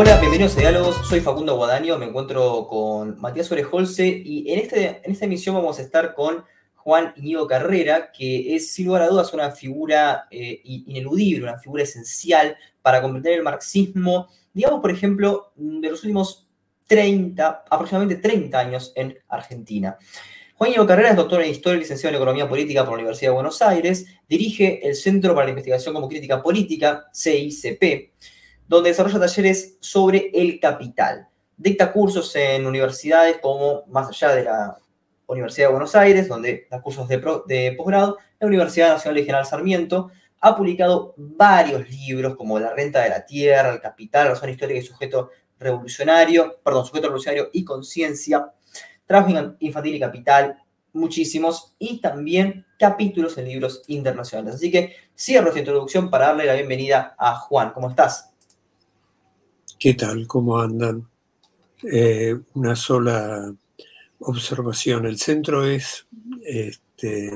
Hola, bienvenidos a Diálogos. Soy Facundo Guadaño, me encuentro con Matías Orejolce y en, este, en esta emisión vamos a estar con Juan Iñigo Carrera, que es sin lugar a dudas una figura eh, ineludible, una figura esencial para comprender el marxismo, digamos, por ejemplo, de los últimos 30, aproximadamente 30 años en Argentina. Juan Iñigo Carrera es doctor en Historia y licenciado en Economía Política por la Universidad de Buenos Aires, dirige el Centro para la Investigación como Crítica Política, CICP, donde desarrolla talleres sobre el capital. Dicta cursos en universidades como, más allá de la Universidad de Buenos Aires, donde da cursos de, posgrado, la Universidad Nacional de General Sarmiento, ha publicado varios libros como La renta de la tierra, El capital, Razón histórica y sujeto revolucionario, perdón, sujeto revolucionario y conciencia, Trabajo infantil y capital, muchísimos, y también capítulos en libros internacionales. Así que cierro esta introducción para darle la bienvenida a Juan. ¿Cómo estás? ¿Qué tal? ¿Cómo andan? Eh, una sola observación. El centro es este,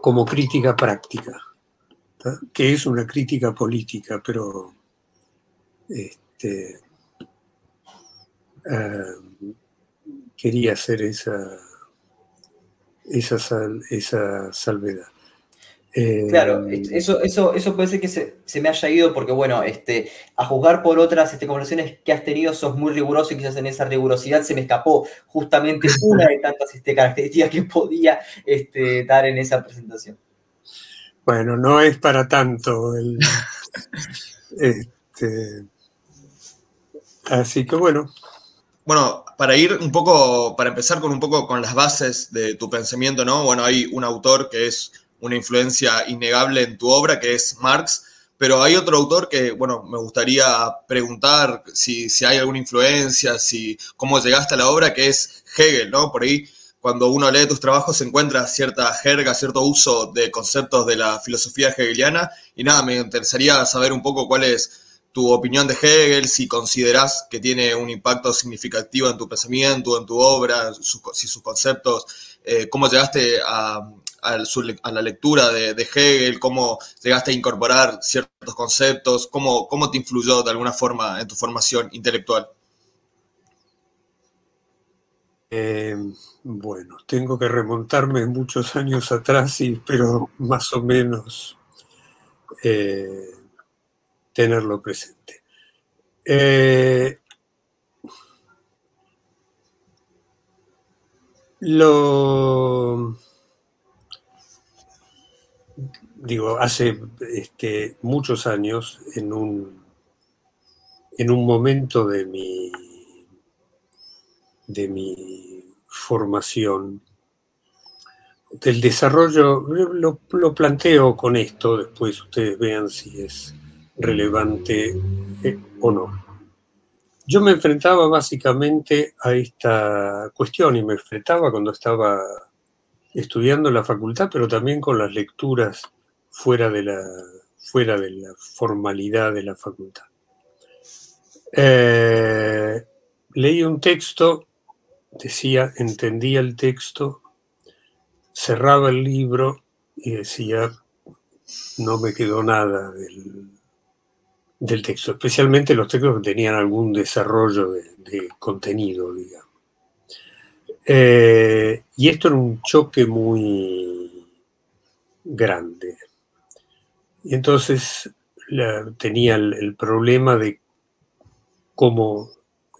como crítica práctica, que es una crítica política, pero este, eh, quería hacer esa, esa, esa salvedad. Claro, eh, eso, eso, eso puede ser que se, me haya ido porque, bueno, este, a juzgar por otras este, conversaciones que has tenido, sos muy riguroso y quizás en esa rigurosidad se me escapó justamente una de tantas este, características que podía este, dar en esa presentación. Bueno, no es para tanto. este, así que bueno. Bueno, para ir un poco, para empezar con un poco con las bases de tu pensamiento, ¿no? Bueno, hay un autor que es una influencia innegable en tu obra, que es Marx, pero hay otro autor que, bueno, me gustaría preguntar si, si hay alguna influencia, si cómo llegaste a la obra, que es Hegel, ¿no? Por ahí, cuando uno lee tus trabajos, se encuentra cierta jerga, cierto uso de conceptos de la filosofía hegeliana, y nada, me interesaría saber un poco cuál es tu opinión de Hegel, si consideras que tiene un impacto significativo en tu pensamiento, en tu obra, si sus conceptos, eh, cómo llegaste a, a, la lectura de, Hegel, cómo llegaste a incorporar ciertos conceptos, cómo, cómo te influyó de alguna forma en tu formación intelectual. Eh, bueno, tengo que remontarme muchos años atrás, y, pero más o menos eh, tenerlo presente. Eh, lo digo, hace este, muchos años, en un, en un momento de mi, de mi formación, del desarrollo, lo, planteo con esto, después ustedes vean si es relevante eh, o no. Yo me enfrentaba básicamente a esta cuestión y me enfrentaba cuando estaba estudiando en la facultad, pero también con las lecturas fuera de la, fuera de la formalidad de la facultad. Eh, leí un texto, decía, entendía el texto, cerraba el libro y decía, no me quedó nada del, texto, especialmente los textos que tenían algún desarrollo de, contenido, digamos. Eh, y esto era un choque muy grande. Y entonces tenía el, problema de cómo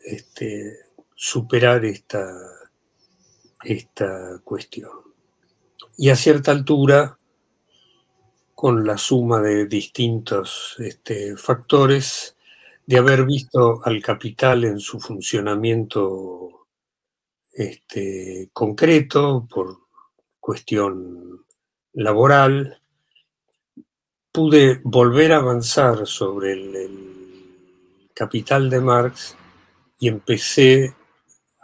este, superar esta, esta cuestión. Y a cierta altura, con la suma de distintos este, factores, de haber visto al capital en su funcionamiento este, concreto por cuestión laboral, pude volver a avanzar sobre el, capital de Marx y empecé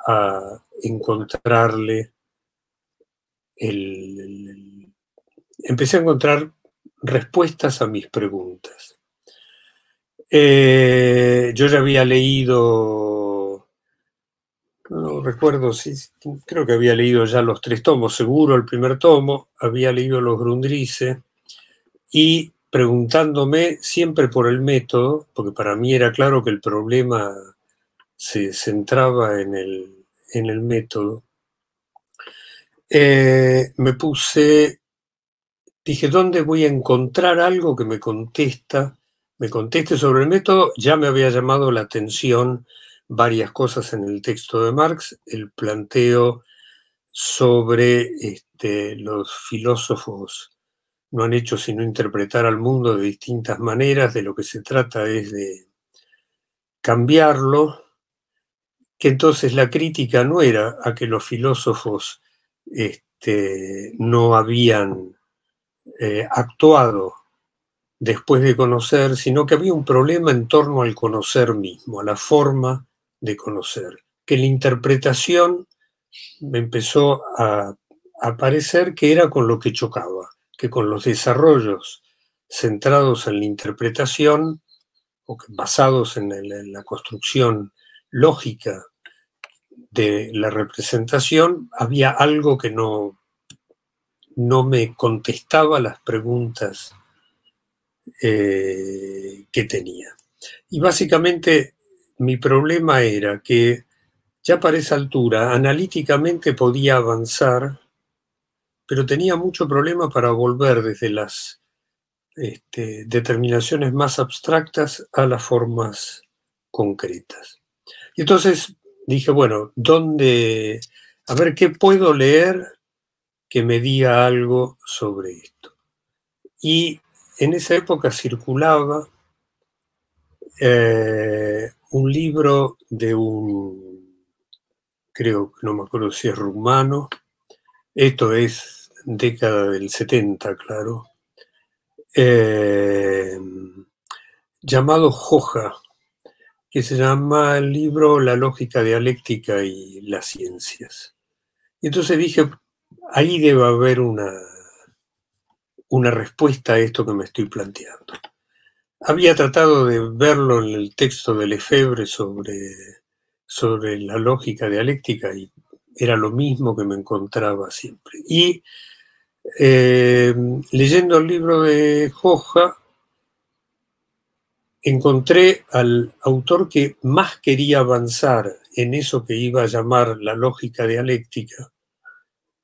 a encontrarle el, empecé a encontrar respuestas a mis preguntas. Eh, yo ya había leído, no recuerdo si, creo que había leído ya los tres tomos, seguro el primer tomo, había leído los Grundrisse y preguntándome siempre por el método, porque para mí era claro que el problema se centraba en el, en el método, eh, me puse, dije, ¿dónde voy a encontrar algo que me contesta, me conteste sobre el método? Ya me había llamado la atención varias cosas en el texto de Marx, el planteo sobre este, los filósofos no han hecho sino interpretar al mundo de distintas maneras, de lo que se trata es de cambiarlo, que entonces la crítica no era a que los filósofos este, no habían eh, actuado después de conocer, sino que había un problema en torno al conocer mismo, a la forma de conocer, que la interpretación empezó a, a parecer que era con lo que chocaba, que con los desarrollos centrados en la interpretación o basados en, en la construcción lógica de la representación, había algo que no, no me contestaba las preguntas eh, que tenía. Y básicamente mi problema era que ya para esa altura analíticamente podía avanzar, pero tenía mucho problema para volver desde las este, determinaciones más abstractas a las formas concretas. Y entonces dije, bueno, ¿dónde? A ver qué puedo leer que me diga algo sobre esto. Y en esa época circulaba eh, un libro de un, creo no me acuerdo si es rumano, esto es década del 70, claro, eh, llamado Joja, que se llama el libro La lógica dialéctica y las ciencias. Y entonces dije, ahí debe haber una, una respuesta a esto que me estoy planteando. Había tratado de verlo en el texto de Lefebvre sobre, sobre la lógica dialéctica y era lo mismo que me encontraba siempre. Y eh, leyendo el libro de Joja, encontré al autor que más quería avanzar en eso que iba a llamar la lógica dialéctica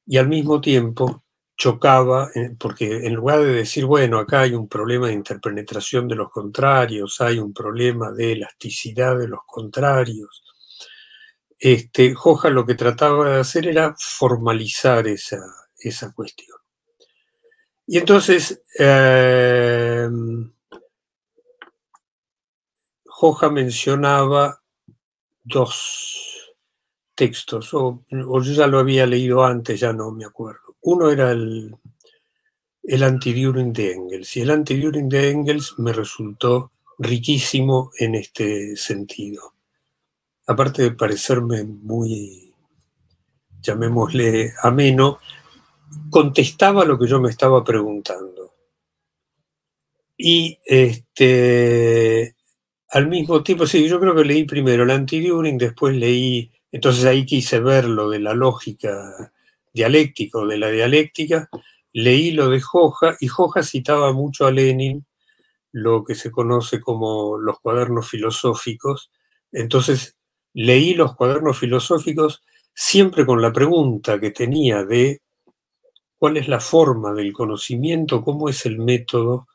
y al mismo tiempo chocaba, eh, porque en lugar de decir, bueno, acá hay un problema de interpenetración de los contrarios, hay un problema de elasticidad de los contrarios, este, Joja lo que trataba de hacer era formalizar esa, esa cuestión. Y entonces, eh, Joja mencionaba dos textos, o, yo ya lo había leído antes, ya no me acuerdo. Uno era el, el anti de Engels, y el anti de Engels me resultó riquísimo en este sentido. Aparte de parecerme muy, llamémosle, ameno, contestaba lo que yo me estaba preguntando. Y este, al mismo tiempo, sí, yo creo que leí primero el anti-During, después leí, entonces ahí quise ver lo de la lógica dialéctica o de la dialéctica, leí lo de Joja y Joja citaba mucho a Lenin, lo que se conoce como los cuadernos filosóficos, entonces leí los cuadernos filosóficos siempre con la pregunta que tenía de cuál es la forma del conocimiento, cómo es el método.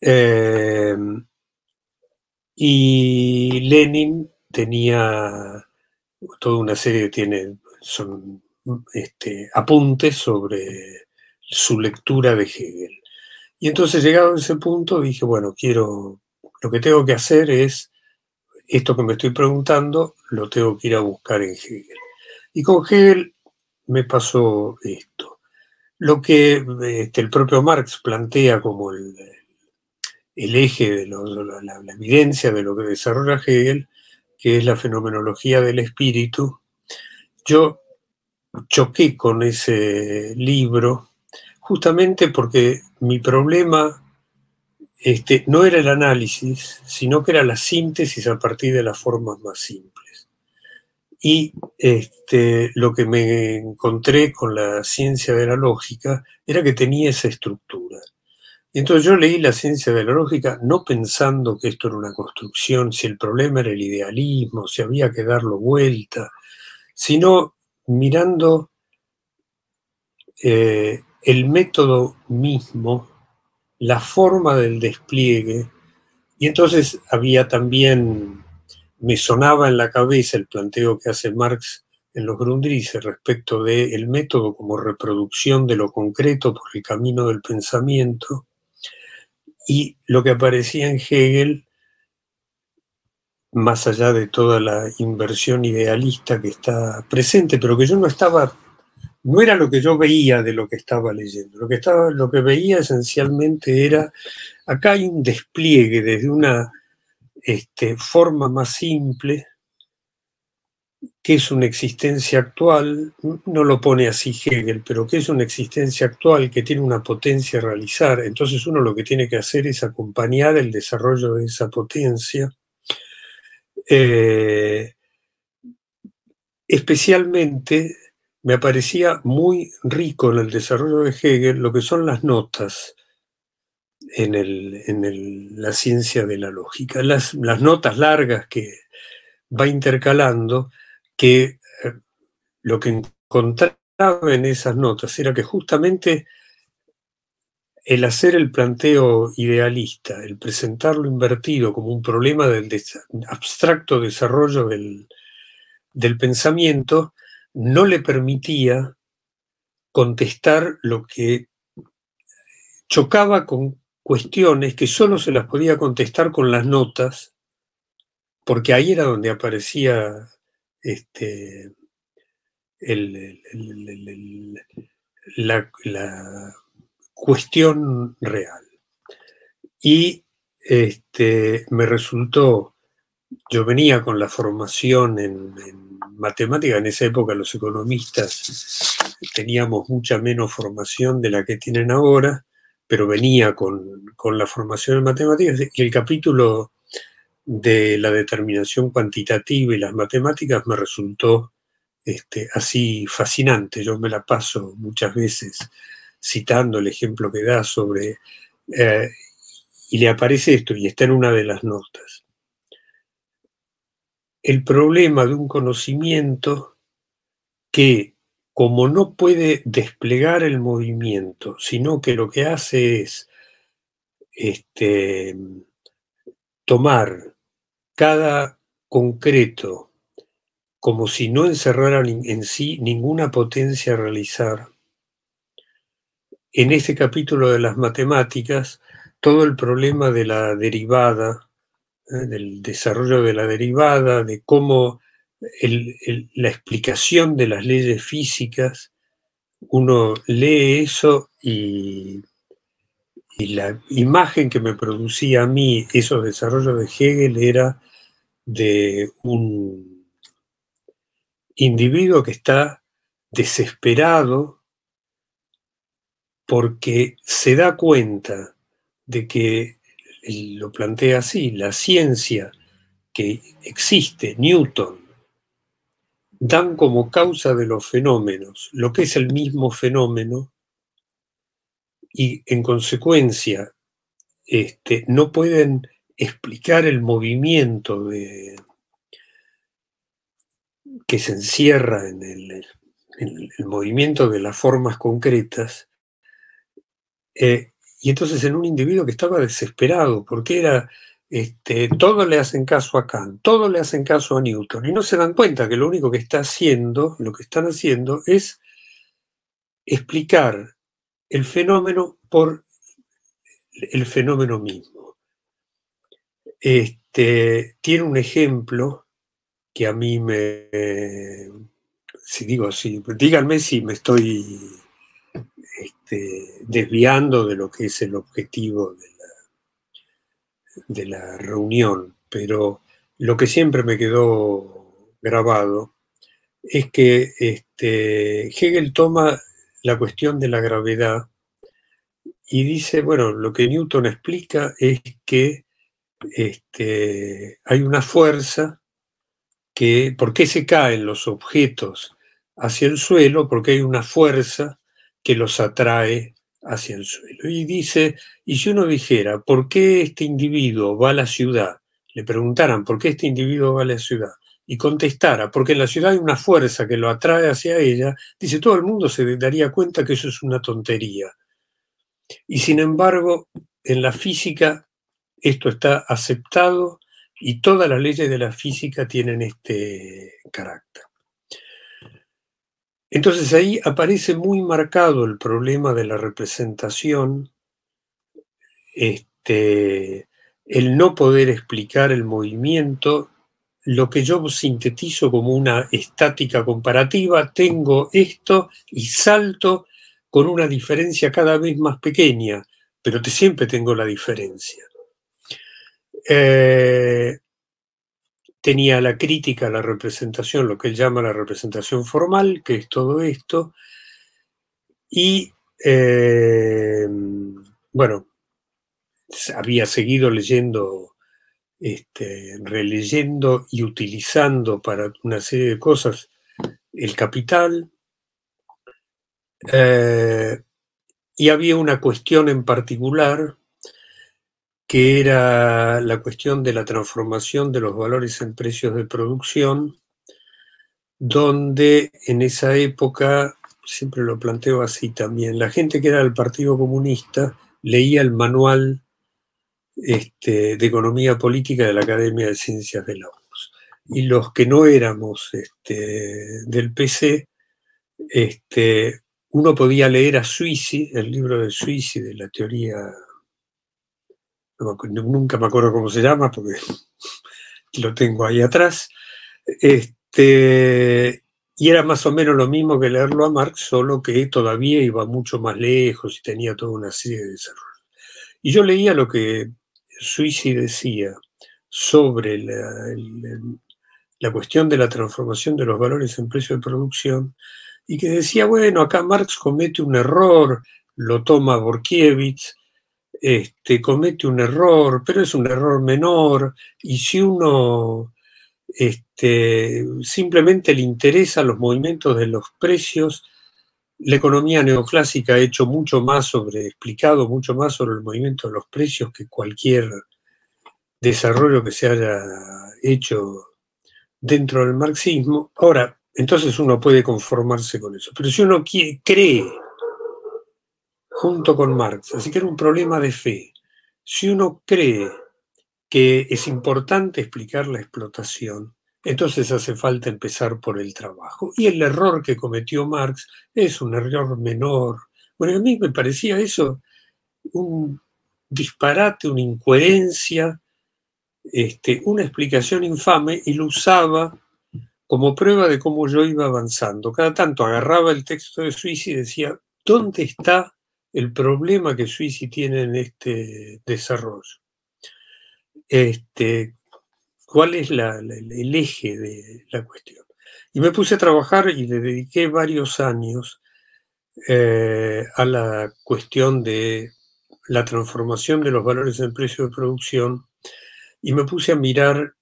Eh, y Lenin tenía toda una serie, tiene, este, apuntes sobre su lectura de Hegel. Y entonces llegado a ese punto dije, bueno, quiero, lo que tengo que hacer es, esto que me estoy preguntando, lo tengo que ir a buscar en Hegel. Y con Hegel me pasó esto. Lo que este, el propio Marx plantea como el, eje de la, evidencia de lo que desarrolla Hegel, que es la fenomenología del espíritu, yo choqué con ese libro justamente porque mi problema este, no era el análisis, sino que era la síntesis a partir de las formas más simples. Y este, lo que me encontré con la ciencia de la lógica era que tenía esa estructura. Y entonces yo leí la ciencia de la lógica no pensando que esto era una construcción, si el problema era el idealismo, si había que darlo vuelta, sino mirando eh, el método mismo, la forma del despliegue, y entonces había también, me sonaba en la cabeza el planteo que hace Marx en los Grundrisse respecto del método como reproducción de lo concreto por el camino del pensamiento, y lo que aparecía en Hegel, más allá de toda la inversión idealista que está presente, pero que yo no estaba no era lo que yo veía de lo que estaba leyendo. Lo que, estaba, lo que veía esencialmente era, acá hay un despliegue desde una este, forma más simple, que es una existencia actual, no lo pone así Hegel, pero que es una existencia actual que tiene una potencia a realizar. Entonces uno lo que tiene que hacer es acompañar el desarrollo de esa potencia. Eh, especialmente me parecía muy rico en el desarrollo de Hegel lo que son las notas en, la ciencia de la lógica, las, notas largas que va intercalando, que eh, lo que encontraba en esas notas era que justamente el hacer el planteo idealista, el presentarlo invertido como un problema del abstracto desarrollo del, del pensamiento, no le permitía contestar lo que chocaba con cuestiones que solo se las podía contestar con las notas, porque ahí era donde aparecía este, la, cuestión real. Y este, me resultó, yo venía con la formación en matemática, en esa época los economistas teníamos mucha menos formación de la que tienen ahora, pero venía con, la formación en matemáticas y el capítulo de la determinación cuantitativa y las matemáticas me resultó este, así fascinante. Yo me la paso muchas veces citando el ejemplo que da sobre... Eh, y le aparece esto y está en una de las notas el problema de un conocimiento que, como no puede desplegar el movimiento, sino que lo que hace es este, tomar cada concreto como si no encerrara en sí ninguna potencia a realizar. En este capítulo de las matemáticas, todo el problema de la derivada, ¿eh? del desarrollo de la derivada, de cómo la explicación de las leyes físicas, uno lee eso y, la imagen que me producía a mí esos desarrollos de Hegel era de un individuo que está desesperado porque se da cuenta de que lo plantea así, la ciencia que existe, Newton, dan como causa de los fenómenos lo que es el mismo fenómeno y en consecuencia este, no pueden explicar el movimiento de, que se encierra en el, movimiento de las formas concretas, eh, y entonces en un individuo que estaba desesperado, porque era, este, todo le hacen caso a Kant, todo le hacen caso a Newton, y no se dan cuenta que lo único que está haciendo, lo que están haciendo, es explicar el fenómeno por el fenómeno mismo. Este, tiene un ejemplo que a mí me, si digo así, díganme si me estoy este, desviando de lo que es el objetivo de la, de la reunión, pero lo que siempre me quedó grabado es que este, Hegel toma la cuestión de la gravedad y dice, bueno, lo que Newton explica es que este, hay una fuerza que, ¿por qué se caen los objetos hacia el suelo? Porque hay una fuerza que los atrae hacia el suelo. Y dice, y si uno dijera, ¿por qué este individuo va a la ciudad? Le preguntaran, ¿por qué este individuo va a la ciudad? Y contestara, porque en la ciudad hay una fuerza que lo atrae hacia ella, dice, todo el mundo se daría cuenta que eso es una tontería. Y sin embargo, en la física esto está aceptado y todas las leyes de la física tienen este carácter. Entonces ahí aparece muy marcado el problema de la representación, este, el no poder explicar el movimiento, lo que yo sintetizo como una estática comparativa, tengo esto y salto con una diferencia cada vez más pequeña, pero siempre tengo la diferencia. Eh, tenía la crítica, la representación, lo que él llama la representación formal, que es todo esto, y eh, bueno, había seguido leyendo, este, releyendo y utilizando para una serie de cosas el capital, eh, y había una cuestión en particular que era la cuestión de la transformación de los valores en precios de producción, donde en esa época, siempre lo planteo así también, la gente que era del Partido Comunista leía el manual este, de economía política de la Academia de Ciencias de la URSS. Y los que no éramos este, del PC, este, uno podía leer a Suisi, el libro de Suisi de la teoría nunca me acuerdo cómo se llama porque lo tengo ahí atrás, este, y era más o menos lo mismo que leerlo a Marx, solo que todavía iba mucho más lejos y tenía toda una serie de desarrollos. Y yo leía lo que Suisi decía sobre la, la cuestión de la transformación de los valores en precio de producción, y que decía, bueno, acá Marx comete un error, lo toma Borkiewicz, este, comete un error, pero es un error menor, y si uno este, simplemente le interesa los movimientos de los precios, la economía neoclásica ha hecho mucho más sobre, explicado mucho más sobre el movimiento de los precios que cualquier desarrollo que se haya hecho dentro del marxismo. Ahora, entonces uno puede conformarse con eso. Pero si uno cree junto con Marx. Así que era un problema de fe. Si uno cree que es importante explicar la explotación, entonces hace falta empezar por el trabajo. Y el error que cometió Marx es un error menor. Bueno, a mí me parecía eso un disparate, una incoherencia, este, una explicación infame y lo usaba como prueba de cómo yo iba avanzando. Cada tanto agarraba el texto de Suiza y decía, ¿dónde está el problema que Suizi tiene en este desarrollo. Este, ¿Cuál es el eje de la cuestión? Y me puse a trabajar y le dediqué varios años eh, a la cuestión de la transformación de los valores en precio de producción y me puse a mirar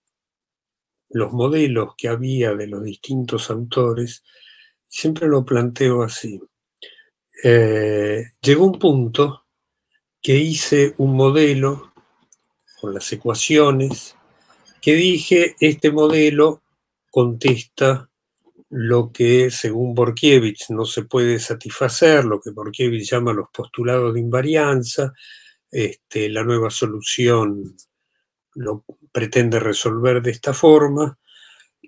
los modelos que había de los distintos autores. Siempre lo planteo así. Eh, llegó un punto que hice un modelo con las ecuaciones que dije, este modelo contesta lo que según Borkiewicz no se puede satisfacer, lo que Borkiewicz llama los postulados de invarianza, este, la nueva solución lo pretende resolver de esta forma,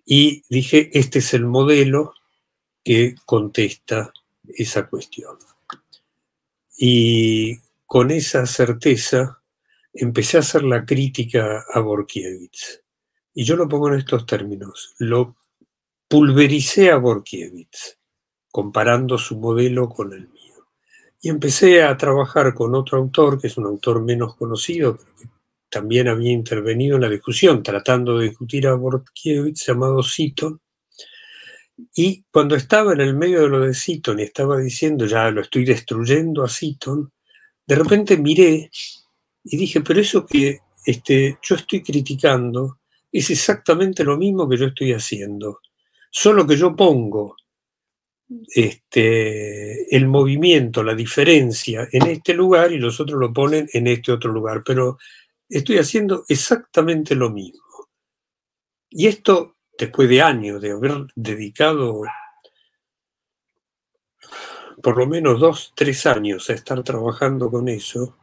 y dije, este es el modelo que contesta esa cuestión. Y con esa certeza empecé a hacer la crítica a Borkiewicz. Y yo lo pongo en estos términos. Lo pulvericé a Borkiewicz, comparando su modelo con el mío. Y empecé a trabajar con otro autor, que es un autor menos conocido, pero que también había intervenido en la discusión, tratando de discutir a Borkiewicz, llamado Seaton, y cuando estaba en el medio de lo de Seaton y estaba diciendo, ya lo estoy destruyendo a Seaton, de repente miré y dije, pero eso que este, yo estoy criticando es exactamente lo mismo que yo estoy haciendo, solo que yo pongo este, el movimiento, la diferencia en este lugar y los otros lo ponen en este otro lugar. Pero estoy haciendo exactamente lo mismo. Y esto, después de años de haber dedicado por lo menos dos, tres años a estar trabajando con eso,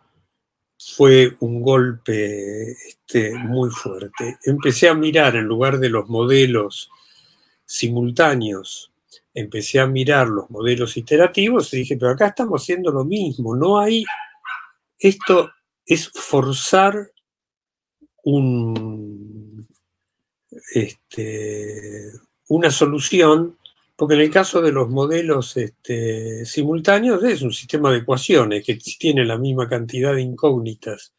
fue un golpe este, muy fuerte. Empecé a mirar en lugar de los modelos simultáneos, empecé a mirar los modelos iterativos y dije, pero acá estamos haciendo lo mismo, no hay, esto es forzar un, este, una solución porque en el caso de los modelos este, simultáneos es un sistema de ecuaciones que tiene la misma cantidad de incógnitas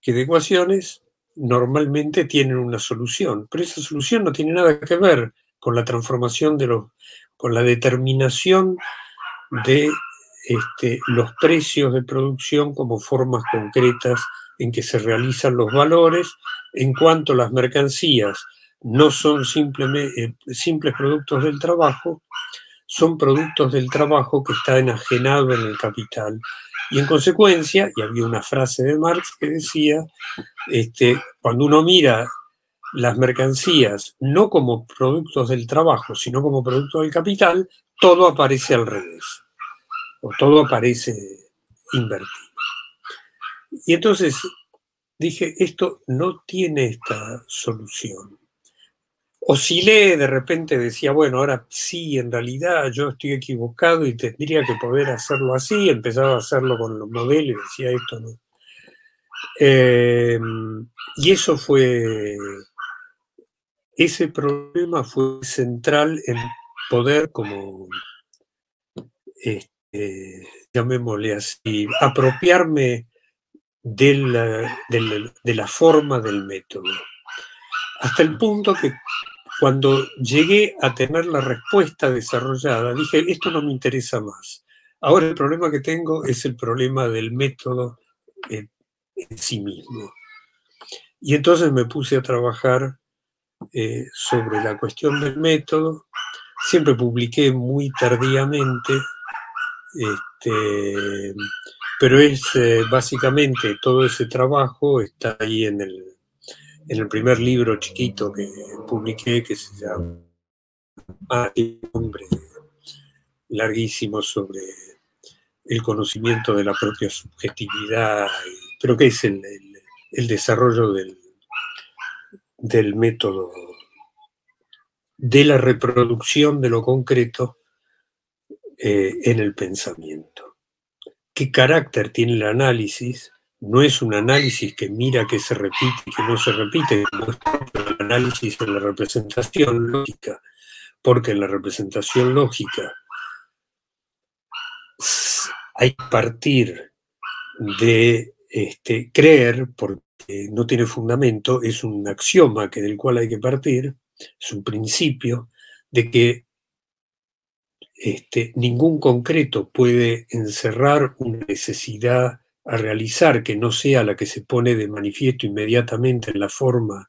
que de ecuaciones, normalmente tienen una solución, pero esa solución no tiene nada que ver con la transformación de los, con la determinación de este, los precios de producción como formas concretas en que se realizan los valores en cuanto las mercancías no son simplemente, eh, simples productos del trabajo, son productos del trabajo que está enajenado en el capital. Y en consecuencia, y había una frase de Marx que decía, este, cuando uno mira las mercancías no como productos del trabajo, sino como productos del capital, todo aparece al revés, o todo aparece invertido. Y entonces dije, esto no tiene esta solución oscilé, de repente decía, bueno, ahora sí, en realidad yo estoy equivocado y tendría que poder hacerlo así, empezaba a hacerlo con los modelos y decía esto no. Em, y eso fue, ese problema fue central en poder como, este, llamémosle así, apropiarme de la, de la forma del método hasta el punto que cuando llegué a tener la respuesta desarrollada, dije, esto no me interesa más. Ahora el problema que tengo es el problema del método en, sí mismo. Y entonces me puse a trabajar eh, sobre la cuestión del método. Siempre publiqué muy tardíamente, este, pero es eh, básicamente todo ese trabajo está ahí en el, en el primer libro chiquito que publiqué, que se llama hombre larguísimo sobre el conocimiento de la propia subjetividad, pero que es el, desarrollo del, del método de la reproducción de lo concreto eh, en el pensamiento. ¿Qué carácter tiene el análisis? No es un análisis que mira que se repite y que no se repite, como es el análisis de la representación lógica, porque en la representación lógica hay que partir de este, creer, porque no tiene fundamento, es un axioma que del cual hay que partir, es un principio de que este, ningún concreto puede encerrar una necesidad a realizar que no sea la que se pone de manifiesto inmediatamente en la forma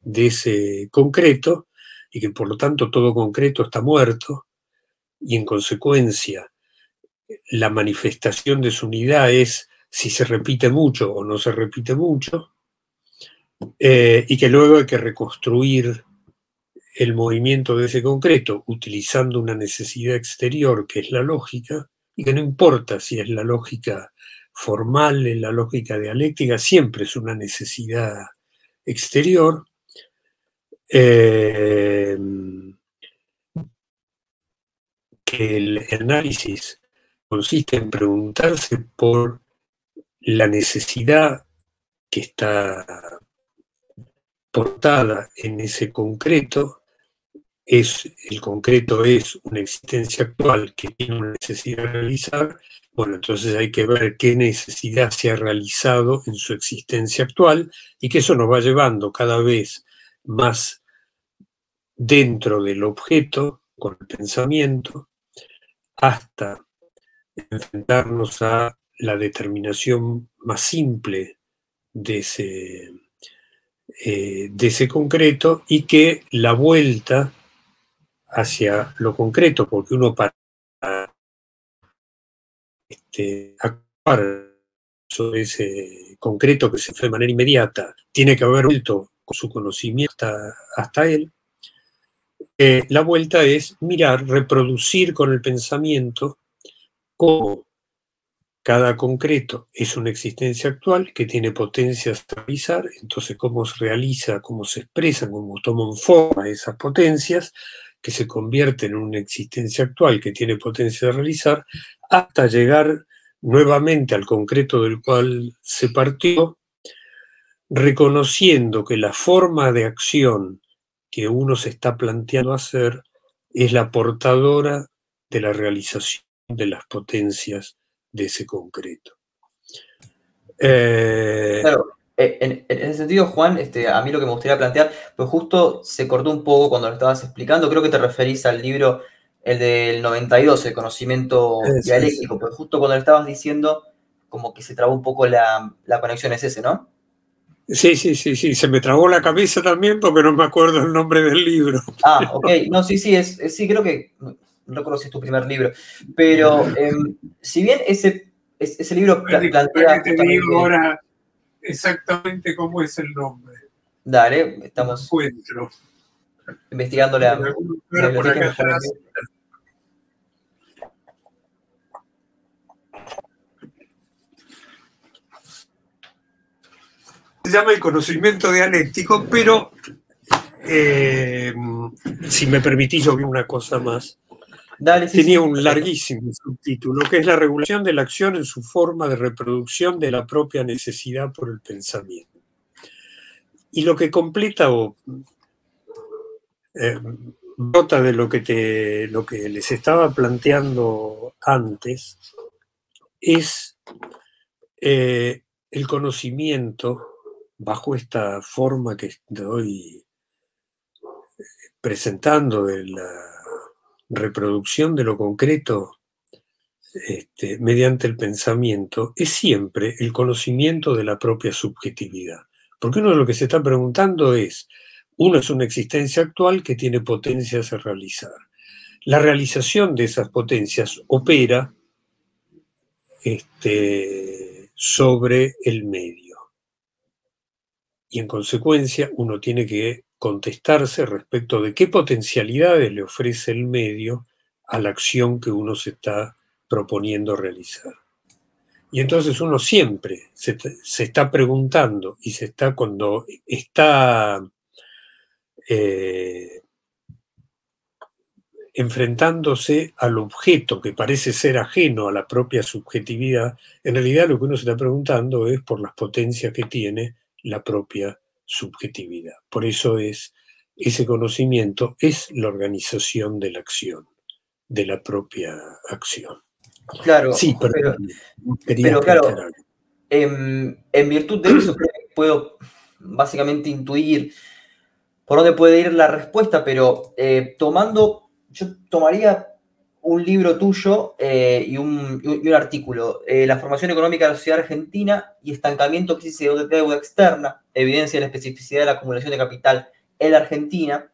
de ese concreto, y que por lo tanto todo concreto está muerto, y en consecuencia la manifestación de su unidad es si se repite mucho o no se repite mucho, eh, y que luego hay que reconstruir el movimiento de ese concreto utilizando una necesidad exterior que es la lógica, y que no importa si es la lógica formal en la lógica dialéctica siempre es una necesidad exterior. Eh, que el análisis consiste en preguntarse por la necesidad que está portada en ese concreto es el concreto es una existencia actual que tiene una necesidad de realizar bueno, entonces hay que ver qué necesidad se ha realizado en su existencia actual y que eso nos va llevando cada vez más dentro del objeto, con el pensamiento, hasta enfrentarnos a la determinación más simple de ese, eh, de ese concreto y que la vuelta hacia lo concreto, porque uno para este, actuar sobre ese concreto que se fue de manera inmediata, tiene que haber vuelto con su conocimiento hasta, él, eh, la vuelta es mirar, reproducir con el pensamiento cómo cada concreto es una existencia actual que tiene potencias a realizar, entonces cómo se realiza, cómo se expresan, cómo toman forma esas potencias, que se convierten en una existencia actual que tiene potencia de realizar, hasta llegar nuevamente al concreto del cual se partió, reconociendo que la forma de acción que uno se está planteando hacer es la portadora de la realización de las potencias de ese concreto. Eh, claro, eh, en, ese sentido, Juan, este, a mí lo que me gustaría plantear, pues justo se cortó un poco cuando lo estabas explicando, creo que te referís al libro el del 92, el conocimiento dialéctico, pues justo cuando le estabas diciendo, como que se trabó un poco la, conexión, es ese, ¿no? Sí, sí, sí, sí, se me trabó la cabeza también porque no me acuerdo el nombre del libro. Ah, ok, no, sí, sí, es, sí, creo que no conocí tu primer libro, pero em, si bien ese, ese libro plantea... Te digo ahora exactamente cómo es el nombre. Dale, estamos investigando la... se llama el conocimiento dialéctico, pero eh, si me permitís, yo vi una cosa más. Tenía un larguísimo subtítulo, que es la regulación de la acción en su forma de reproducción de la propia necesidad por el pensamiento. Y lo que completa o eh, brota de lo que, te, lo que les estaba planteando antes es eh, el conocimiento bajo esta forma que estoy presentando de la reproducción de lo concreto este, mediante el pensamiento, es siempre el conocimiento de la propia subjetividad. Porque uno de lo que se está preguntando es, uno es una existencia actual que tiene potencias a realizar. La realización de esas potencias opera este, sobre el medio y en consecuencia uno tiene que contestarse respecto de qué potencialidades le ofrece el medio a la acción que uno se está proponiendo realizar. Y entonces uno siempre se, está preguntando y se está cuando está eh, enfrentándose al objeto que parece ser ajeno a la propia subjetividad, en realidad lo que uno se está preguntando es por las potencias que tiene la propia subjetividad. Por eso es ese conocimiento es la organización de la acción, de la propia acción. Claro, sí, pero, pero, claro, en, virtud de eso puedo básicamente intuir por dónde puede ir la respuesta, pero eh, tomando, yo tomaría un libro tuyo eh, y, un, artículo, eh, La formación económica de la sociedad argentina y estancamiento, crisis de deuda externa, evidencia de la especificidad de la acumulación de capital en la Argentina,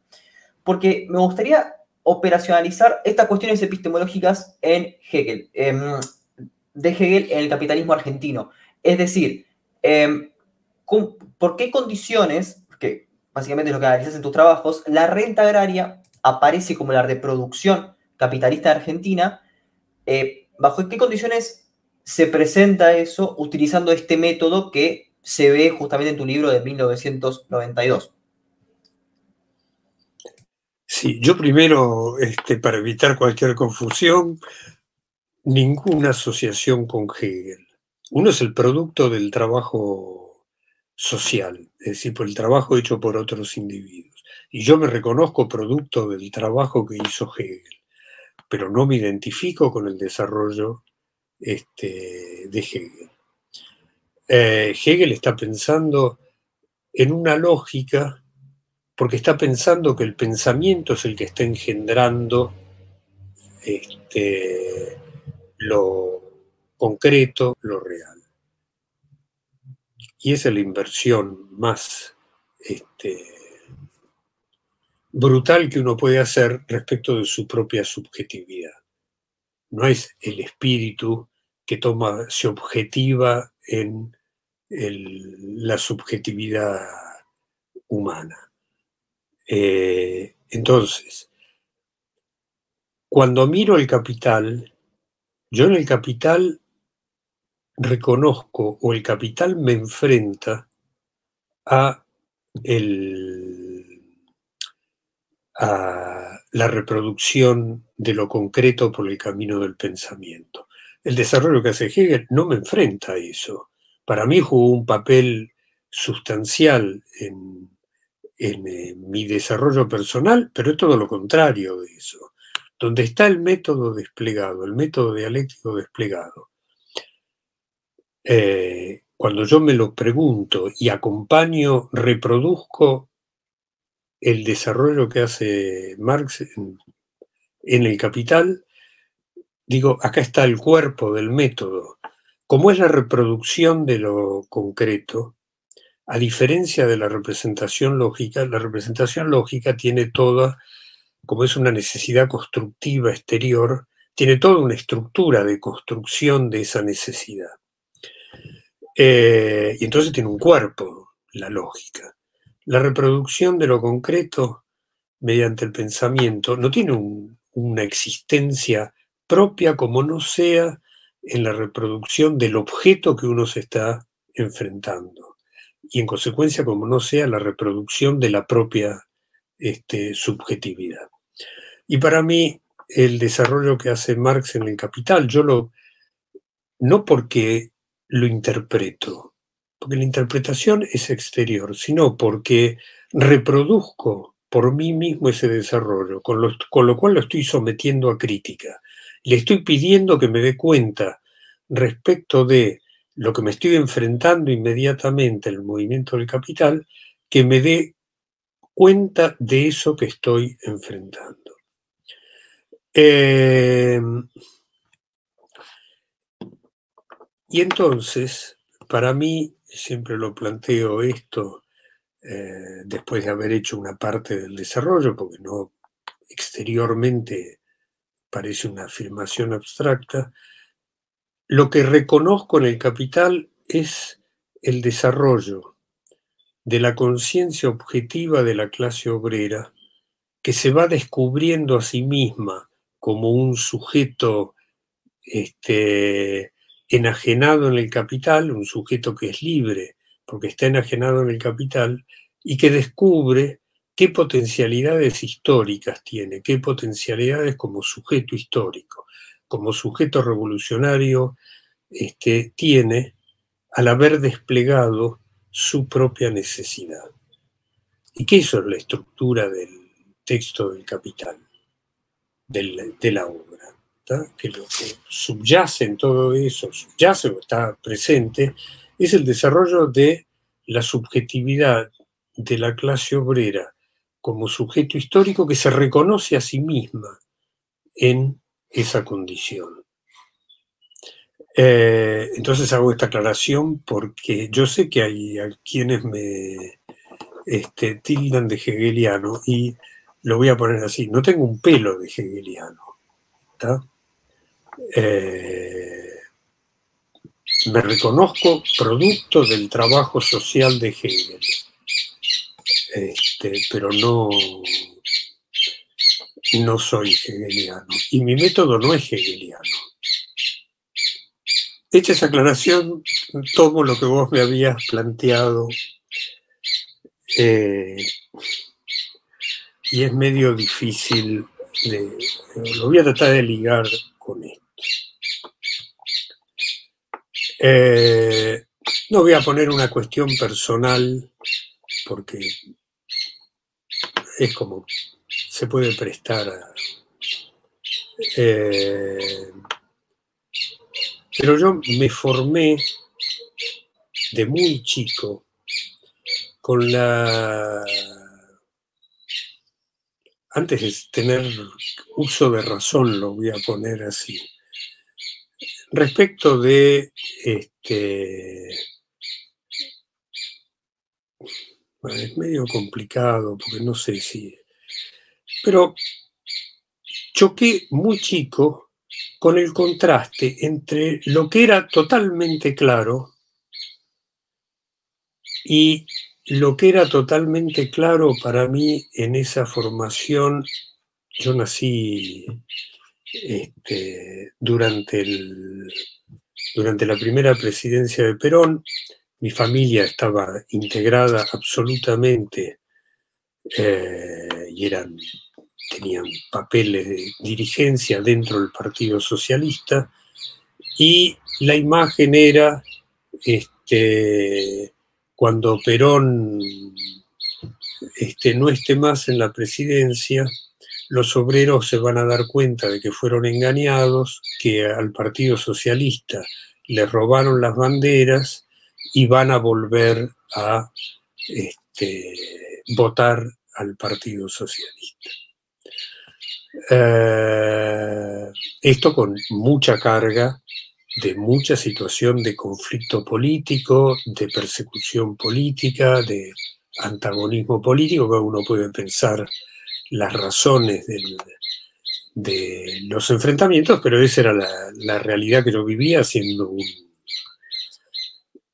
porque me gustaría operacionalizar estas cuestiones epistemológicas en Hegel, em, de Hegel en el capitalismo argentino. Es decir, em, ¿por qué condiciones, que básicamente es lo que analizas en tus trabajos, la renta agraria aparece como la reproducción capitalista de Argentina, eh, ¿bajo qué condiciones se presenta eso utilizando este método que se ve justamente en tu libro de 1992? Sí, yo primero, este, para evitar cualquier confusión, ninguna asociación con Hegel. Uno es el producto del trabajo social, es decir, por el trabajo hecho por otros individuos. Y yo me reconozco producto del trabajo que hizo Hegel pero no me identifico con el desarrollo este, de Hegel. Eh, Hegel está pensando en una lógica, porque está pensando que el pensamiento es el que está engendrando este, lo concreto, lo real. Y esa es la inversión más este, brutal que uno puede hacer respecto de su propia subjetividad. no es el espíritu que toma, se objetiva en la subjetividad humana. Eh, entonces, cuando miro el capital, yo en el capital reconozco o el capital me enfrenta a, a la reproducción de lo concreto por el camino del pensamiento. El desarrollo que hace Hegel no me enfrenta a eso. Para mí jugó un papel sustancial en, en mi desarrollo personal, pero es todo lo contrario de eso. Donde está el método desplegado, el método dialéctico desplegado, eh, cuando yo me lo pregunto y acompaño, reproduzco el desarrollo que hace Marx en, el Capital, digo, acá está el cuerpo del método. Como es la reproducción de lo concreto, a diferencia de la representación lógica, la representación lógica tiene toda, como es una necesidad constructiva exterior, tiene toda una estructura de construcción de esa necesidad. Eh, y entonces tiene un cuerpo, la lógica. La reproducción de lo concreto mediante el pensamiento no tiene una existencia propia como no sea en la reproducción del objeto que uno se está enfrentando. Y en consecuencia como no sea la reproducción de la propia este, subjetividad. Y para mí el desarrollo que hace Marx en el Capital, yo lo, no porque lo interpreto, porque la interpretación es exterior, sino porque reproduzco por mí mismo ese desarrollo, con lo, con lo cual lo estoy sometiendo a crítica. Le estoy pidiendo que me dé cuenta respecto de lo que me estoy enfrentando inmediatamente, el movimiento del capital, que me dé cuenta de eso que estoy enfrentando. Eh, Y entonces, para mí, siempre lo planteo esto, eh, después de haber hecho una parte del desarrollo, porque no exteriormente parece una afirmación abstracta, lo que reconozco en el capital es el desarrollo de la conciencia objetiva de la clase obrera que se va descubriendo a sí misma como un sujeto este, enajenado en el capital, un sujeto que es libre porque está enajenado en el capital y que descubre qué potencialidades históricas tiene, qué potencialidades como sujeto histórico, como sujeto revolucionario este, tiene al haber desplegado su propia necesidad. ¿Y qué eso es la estructura del texto del capital, de la obra? Que lo que subyace en todo eso, subyace o está presente, es el desarrollo de la subjetividad de la clase obrera como sujeto histórico que se reconoce a sí misma en esa condición. Eh, entonces hago esta aclaración porque yo sé que hay quienes me este, tildan de hegeliano y lo voy a poner así, no tengo un pelo de hegeliano. ¿está? Eh, me reconozco producto del trabajo social de Hegel, este, pero no, no soy hegeliano. Y mi método no es hegeliano. Hecha esa aclaración, tomo lo que vos me habías planteado eh, y es medio difícil de, lo voy a tratar de ligar con esto. Eh, no voy a poner una cuestión personal porque es como se puede prestar a... Eh, pero yo me formé de muy chico con la... Antes de tener uso de razón, lo voy a poner así Respecto de este. es medio complicado porque no sé si. Pero choqué muy chico con el contraste entre lo que era totalmente claro y lo que era totalmente claro para mí en esa formación, yo nací este, durante, el, durante la primera presidencia de Perón, mi familia estaba integrada absolutamente eh, y eran, tenían papeles de dirigencia dentro del Partido Socialista y la imagen era este, cuando Perón este, no esté más en la presidencia, los obreros se van a dar cuenta de que fueron engañados, que al Partido Socialista le robaron las banderas y van a volver a este, votar al Partido Socialista. Eh, esto con mucha carga de mucha situación de conflicto político, de persecución política, de antagonismo político, que uno puede pensar las razones de los enfrentamientos, pero esa era la, realidad que yo vivía siendo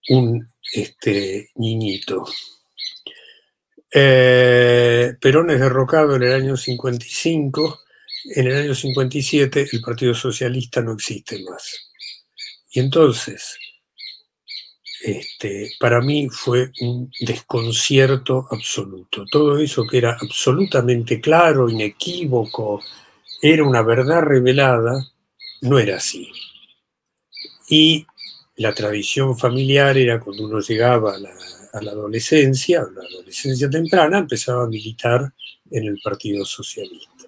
un, este, niñito. Eh, Perón es derrocado en el año 55, en el año 57 el Partido Socialista no existe más. Y entonces, este, para mí fue un desconcierto absoluto. Todo eso que era absolutamente claro, inequívoco, era una verdad revelada, no era así. Y la tradición familiar era cuando uno llegaba a la, a la adolescencia, a la adolescencia temprana, empezaba a militar en el Partido Socialista.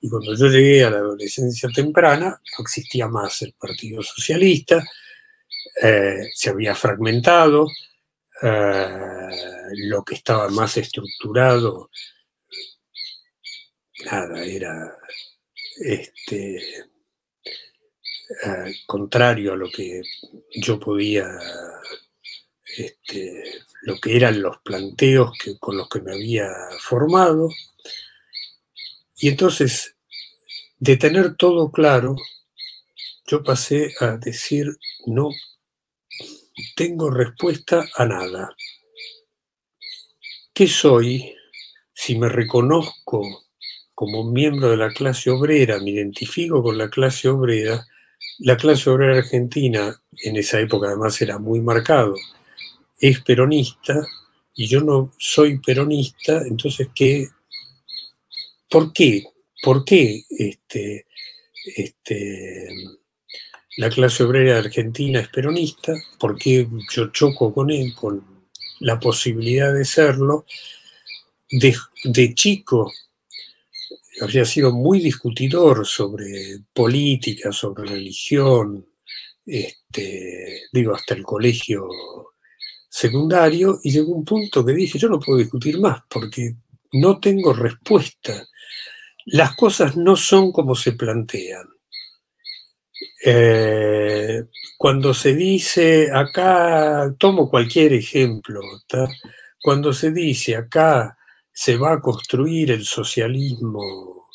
Y cuando yo llegué a la adolescencia temprana, no existía más el Partido Socialista, eh, se había fragmentado, eh, lo que estaba más estructurado, nada, era este, eh, contrario a lo que yo podía, este, lo que eran los planteos que, con los que me había formado. Y entonces, de tener todo claro, yo pasé a decir, no tengo respuesta a nada. ¿Qué soy si me reconozco como miembro de la clase obrera, me identifico con la clase obrera? La clase obrera argentina, en esa época además era muy marcado, es peronista y yo no soy peronista, entonces ¿qué? ¿Por qué? ¿Por qué este, este, la clase obrera argentina es peronista? ¿Por qué yo choco con él, con la posibilidad de serlo? De, chico había sido muy discutidor sobre política, sobre religión, este, digo, hasta el colegio secundario, y llegó un punto que dije, yo no puedo discutir más porque no tengo respuesta las cosas no son como se plantean. Eh, cuando se dice acá, tomo cualquier ejemplo, cuando se dice acá se va a construir el socialismo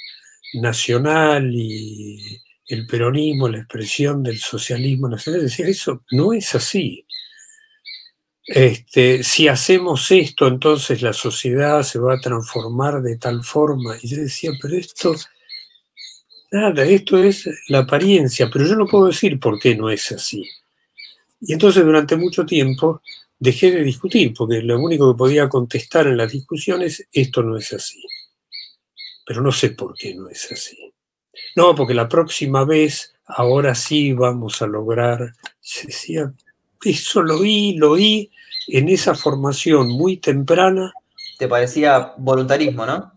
nacional y el peronismo, la expresión del socialismo nacional, decía, eso no es así. Este, si hacemos esto, entonces la sociedad se va a transformar de tal forma. Y yo decía, pero esto, nada, esto es la apariencia, pero yo no puedo decir por qué no es así. Y entonces durante mucho tiempo dejé de discutir, porque lo único que podía contestar en las discusiones, esto no es así. Pero no sé por qué no es así. No, porque la próxima vez, ahora sí vamos a lograr. decía, eso lo oí, lo oí en esa formación muy temprana. ¿Te parecía voluntarismo, no?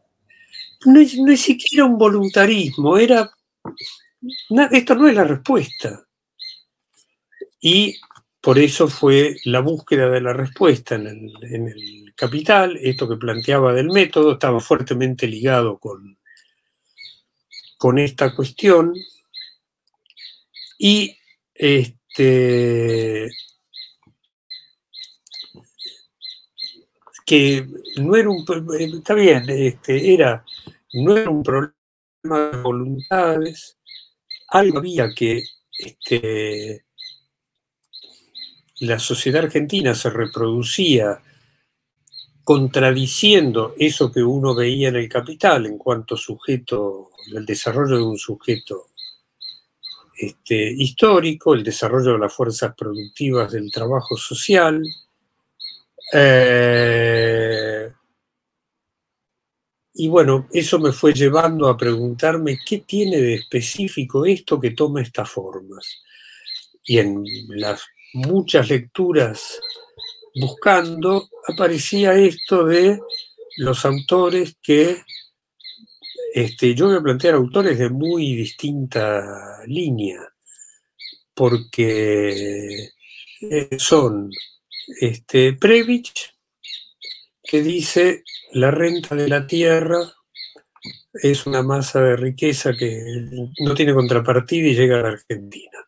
No es, no siquiera un voluntarismo, era. esto no es la respuesta. Y por eso fue la búsqueda de la respuesta en el, en el capital, esto que planteaba del método, estaba fuertemente ligado con, con esta cuestión. Y este, que no era un está bien, este, era, no era un problema de voluntades, algo había que este, la sociedad argentina se reproducía contradiciendo eso que uno veía en el capital en cuanto sujeto, el desarrollo de un sujeto este, histórico, el desarrollo de las fuerzas productivas del trabajo social. Eh, y bueno, eso me fue llevando a preguntarme qué tiene de específico esto que toma estas formas. Y en las muchas lecturas buscando, aparecía esto de los autores que, este, yo voy a plantear autores de muy distinta línea, porque eh, son este, Previch, que dice la renta de la tierra es una masa de riqueza que no tiene contrapartida y llega a la Argentina.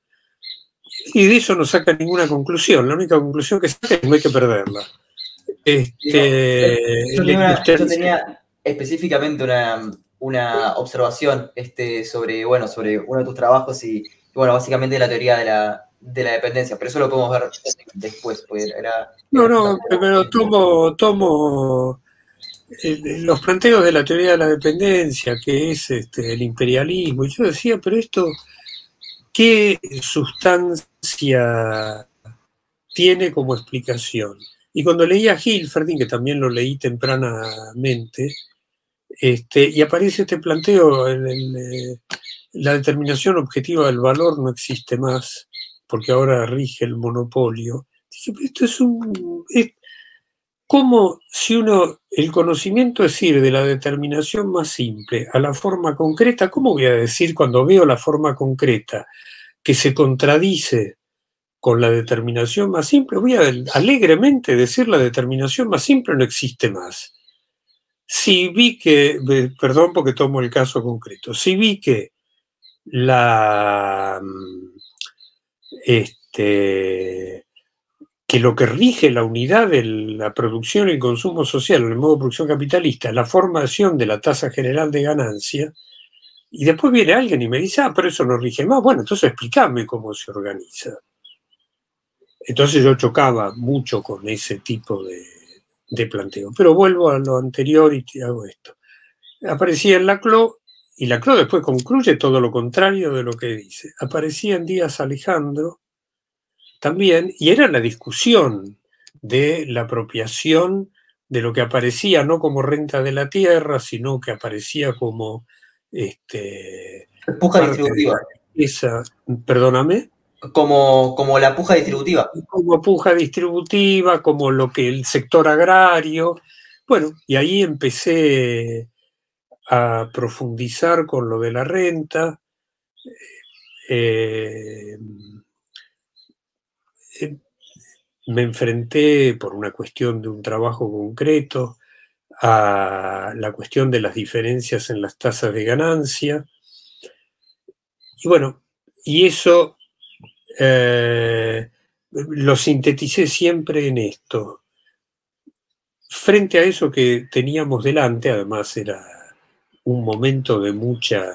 Y de eso no saca ninguna conclusión. La única conclusión que saca es que no hay que perderla. Este, yo, tenía, específicamente una, observación este, sobre, bueno, sobre uno de tus trabajos y, bueno, básicamente la teoría de la, dependencia, pero eso lo podemos ver después. Pues no, no, pero tomo, tomo eh, los planteos de la teoría de la dependencia, que es este, el imperialismo, y yo decía, pero esto ¿Qué sustancia tiene como explicación? Y cuando leía a Hilferding, que también lo leí tempranamente, este, y aparece este planteo, eh, la determinación objetiva del valor no existe más, porque ahora rige el monopolio. Dije, esto es un... como si uno, el conocimiento es ir de la determinación más simple a la forma concreta, ¿cómo voy a decir cuando veo la forma concreta que se contradice con la determinación más simple? Voy a alegremente decir la determinación más simple no existe más. Si vi que, perdón porque tomo el caso concreto, si vi que la, mm, este, que lo que rige la unidad de la producción y consumo social en el modo de producción capitalista es la formación de la tasa general de ganancia, y después viene alguien y me dice, ah, pero eso no rige más. Bueno, entonces explícame cómo se organiza. Entonces yo chocaba mucho con ese tipo de, de planteo. Pero vuelvo a lo anterior y te hago esto. Aparecía en la CLO y la CLO después concluye todo lo contrario de lo que dice. Aparecía en Díaz Alejandro también, y era la discusión de la apropiación de lo que aparecía no como renta de la tierra, sino que aparecía como este, puja distributiva. Esa, perdóname. Como, como la puja distributiva. Como puja distributiva, como lo que el sector agrario. Bueno, y ahí empecé a profundizar con lo de la renta. Eh, me enfrenté por una cuestión de un trabajo concreto a la cuestión de las diferencias en las tasas de ganancia. Y bueno, y eso eh, lo sinteticé siempre en esto. Frente a eso que teníamos delante, además era un momento de mucha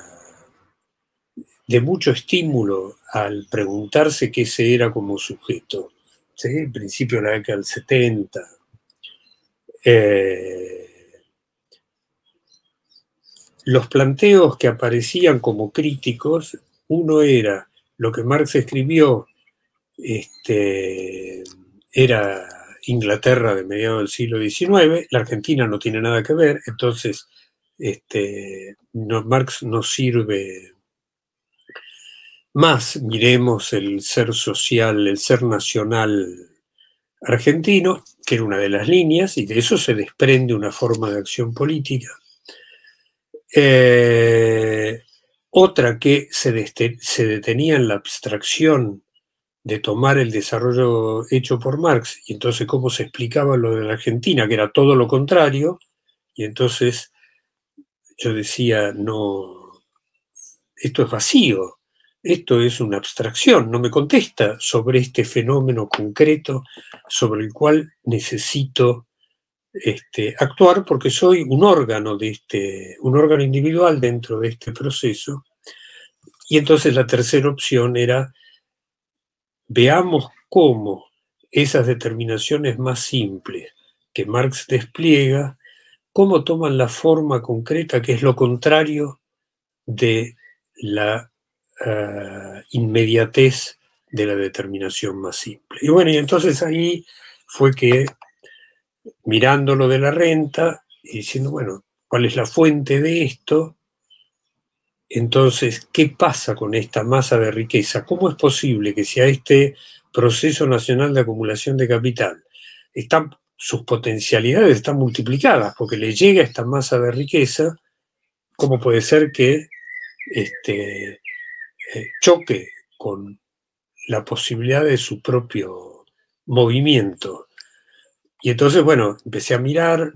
de mucho estímulo al preguntarse qué se era como sujeto ¿sí? en principio de la década del 70. Eh, los planteos que aparecían como críticos, uno era lo que Marx escribió, este, era Inglaterra de mediados del siglo XIX, la Argentina no tiene nada que ver, entonces este, Marx no sirve más miremos el ser social, el ser nacional argentino, que era una de las líneas, y de eso se desprende una forma de acción política. Eh, otra que se, se, detenía en la abstracción de tomar el desarrollo hecho por Marx, y entonces cómo se explicaba lo de la Argentina, que era todo lo contrario, y entonces yo decía, no, esto es vacío, esto es una abstracción, no me contesta sobre este fenómeno concreto sobre el cual necesito este, actuar porque soy un órgano de este, un órgano individual dentro de este proceso. Y entonces la tercera opción era, veamos cómo esas determinaciones más simples que Marx despliega, cómo toman la forma concreta que es lo contrario de la eh, inmediatez de la determinación más simple. Y bueno, y entonces ahí fue que mirando lo de la renta y diciendo, bueno, ¿cuál es la fuente de esto? Entonces, ¿qué pasa con esta masa de riqueza? ¿Cómo es posible que si a este proceso nacional de acumulación de capital están, sus potencialidades están multiplicadas porque le llega esta masa de riqueza, ¿cómo puede ser que este, eh, choque con la posibilidad de su propio movimiento? Y entonces, bueno, empecé a mirar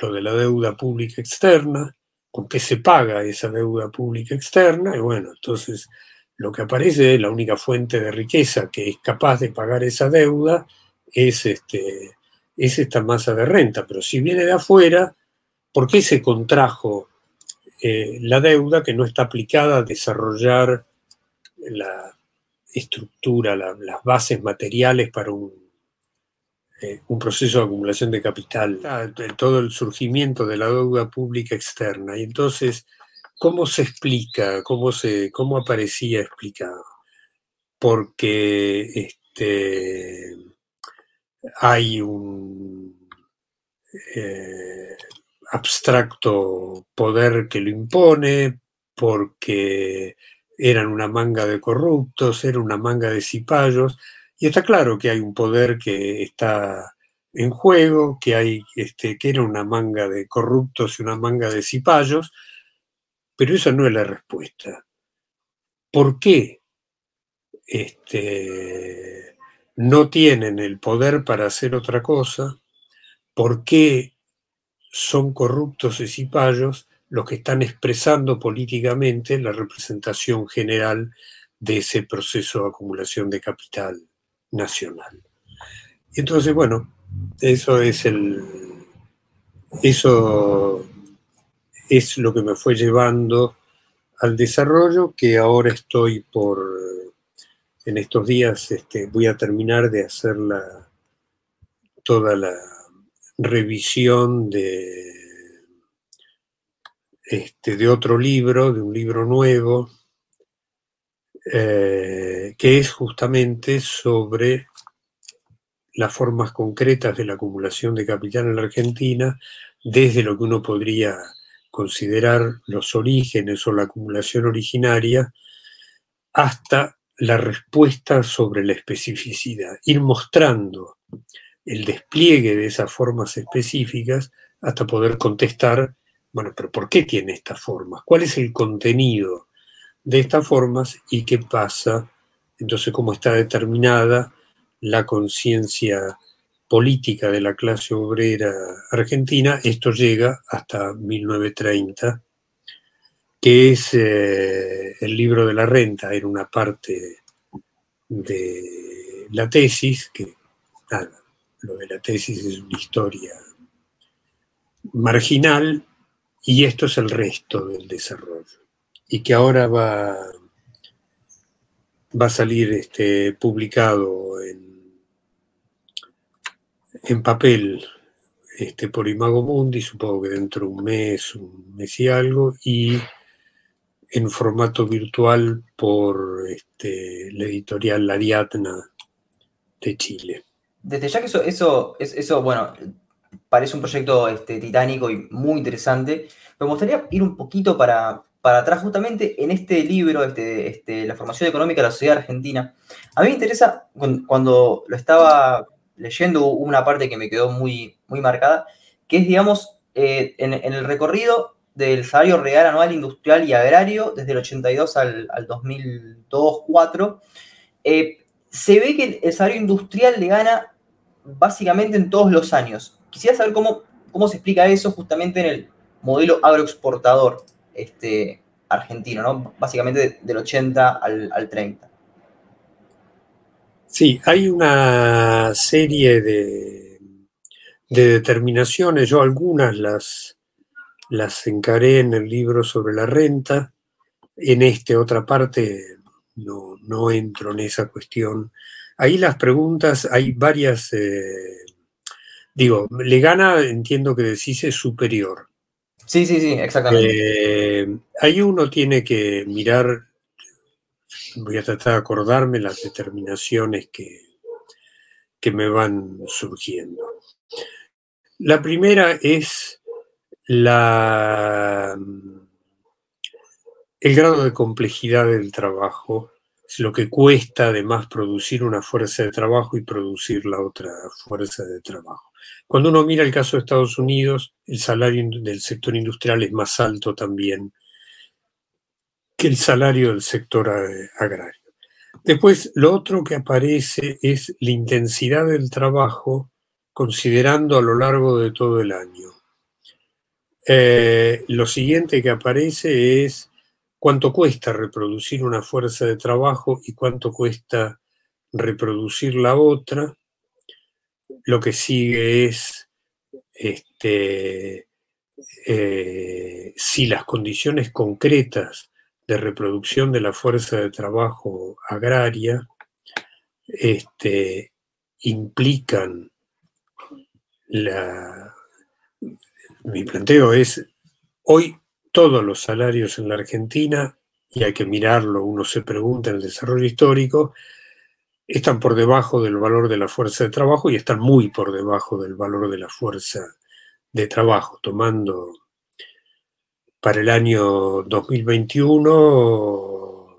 lo de la deuda pública externa, con qué se paga esa deuda pública externa, y bueno, entonces lo que aparece es la única fuente de riqueza que es capaz de pagar esa deuda es, este, es esta masa de renta, pero si viene de afuera, ¿por qué se contrajo eh, la deuda que no está aplicada a desarrollar la estructura, las bases materiales para un eh, un proceso de acumulación de capital, todo el surgimiento de la deuda pública externa. Y entonces, ¿cómo se explica? ¿Cómo, se, cómo aparecía explicado? Porque este, hay un eh, abstracto poder que lo impone, porque eran una manga de corruptos, era una manga de cipayos, y está claro que hay un poder que está en juego, que hay este, que era una manga de corruptos y una manga de cipayos, pero esa no es la respuesta. ¿Por qué este, no tienen el poder para hacer otra cosa? ¿Por qué son corruptos y cipayos los que están expresando políticamente la representación general de ese proceso de acumulación de capital? nacional. Entonces, bueno, eso es el. Eso es lo que me fue llevando al desarrollo, que ahora estoy por. En estos días este, voy a terminar de hacer la, toda la revisión de, este, de otro libro, de un libro nuevo, eh, que es justamente sobre las formas concretas de la acumulación de capital en la Argentina, desde lo que uno podría considerar los orígenes o la acumulación originaria, hasta la respuesta sobre la especificidad, ir mostrando el despliegue de esas formas específicas hasta poder contestar, bueno, pero ¿por qué tiene estas formas? ¿Cuál es el contenido de estas formas y qué pasa, entonces cómo está determinada la conciencia política de la clase obrera argentina, esto llega hasta 1930, que es eh, el libro de la renta, era una parte de la tesis, que lo de la tesis es una historia marginal y esto es el resto del desarrollo. Y que ahora va, va a salir este, publicado en, en papel este, por Imago Mundi, supongo que dentro de un mes, un mes y algo, y en formato virtual por este, la editorial Ariadna de Chile. Desde ya que eso, eso, eso bueno, parece un proyecto este, titánico y muy interesante, me gustaría ir un poquito para, para atrás justamente en este libro, este, este, La formación económica de la sociedad argentina. A mí me interesa, cuando lo estaba leyendo, una parte que me quedó muy, muy marcada, que es, digamos, eh, en, el recorrido del salario real anual industrial y agrario desde el 82 al, 2002-2004, eh, se ve que el salario industrial le gana básicamente en todos los años. Quisiera saber cómo, cómo se explica eso justamente en el modelo agroexportador este, argentino, ¿no? Básicamente del 80 al, 30. Sí, hay una serie de, de, determinaciones, yo algunas las, las encaré en el libro sobre la renta, en esta otra parte no, no, entro en esa cuestión. Ahí las preguntas, hay varias, eh, digo, le gana, entiendo que decís, es superior. Sí, sí, sí, exactamente. Eh, ahí uno tiene que mirar, voy a tratar de acordarme las determinaciones que, que me van surgiendo. La primera es el grado de complejidad del trabajo, es lo que cuesta además producir una fuerza de trabajo y producir la otra fuerza de trabajo. Cuando uno mira el caso de Estados Unidos, el salario del sector industrial es más alto también que el salario del sector eh, agrario. Después, lo otro que aparece es la intensidad del trabajo considerando a lo largo de todo el año. Eh, lo siguiente que aparece es cuánto cuesta reproducir una fuerza de trabajo y cuánto cuesta reproducir la otra. Lo que sigue es este, eh, si las condiciones concretas de reproducción de la fuerza de trabajo agraria este, implican la... Mi planteo es, hoy todos los salarios en la Argentina, y hay que mirarlo, uno se pregunta en el desarrollo histórico, están por debajo del valor de la fuerza de trabajo y están muy por debajo del valor de la fuerza de trabajo, tomando para el año 2021,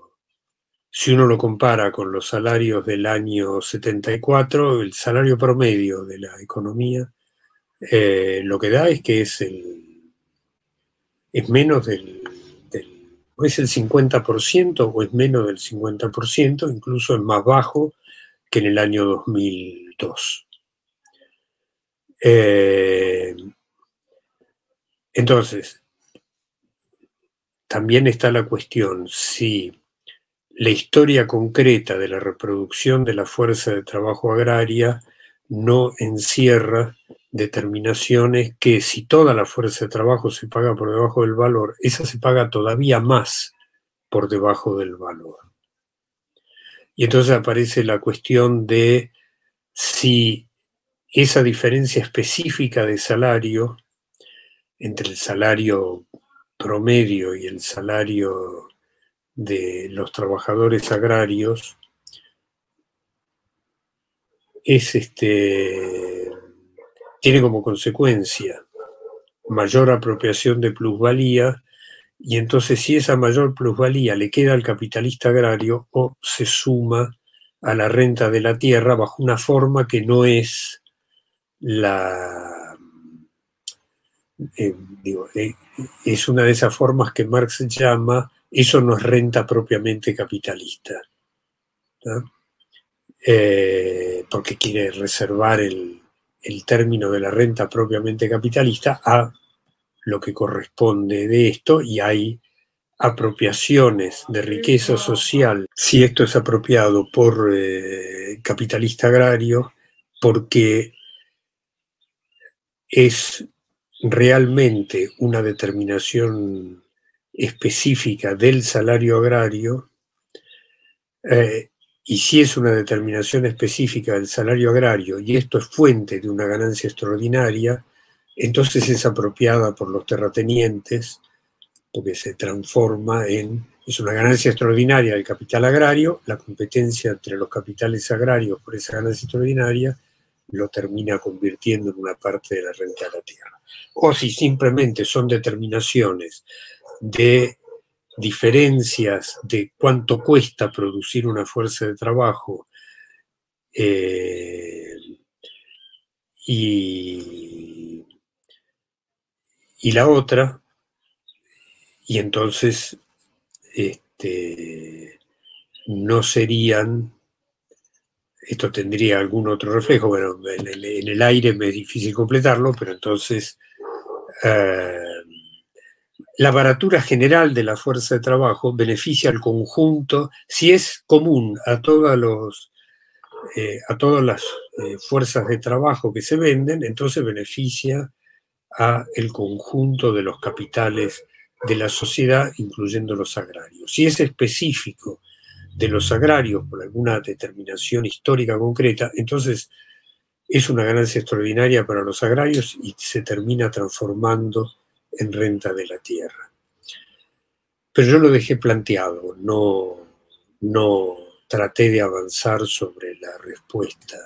si uno lo compara con los salarios del año 74, el salario promedio de la economía, eh, lo que da es que es es menos del, o es el 50% o es menos del 50%, incluso es más bajo que en el año 2002. Eh, entonces, también está la cuestión si la historia concreta de la reproducción de la fuerza de trabajo agraria no encierra determinaciones que si toda la fuerza de trabajo se paga por debajo del valor, esa se paga todavía más por debajo del valor. Y entonces aparece la cuestión de si esa diferencia específica de salario entre el salario promedio y el salario de los trabajadores agrarios es este tiene como consecuencia mayor apropiación de plusvalía y entonces si esa mayor plusvalía le queda al capitalista agrario o se suma a la renta de la tierra bajo una forma que no es la... Eh, eh, es una de esas formas que Marx llama, eso no es renta propiamente capitalista, eh, porque quiere reservar el, el término de la renta propiamente capitalista a lo que corresponde de esto y hay apropiaciones de riqueza social, si esto es apropiado por eh, capitalista agrario, porque es realmente una determinación específica del salario agrario, eh, y si es una determinación específica del salario agrario y esto es fuente de una ganancia extraordinaria, entonces es apropiada por los terratenientes porque se transforma en, es una ganancia extraordinaria del capital agrario, la competencia entre los capitales agrarios por esa ganancia extraordinaria lo termina convirtiendo en una parte de la renta de la tierra. O si simplemente son determinaciones de diferencias de cuánto cuesta producir una fuerza de trabajo eh, y, y, la otra, y entonces este, no serían, esto tendría algún otro reflejo, bueno, en el, aire me es difícil completarlo, pero entonces... Eh, la baratura general de la fuerza de trabajo beneficia al conjunto, si es común a, los, eh, todas las eh, fuerzas de trabajo que se venden, entonces beneficia a el conjunto de los capitales de la sociedad, incluyendo los agrarios. Si es específico de los agrarios por alguna determinación histórica concreta, entonces es una ganancia extraordinaria para los agrarios y se termina transformando en renta de la tierra. Pero yo lo dejé planteado, no, no traté de avanzar sobre la respuesta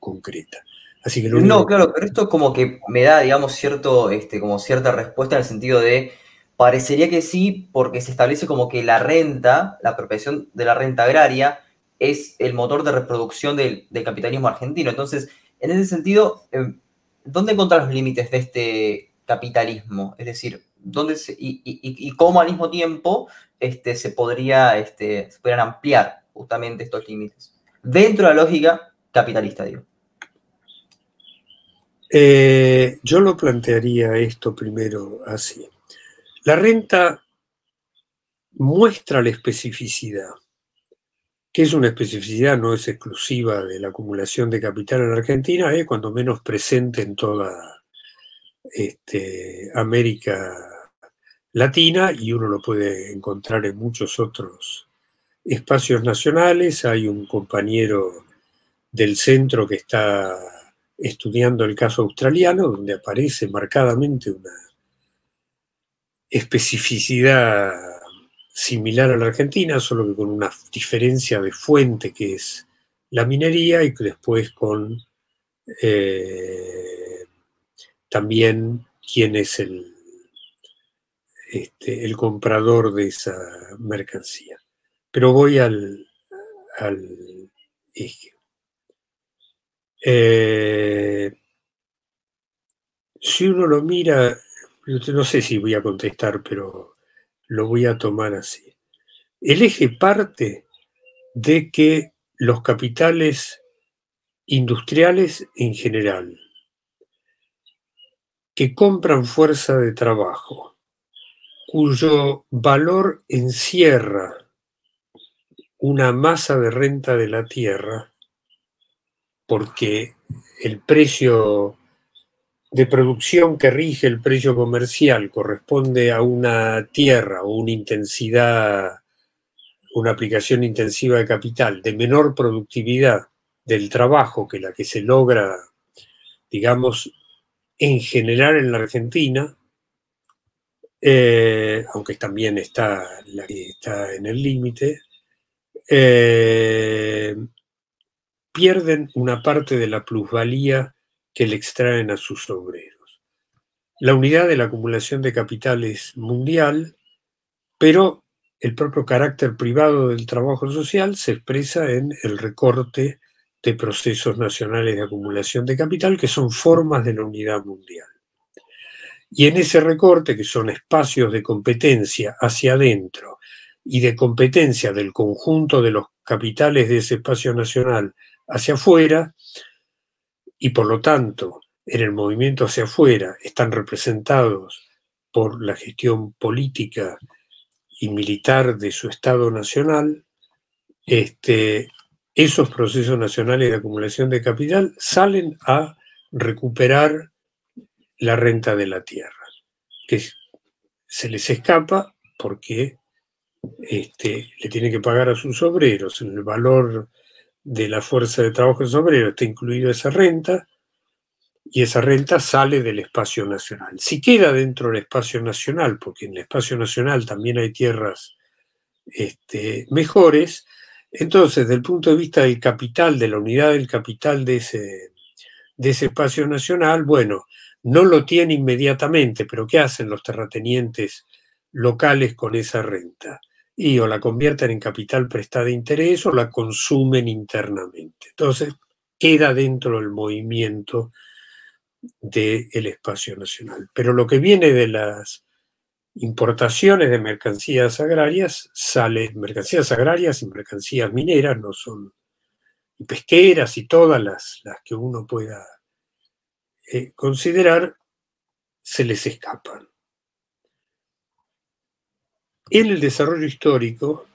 concreta. Así que No, claro, pero esto como que me da, digamos, cierto, este, como cierta respuesta en el sentido de Parecería que sí, porque se establece como que la renta, la apropiación de la renta agraria, es el motor de reproducción del, capitalismo argentino. Entonces, en ese sentido, em, ¿dónde encontrar los límites de este capitalismo? Es decir, ¿dónde y, cómo al mismo tiempo este, se, podría, este, se podrían ampliar justamente estos límites? Dentro de la lógica capitalista, digo. Eh, yo lo plantearía esto primero así. La renta muestra la especificidad, que es una especificidad, no es exclusiva de la acumulación de capital en Argentina, es cuando menos presente en toda este, América Latina y uno lo puede encontrar en muchos otros espacios nacionales. Hay un compañero del centro que está estudiando el caso australiano, donde aparece marcadamente una especificidad similar a la Argentina, solo que con una diferencia de fuente que es la minería y después con eh, también quién es el, este, el comprador de esa mercancía. Pero voy al, al eje. Eh, si uno lo mira no sé si voy a contestar, pero lo voy a tomar así. El eje parte de que los capitales industriales en general, que compran fuerza de trabajo, cuyo valor encierra una masa de renta de la tierra, porque el precio de producción que rige el precio comercial corresponde a una tierra o una intensidad, una aplicación intensiva de capital de menor productividad del trabajo que la que se logra, digamos, en general en la Argentina, eh, aunque también está en el límite, eh, pierden una parte de la plusvalía que le extraen a sus obreros. La unidad de la acumulación de capital es mundial, pero el propio carácter privado del trabajo social se expresa en el recorte de procesos nacionales de acumulación de capital, que son formas de la unidad mundial. Y en ese recorte, que son espacios de competencia hacia adentro y de competencia del conjunto de los capitales de ese espacio nacional hacia afuera, y por lo tanto en el movimiento hacia afuera están representados por la gestión política y militar de su Estado nacional, este, esos procesos nacionales de acumulación de capital salen a recuperar la renta de la tierra, que se les escapa porque este, le tienen que pagar a sus obreros el valor de la fuerza de trabajo de obrero está incluido esa renta y esa renta sale del espacio nacional. Si queda dentro del espacio nacional, porque en el espacio nacional también hay tierras este, mejores, entonces, desde el punto de vista del capital, de la unidad del capital de ese, espacio nacional, bueno, no lo tiene inmediatamente, pero ¿qué hacen los terratenientes locales con esa renta? y o la convierten en capital prestada de interés o la consumen internamente. Entonces, queda dentro del movimiento del espacio nacional. Pero lo que viene de las importaciones de mercancías agrarias sale, mercancías agrarias y mercancías mineras, no son pesqueras y todas las, las que uno pueda eh, considerar, se les escapan. En el desarrollo histórico,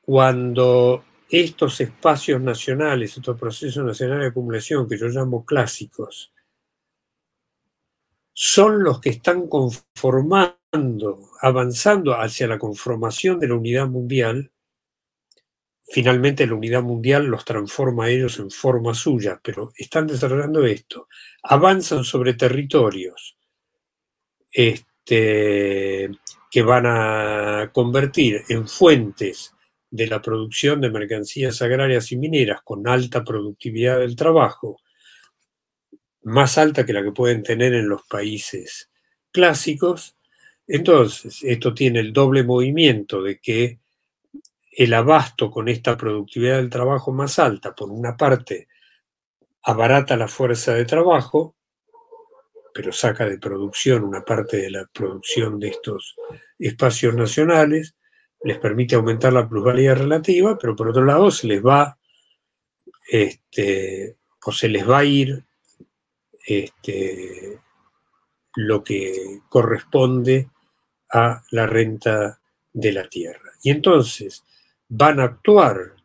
cuando estos espacios nacionales, estos procesos nacionales de acumulación que yo llamo clásicos, son los que están conformando avanzando hacia la conformación de la unidad mundial, finalmente la unidad mundial los transforma a ellos en forma suya, pero están desarrollando esto, avanzan sobre territorios este, que van a convertir en fuentes de la producción de mercancías agrarias y mineras con alta productividad del trabajo, más alta que la que pueden tener en los países clásicos. Entonces, esto tiene el doble movimiento de que el abasto con esta productividad del trabajo más alta, por una parte, abarata la fuerza de trabajo, pero saca de producción una parte de la producción de estos espacios nacionales, les permite aumentar la plusvalía relativa, pero por otro lado se les va, este, o se les va a ir este, lo que corresponde a la renta de la tierra. Y entonces van a actuar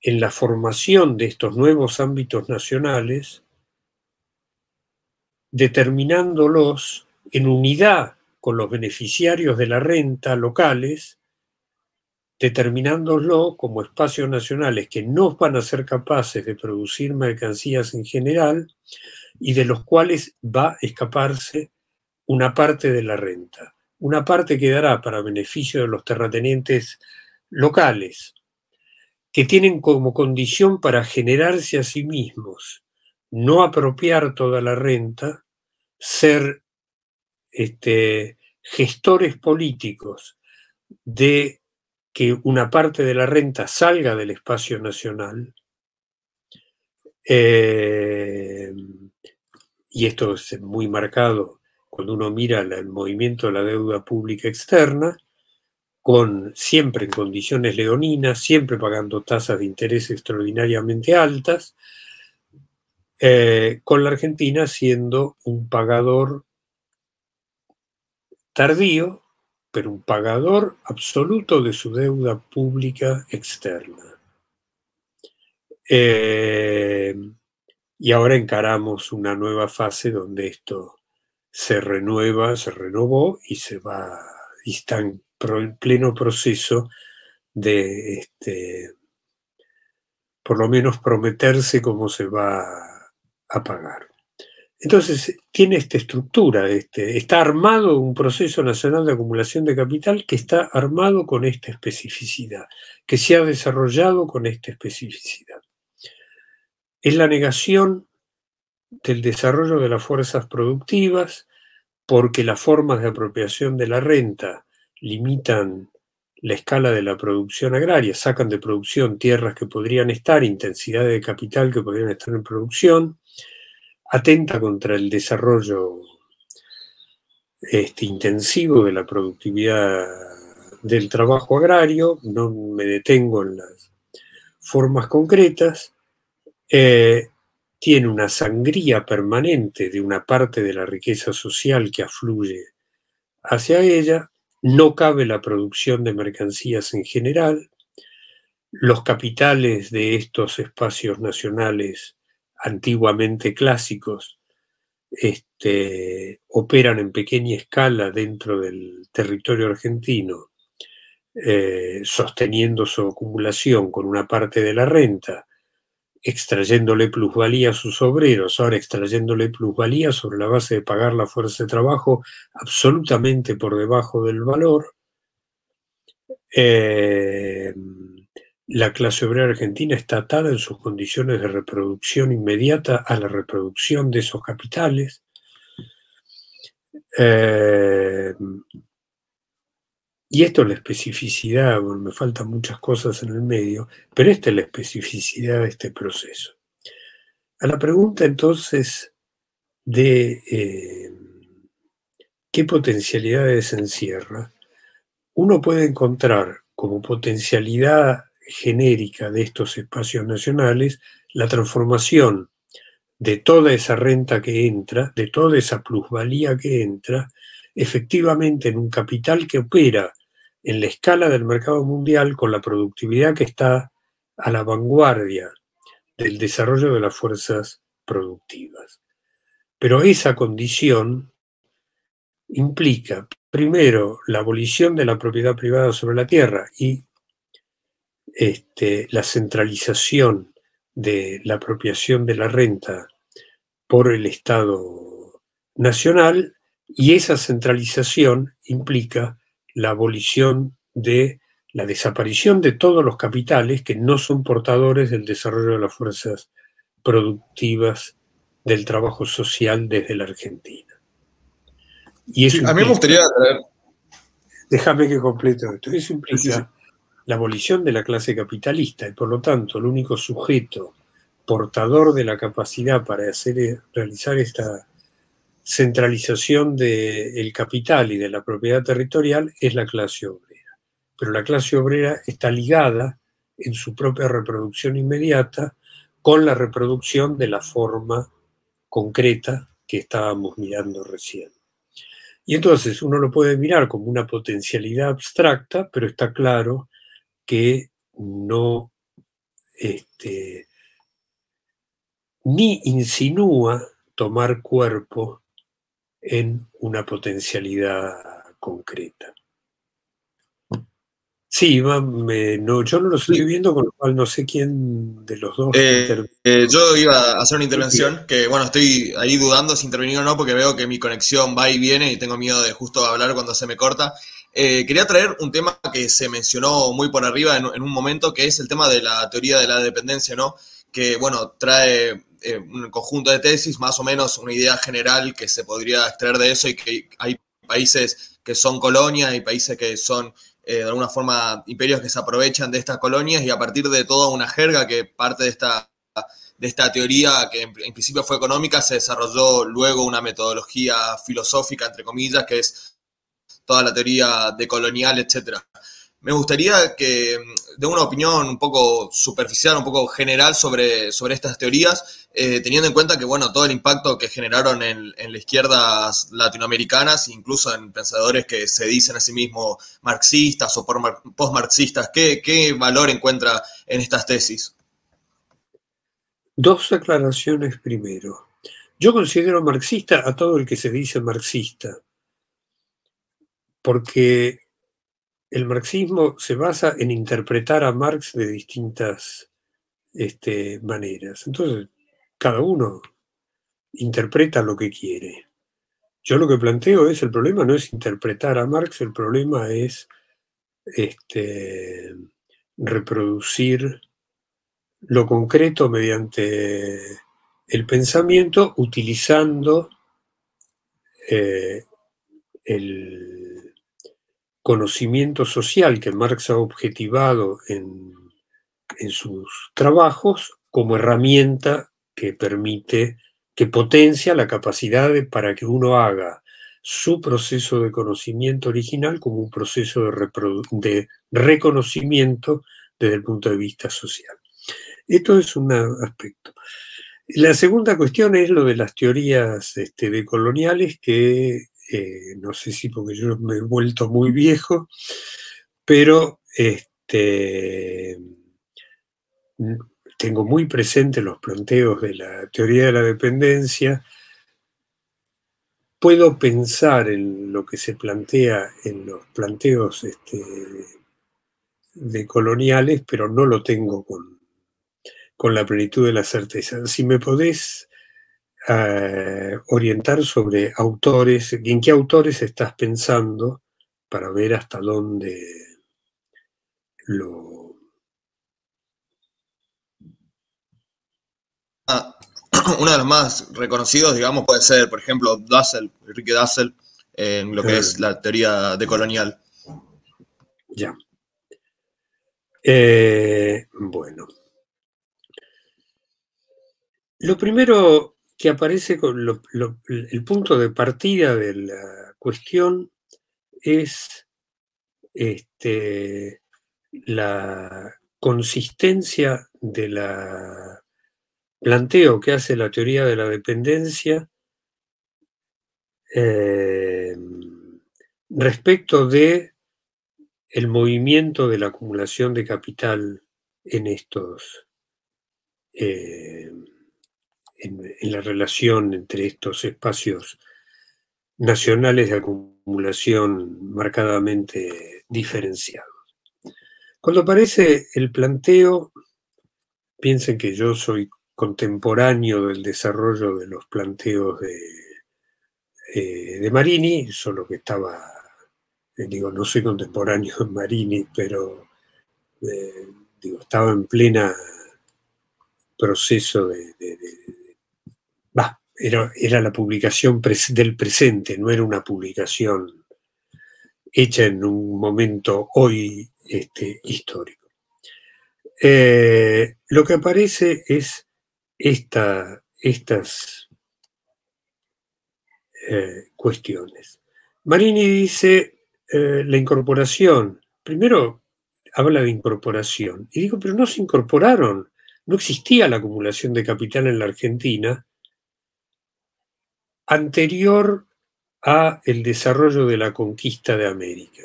en la formación de estos nuevos ámbitos nacionales, determinándolos en unidad con los beneficiarios de la renta locales, determinándolo como espacios nacionales que no van a ser capaces de producir mercancías en general y de los cuales va a escaparse una parte de la renta. Una parte quedará para beneficio de los terratenientes locales, que tienen como condición para generarse a sí mismos, no apropiar toda la renta, ser este, gestores políticos de que una parte de la renta salga del espacio nacional, eh, y esto es muy marcado cuando uno mira el movimiento de la deuda pública externa, con siempre en condiciones leoninas, siempre pagando tasas de interés extraordinariamente altas, eh, con la Argentina siendo un pagador tardío, pero un pagador absoluto de su deuda pública externa. Eh, y ahora encaramos una nueva fase donde esto se renueva, se renovó y se va, está en pleno proceso de, este, por lo menos, prometerse cómo se va a pagar. Entonces, tiene esta estructura, este, está armado un proceso nacional de acumulación de capital que está armado con esta especificidad, que se ha desarrollado con esta especificidad. Es la negación del desarrollo de las fuerzas productivas porque las formas de apropiación de la renta limitan la escala de la producción agraria, sacan de producción tierras que podrían estar, intensidad de capital que podrían estar en producción, atenta contra el desarrollo este, intensivo de la productividad del trabajo agrario, no me detengo en las formas concretas, eh, tiene una sangría permanente de una parte de la riqueza social que afluye hacia ella, no cabe la producción de mercancías en general, los capitales de estos espacios nacionales antiguamente clásicos este, operan en pequeña escala dentro del territorio argentino, eh, sosteniendo su acumulación con una parte de la renta, extrayéndole plusvalía a sus obreros, ahora extrayéndole plusvalía sobre la base de pagar la fuerza de trabajo absolutamente por debajo del valor. Eh, la clase obrera argentina está atada en sus condiciones de reproducción inmediata a la reproducción de esos capitales. Eh, y esto es la especificidad, me faltan muchas cosas en el medio, pero esta es la especificidad de este proceso. A la pregunta entonces de eh, qué potencialidades encierra, uno puede encontrar como potencialidad genérica de estos espacios nacionales la transformación de toda esa renta que entra, de toda esa plusvalía que entra, efectivamente en un capital que opera en la escala del mercado mundial con la productividad que está a la vanguardia del desarrollo de las fuerzas productivas. Pero esa condición implica, primero, la abolición de la propiedad privada sobre la tierra y este, la centralización de la apropiación de la renta por el Estado nacional, y esa centralización implica la abolición de la desaparición de todos los capitales que no son portadores del desarrollo de las fuerzas productivas del trabajo social desde la Argentina. Y a mí me gustaría traer... Déjame que completo esto. Eso implica la abolición de la clase capitalista y por lo tanto el único sujeto portador de la capacidad para hacer, realizar esta centralización del capital y de la propiedad territorial es la clase obrera. Pero la clase obrera está ligada en su propia reproducción inmediata con la reproducción de la forma concreta que estábamos mirando recién. Y entonces uno lo puede mirar como una potencialidad abstracta, pero está claro que no este, ni insinúa tomar cuerpo en una potencialidad concreta. Sí, no, yo no lo estoy viendo, con lo cual no sé quién de los dos. Eh, eh, yo iba a hacer una intervención, que bueno, estoy ahí dudando si intervenir o no, porque veo que mi conexión va y viene y tengo miedo de justo hablar cuando se me corta. Eh, quería traer un tema que se mencionó muy por arriba en, en, un momento, que es el tema de la teoría de la dependencia, ¿no? Que, bueno, trae un conjunto de tesis, más o menos una idea general que se podría extraer de eso y que hay países que son colonias y países que son eh, de alguna forma imperios que se aprovechan de estas colonias y a partir de toda una jerga que parte de esta, de esta teoría que en, principio fue económica, se desarrolló luego una metodología filosófica, entre comillas, que es toda la teoría decolonial, etcétera. Me gustaría que de una opinión un poco superficial, un poco general sobre, sobre estas teorías, eh, teniendo en cuenta que, bueno, todo el impacto que generaron en, en las izquierdas latinoamericanas, incluso en pensadores que se dicen a sí mismos marxistas o postmarxistas, ¿qué, ¿qué valor encuentra en estas tesis? Dos aclaraciones primero. Yo considero marxista a todo el que se dice marxista, porque el marxismo se basa en interpretar a Marx de distintas este, maneras. Entonces, cada uno interpreta lo que quiere. Yo lo que planteo es, el problema no es interpretar a Marx, el problema es este, reproducir lo concreto mediante el pensamiento utilizando eh, el conocimiento social que Marx ha objetivado en, sus trabajos como herramienta que permite, que potencia la capacidad para que uno haga su proceso de conocimiento original como un proceso de, de reconocimiento desde el punto de vista social. Esto es un aspecto. La segunda cuestión es lo de las teorías este, decoloniales que eh, no sé si porque yo me he vuelto muy viejo, pero este, tengo muy presente los planteos de la teoría de la dependencia. Puedo pensar en lo que se plantea en los planteos este, de coloniales, pero no lo tengo con, con la plenitud de la certeza. Si me podés orientar sobre autores, en qué autores estás pensando para ver hasta dónde lo... Ah, uno de los más reconocidos, digamos, puede ser, por ejemplo, Dussel, Enrique Dussel, en lo que es la teoría decolonial. Ya. Eh, bueno. Lo primero que aparece con el punto de partida de la cuestión es este, la consistencia de la planteo que hace la teoría de la dependencia eh, respecto de el movimiento de la acumulación de capital en estos eh, en, la relación entre estos espacios nacionales de acumulación marcadamente diferenciados. Cuando aparece el planteo, piensen que yo soy contemporáneo del desarrollo de los planteos de, eh, de Marini, solo que estaba, eh, digo, no soy contemporáneo de Marini, pero eh, digo, estaba en plena proceso de... era, era, la publicación del presente, no era una publicación hecha en un momento hoy este, histórico. lo que aparece es esta, estas eh, cuestiones. Marini dice eh, la incorporación. Primero habla de incorporación. Y digo, pero no se incorporaron. No existía la acumulación de capital en la Argentina anterior a el desarrollo de la conquista de América.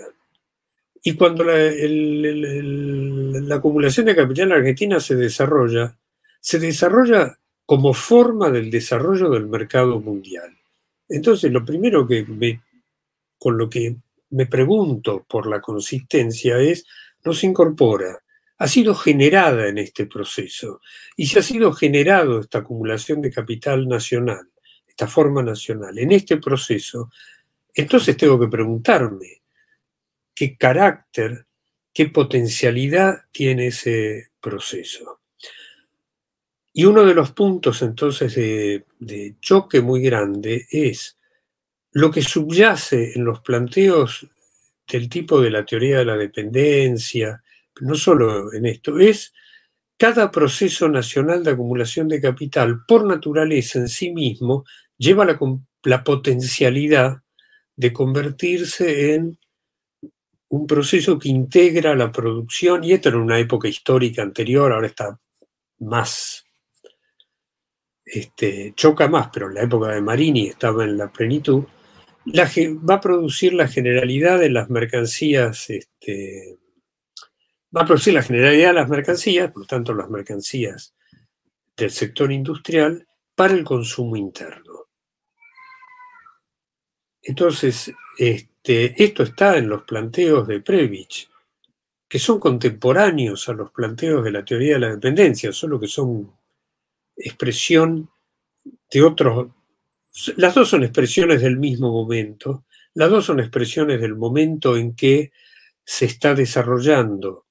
Y cuando la, la acumulación de capital Argentina se desarrolla, se desarrolla como forma del desarrollo del mercado mundial. Entonces, lo primero que me, con lo que me pregunto por la consistencia es, no se incorpora, ha sido generada en este proceso. Y si ha sido generado esta acumulación de capital nacional, esta forma nacional, en este proceso, entonces tengo que preguntarme qué carácter, qué potencialidad tiene ese proceso. Y uno de los puntos entonces de, choque muy grande es lo que subyace en los planteos del tipo de la teoría de la dependencia, no solo en esto, es cada proceso nacional de acumulación de capital por naturaleza en sí mismo lleva la, potencialidad de convertirse en un proceso que integra la producción, y esto en una época histórica anterior, ahora está más este, choca más, pero en la época de Marini estaba en la plenitud, va a producir la generalidad de las mercancías, este, va a producir la generalidad de las mercancías, por tanto las mercancías del sector industrial, para el consumo interno. Entonces, este, esto está en los planteos de Previch, que son contemporáneos a los planteos de la teoría de la dependencia, solo que son expresión de otros, las dos son expresiones del mismo momento, las dos son expresiones del momento en que se está desarrollando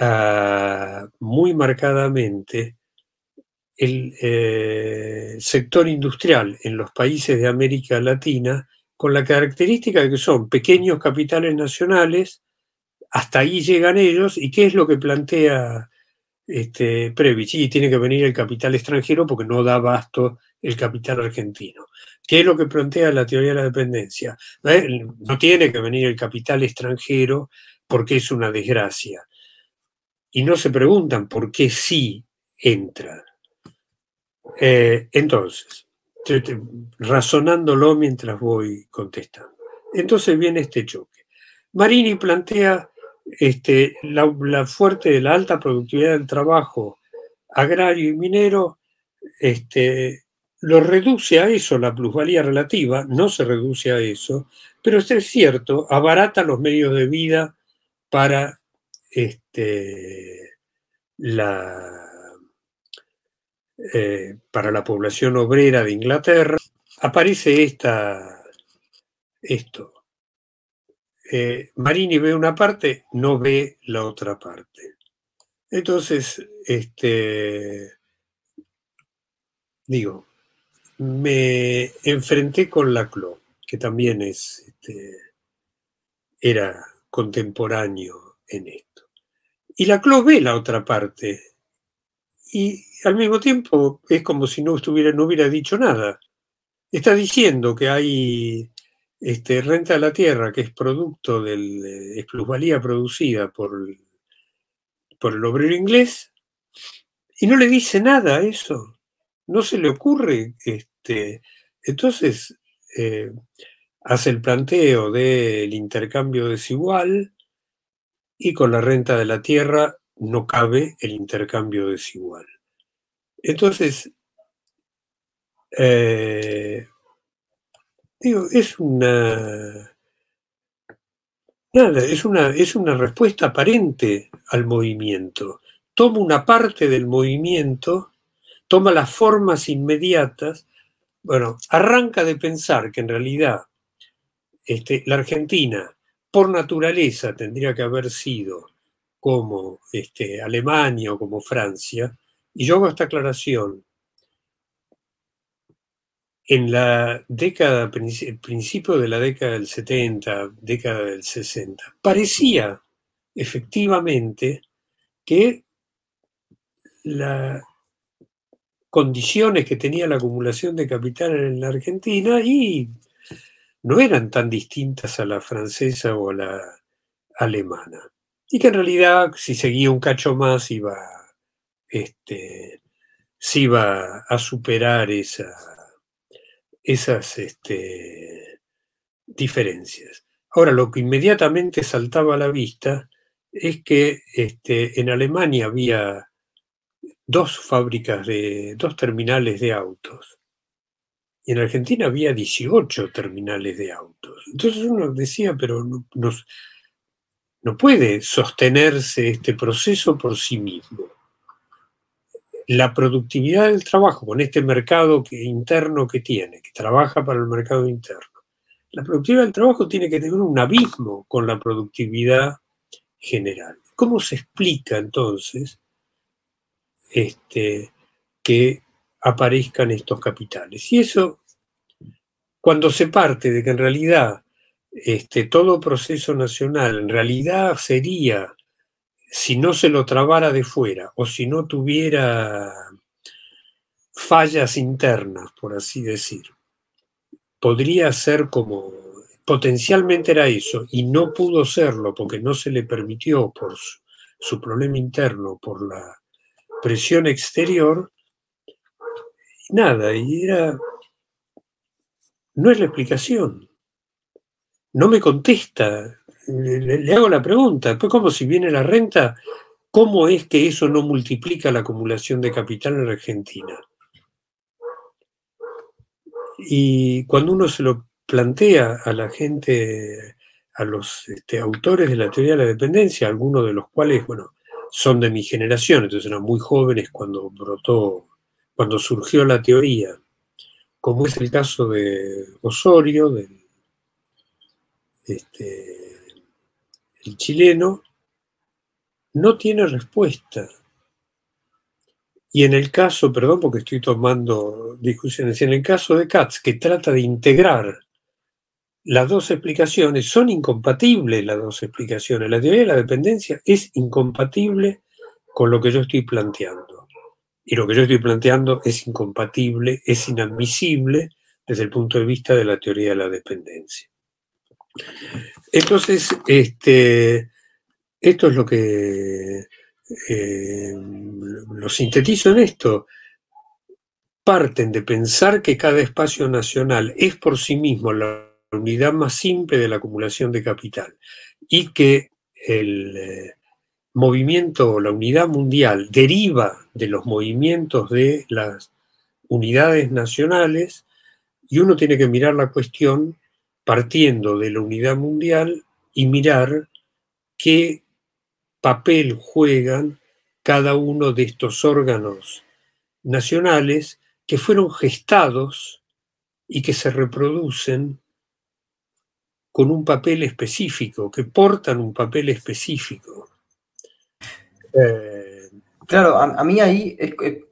ah, muy marcadamente el eh, sector industrial en los países de América Latina con la característica de que son pequeños capitales nacionales, hasta ahí llegan ellos, y qué es lo que plantea este, Previch, y tiene que venir el capital extranjero porque no da abasto el capital argentino. ¿Qué es lo que plantea la teoría de la dependencia? ¿Eh? No tiene que venir el capital extranjero porque es una desgracia. Y no se preguntan por qué sí entra. Eh, entonces, razonándolo mientras voy contestando. Entonces viene este choque. Marini plantea este, la, fuerte, la alta productividad del trabajo agrario y minero, este, lo reduce a eso, la plusvalía relativa, no se reduce a eso, pero es cierto, abarata los medios de vida para este, la, eh, para la población obrera de Inglaterra. Aparece esta, esto, eh, Marini ve una parte, no ve la otra parte. Entonces, este, digo, me enfrenté con Laclau, que también es, este, era contemporáneo en esto. Y Laclau ve la otra parte. Y al mismo tiempo es como si no, estuviera, no hubiera dicho nada. Está diciendo que hay este, renta de la tierra, que es producto de la plusvalía producida por, por el obrero inglés, y no le dice nada a eso. No se le ocurre. Este, entonces, eh, hace el planteo del intercambio desigual y con la renta de la tierra no cabe el intercambio desigual. Entonces, eh, Digo, es una. Nada, es una, es una respuesta aparente al movimiento. Toma una parte del movimiento, toma las formas inmediatas. Bueno, arranca de pensar que en realidad este, la Argentina, por naturaleza, tendría que haber sido como este, Alemania o como Francia, y yo hago esta aclaración. En la década, principio de la década del 70, década del 60, parecía efectivamente que las condiciones que tenía la acumulación de capital en la Argentina y no eran tan distintas a la francesa o a la alemana. Y que en realidad, si seguía un cacho más, iba este, si va a superar esa, esas este, diferencias. Ahora, lo que inmediatamente saltaba a la vista es que este, en Alemania había dos fábricas de, dos terminales de autos. Y en Argentina había 18 terminales de autos. Entonces uno decía, pero no, no puede sostenerse este proceso por sí mismo la productividad del trabajo con este mercado interno que tiene, que trabaja para el mercado interno, la productividad del trabajo tiene que tener un abismo con la productividad general. ¿Cómo se explica entonces este, que aparezcan estos capitales? Y eso, cuando se parte de que en realidad este, todo proceso nacional en realidad sería si no se lo trabara de fuera o si no tuviera fallas internas, por así decir, podría ser como, potencialmente era eso, y no pudo serlo porque no se le permitió por su, problema interno, por la presión exterior, nada, y era, no es la explicación. No me contesta le, hago la pregunta, pues como si viene la renta, ¿cómo es que eso no multiplica la acumulación de capital en Argentina? Y cuando uno se lo plantea a la gente, a los este, autores de la teoría de la dependencia, algunos de los cuales, bueno, son de mi generación, entonces eran muy jóvenes cuando brotó, cuando surgió la teoría, como es el caso de Osorio, del este, el chileno no tiene respuesta. Y en el caso, perdón porque estoy tomando discusiones, en el caso de Katz, que trata de integrar las dos explicaciones, son incompatibles las dos explicaciones. La teoría de la dependencia es incompatible con lo que yo estoy planteando. Y lo que yo estoy planteando es incompatible, es inadmisible desde el punto de vista de la teoría de la dependencia. Entonces, este, esto es lo que eh, lo sintetizo en esto. Parten de pensar que cada espacio nacional es por sí mismo la unidad más simple de la acumulación de capital y que el eh, movimiento, la unidad mundial deriva de los movimientos de las unidades nacionales y uno tiene que mirar la cuestión partiendo de la unidad mundial y mirar qué papel juegan cada uno de estos órganos nacionales que fueron gestados y que se reproducen con un papel específico, que portan un papel específico. Eh, claro, a, mí ahí,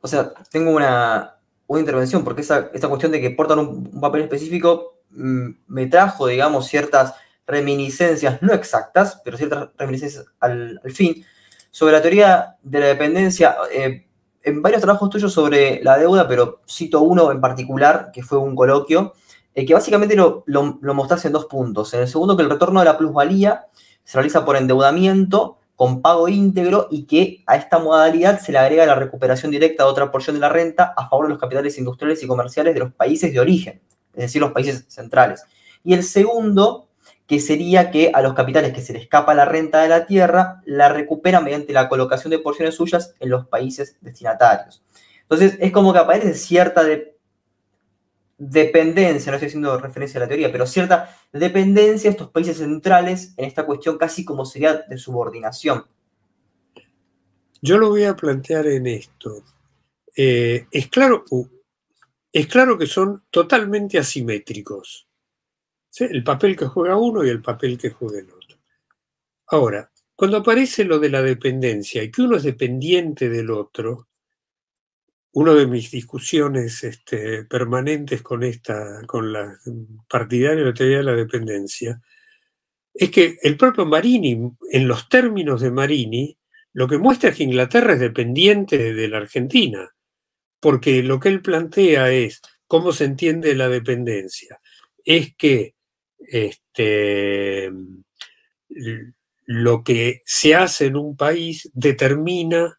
o sea, tengo una, intervención, porque esa, cuestión de que portan un papel específico me trajo, digamos, ciertas reminiscencias, no exactas, pero ciertas reminiscencias al, fin, sobre la teoría de la dependencia. Eh, en varios trabajos tuyos sobre la deuda, pero cito uno en particular, que fue un coloquio, eh, que básicamente lo, lo, en dos puntos. En el segundo, que el retorno de la plusvalía se realiza por endeudamiento con pago íntegro y que a esta modalidad se le agrega la recuperación directa de otra porción de la renta a favor de los capitales industriales y comerciales de los países de origen es decir, los países centrales. Y el segundo, que sería que a los capitales que se les escapa la renta de la tierra, la recuperan mediante la colocación de porciones suyas en los países destinatarios. Entonces, es como que aparece cierta de dependencia, no estoy haciendo referencia a la teoría, pero cierta dependencia de estos países centrales en esta cuestión casi como sería de subordinación. Yo lo voy a plantear en esto. Eh, es, claro, es claro que son totalmente asimétricos. El papel que juega uno y el papel que juega el otro. Ahora, cuando aparece lo de la dependencia y que uno es dependiente del otro, una de mis discusiones este, permanentes con esta, con la partidaria de la teoría de la dependencia, es que el propio Marini, en los términos de Marini, lo que muestra es que Inglaterra es dependiente de la Argentina, porque lo que él plantea es cómo se entiende la dependencia. Es que este, lo que se hace en un país determina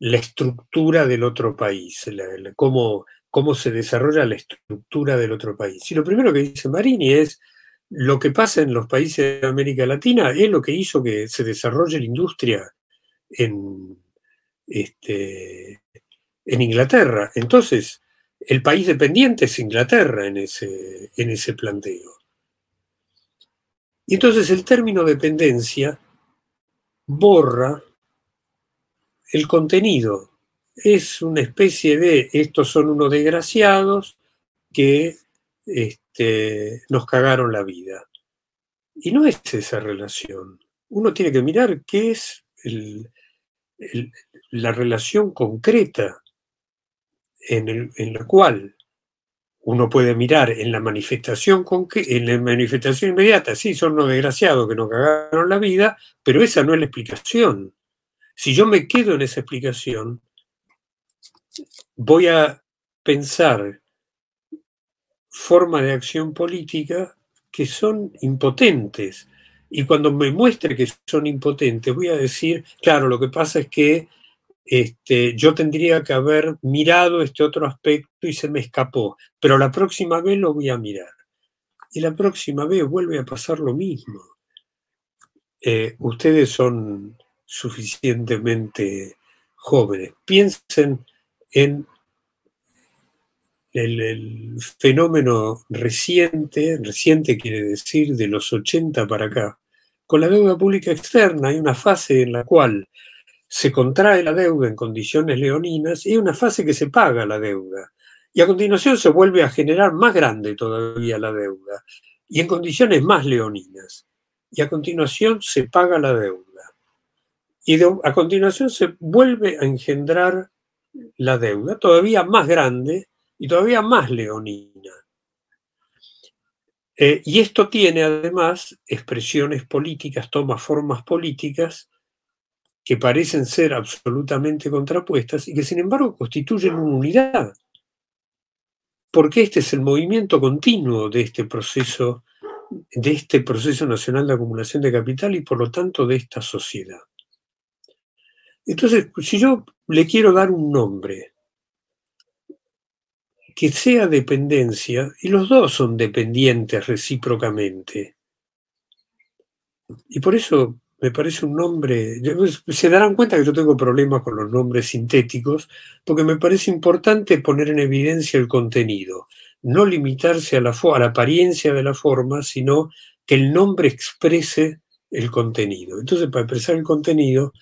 la estructura del otro país, cómo, cómo se desarrolla la estructura del otro país. Y lo primero que dice Marini es, lo que pasa en los países de América Latina es lo que hizo que se desarrolle la industria en, este, en Inglaterra. Entonces, el país dependiente es Inglaterra en ese, en ese planteo. Y entonces el término dependencia borra el contenido. Es una especie de, estos son unos desgraciados que este, nos cagaron la vida. Y no es esa relación. Uno tiene que mirar qué es la relación concreta en, en, la cual uno puede mirar en la manifestación en la manifestación inmediata, sí, son unos desgraciados que nos cagaron la vida, pero esa no es la explicación. Si yo me quedo en esa explicación, voy a pensar formas de acción política que son impotentes. Y cuando me muestre que son impotentes, voy a decir, claro, lo que pasa es que este, yo tendría que haber mirado este otro aspecto y se me escapó, pero la próxima vez lo voy a mirar. Y la próxima vez vuelve a pasar lo mismo. Eh, ustedes son suficientemente jóvenes. Piensen en el, fenómeno reciente, reciente quiere decir de los 80 para acá. Con la deuda pública externa hay una fase en la cual se contrae la deuda en condiciones leoninas y hay una fase que se paga la deuda. Y a continuación se vuelve a generar más grande todavía la deuda y en condiciones más leoninas. Y a continuación se paga la deuda. Y a continuación se vuelve a engendrar la deuda, todavía más grande y todavía más leonina. Eh, y esto tiene además expresiones políticas, toma formas políticas que parecen ser absolutamente contrapuestas y que sin embargo constituyen una unidad. Porque este es el movimiento continuo de este proceso, de este proceso nacional de acumulación de capital y por lo tanto de esta sociedad. Entonces, si yo le quiero dar un nombre que sea dependencia, y los dos son dependientes recíprocamente, y por eso me parece un nombre, se darán cuenta que yo tengo problemas con los nombres sintéticos, porque me parece importante poner en evidencia el contenido, no limitarse a la, a la apariencia de la forma, sino que el nombre exprese el contenido. Entonces, para expresar el contenido,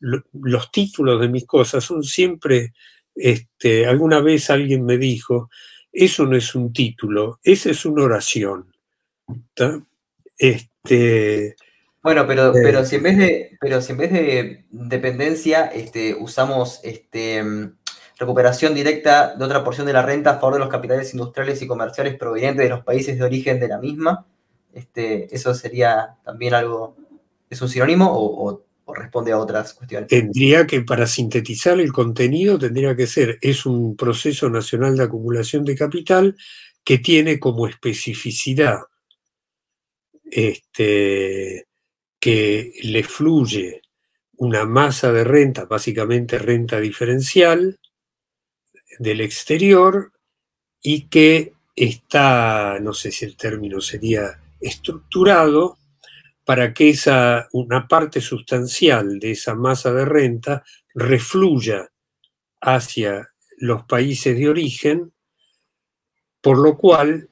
los títulos de mis cosas son siempre, este, alguna vez alguien me dijo, eso no es un título, esa es una oración. Este, bueno, pero, pero eh, si en vez de, pero si en vez de dependencia, este, usamos este, recuperación directa de otra porción de la renta a favor de los capitales industriales y comerciales provenientes de los países de origen de la misma, este, eso sería también algo, ¿es un sinónimo o o responde a otras cuestiones? Tendría que, para sintetizar el contenido, tendría que ser, es un proceso nacional de acumulación de capital que tiene como especificidad este, que le fluye una masa de renta, básicamente renta diferencial, del exterior y que está, no sé si el término sería estructurado para que esa, una parte sustancial de esa masa de renta refluya hacia los países de origen Por lo cual,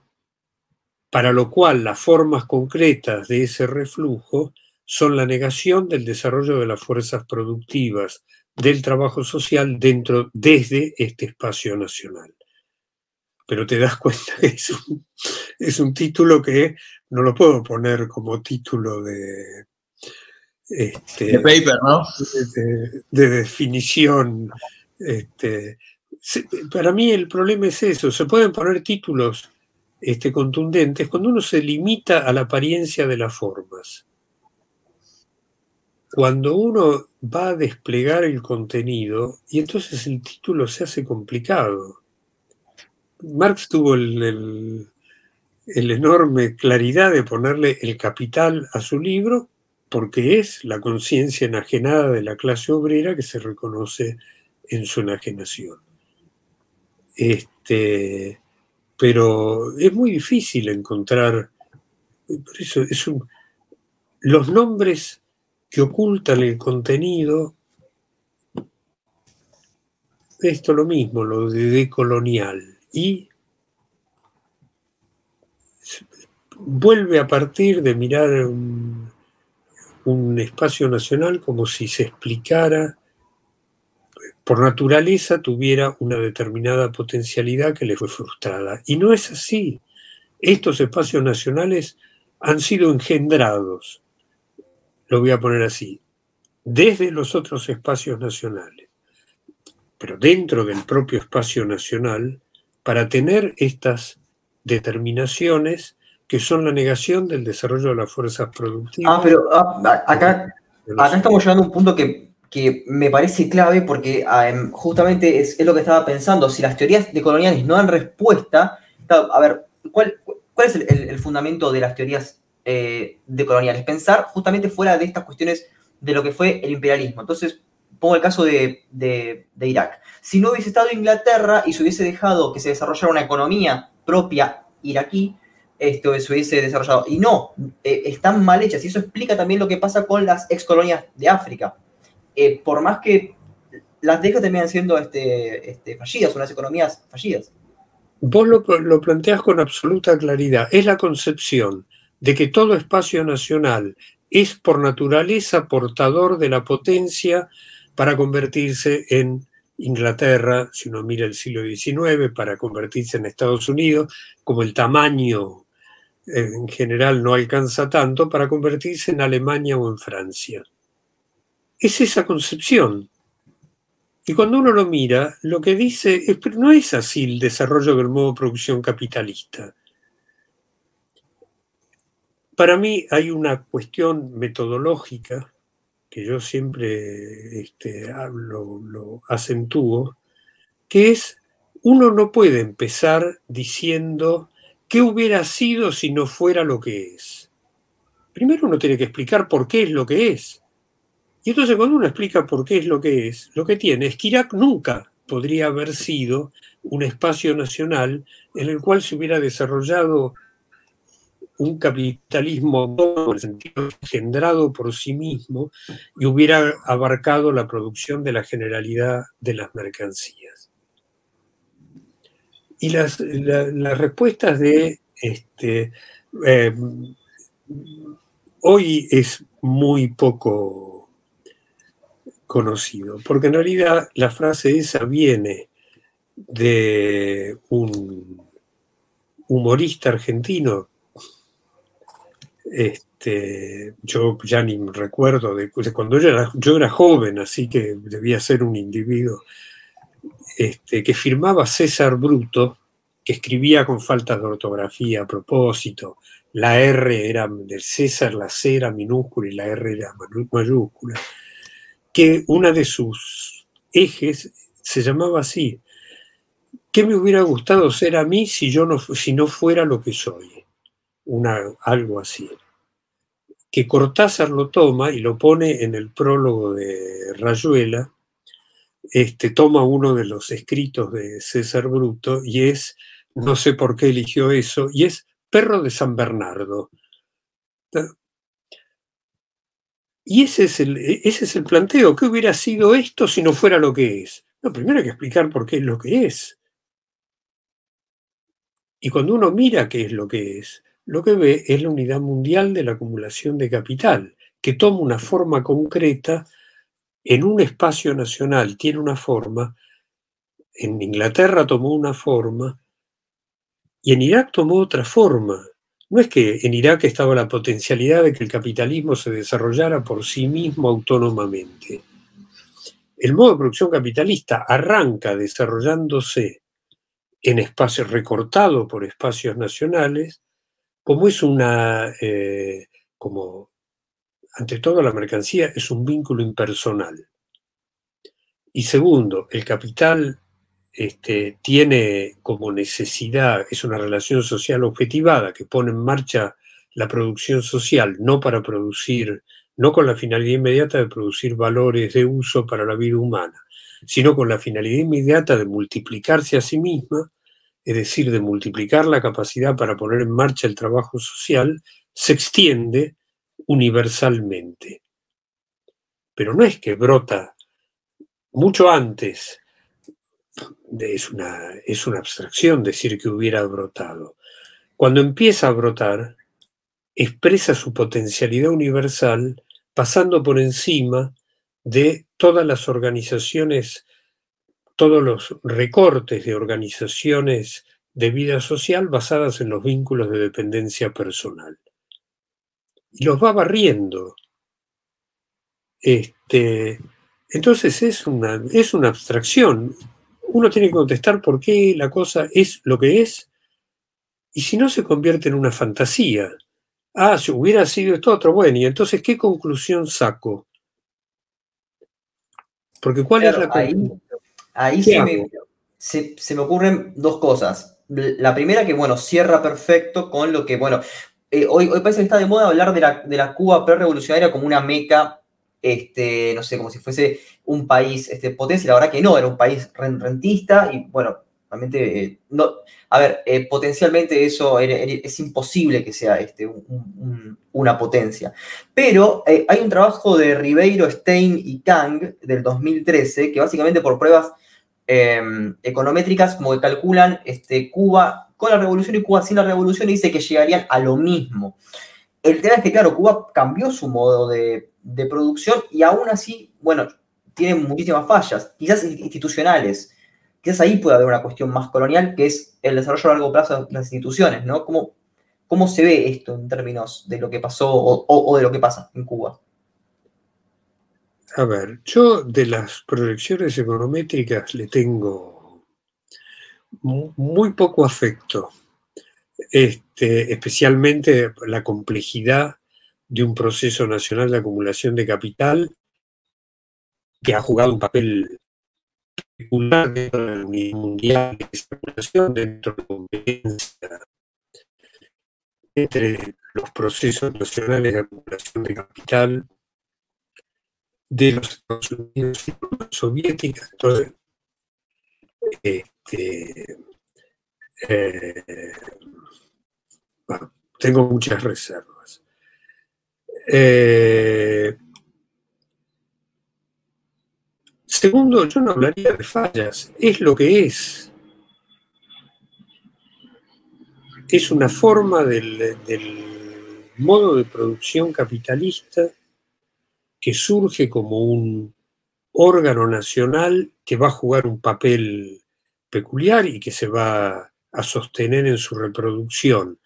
para lo cual las formas concretas de ese reflujo son la negación del desarrollo de las fuerzas productivas del trabajo social dentro, desde este espacio nacional. Pero te das cuenta que es un, es un título que no lo puedo poner como título de, este, paper, ¿no? De, definición. Este, para mí el problema es eso, se pueden poner títulos este, contundentes cuando uno se limita a la apariencia de las formas. Cuando uno va a desplegar el contenido, y entonces el título se hace complicado. Marx tuvo el, enorme claridad de ponerle el capital a su libro porque es la conciencia enajenada de la clase obrera que se reconoce en su enajenación. Este, pero es muy difícil encontrar, por eso es los nombres que ocultan el contenido, esto lo mismo, lo de decolonial, y vuelve a partir de mirar un, un espacio nacional como si se explicara, por naturaleza tuviera una determinada potencialidad que le fue frustrada. Y no es así. Estos espacios nacionales han sido engendrados, lo voy a poner así, desde los otros espacios nacionales, pero dentro del propio espacio nacional, para tener estas determinaciones que son la negación del desarrollo de las fuerzas productivas. Ah, pero ah, acá, acá estamos llegando a un punto que, que me parece clave porque ah, em, justamente es, es, lo que estaba pensando. Si las teorías decoloniales no dan respuesta, a ver, ¿cuál, cuál es el, el, fundamento de las teorías eh, decoloniales? Pensar justamente fuera de estas cuestiones de lo que fue el imperialismo. Entonces, pongo el caso de, de, de Irak. Si no hubiese estado Inglaterra y se hubiese dejado que se desarrollara una economía propia iraquí, esto se hubiese desarrollado. Y no, eh, están mal hechas. Y eso explica también lo que pasa con las ex colonias de África. Eh, por más que las dejas terminan siendo este, este, fallidas, unas economías fallidas. Vos lo, lo planteas con absoluta claridad. Es la concepción de que todo espacio nacional es por naturaleza portador de la potencia para convertirse en Inglaterra, si uno mira el siglo XIX, para convertirse en Estados Unidos, como el tamaño en general no alcanza tanto para convertirse en Alemania o en Francia. Es esa concepción. Y cuando uno lo mira, lo que dice es, no es así el desarrollo del modo de producción capitalista. Para mí hay una cuestión metodológica que yo siempre este, lo acentúo, que es, uno no puede empezar diciendo ¿Qué hubiera sido si no fuera lo que es? Primero uno tiene que explicar por qué es lo que es. Y entonces cuando uno explica por qué es lo que es, lo que tiene es que Irak nunca podría haber sido un espacio nacional en el cual se hubiera desarrollado un capitalismo en el sentido generado por sí mismo y hubiera abarcado la producción de la generalidad de las mercancías. Y las, las respuestas de este, eh, hoy es muy poco conocido, porque en realidad la frase esa viene de un humorista argentino, este, yo ya ni recuerdo de, cuando yo era, yo era, joven, así que debía ser un individuo este, que firmaba César Bruto, que escribía con faltas de ortografía a propósito. La R era del César, la C era minúscula y la R era mayúscula. Que una de sus ejes se llamaba así. ¿Qué me hubiera gustado ser a mí si yo no, si no fuera lo que soy? Una, algo así. Que Cortázar lo toma y lo pone en el prólogo de Rayuela, este, toma uno de los escritos de César Bruto y es, no sé por qué eligió eso, y es Perro de San Bernardo. Y ese es, el, ese es el planteo. ¿Qué hubiera sido esto si no fuera lo que es? No, primero hay que explicar por qué es lo que es. Y cuando uno mira qué es lo que es, lo que ve es la unidad mundial de la acumulación de capital, que toma una forma concreta en un espacio nacional, tiene una forma, en Inglaterra tomó una forma y en Irak tomó otra forma. No es que en Irak estaba la potencialidad de que el capitalismo se desarrollara por sí mismo autónomamente. El modo de producción capitalista arranca desarrollándose en espacios recortados por espacios nacionales, como es una, eh, como ante todo la mercancía es un vínculo impersonal. Y segundo, el capital este, tiene como necesidad, es una relación social objetivada que pone en marcha la producción social, no para producir, no con la finalidad inmediata de producir valores de uso para la vida humana, sino con la finalidad inmediata de multiplicarse a sí misma, es decir, de multiplicar la capacidad para poner en marcha el trabajo social, se extiende universalmente. Pero no es que brota mucho antes es una, es una abstracción decir que hubiera brotado. Cuando empieza a brotar, expresa su potencialidad universal pasando por encima de todas las organizaciones, todos los recortes de organizaciones de vida social basadas en los vínculos de dependencia personal. Y los va barriendo. Este, entonces es una, es una abstracción uno tiene que contestar por qué la cosa es lo que es, y si no se convierte en una fantasía. Ah, si hubiera sido esto otro, bueno, y entonces, ¿qué conclusión saco? Porque ¿cuál es la ahí, ahí se me, se, me, ocurren dos cosas. La primera que, bueno, cierra perfecto con lo que, bueno, eh, hoy, hoy parece que está de moda hablar de la, de la Cuba pre-revolucionaria como una meca este, no sé, como si fuese un país este, potencia, la verdad que no, era un país rentista y bueno, realmente, eh, no, a ver, eh, potencialmente eso es imposible que sea este, una potencia. Pero eh, hay un trabajo de Ribeiro, Stein y Kang del 2013 que básicamente por pruebas em, econométricas como que calculan este, Cuba con la revolución y Cuba sin la revolución y dice que llegarían a lo mismo. El tema es que, claro, Cuba cambió su modo de, producción y aún así, bueno, tiene muchísimas fallas, quizás institucionales. Quizás ahí puede haber una cuestión más colonial, que es el desarrollo a largo plazo de las instituciones, ¿no? ¿Cómo, cómo se ve esto en términos de lo que pasó o, de lo que pasa en Cuba? A ver, yo de las proyecciones econométricas le tengo muy poco afecto. Este, especialmente la complejidad de un proceso nacional de acumulación de capital que ha jugado un papel particular dentro de la mundial de acumulación, dentro de la competencia entre los procesos nacionales de acumulación de capital de los Estados Unidos y Soviética. Este, eh, tengo muchas reservas. Eh, segundo, yo no hablaría de fallas, es lo que es. Es una forma del modo de producción capitalista que surge como un órgano nacional que va a jugar un papel peculiar y que se va a sostener en su reproducción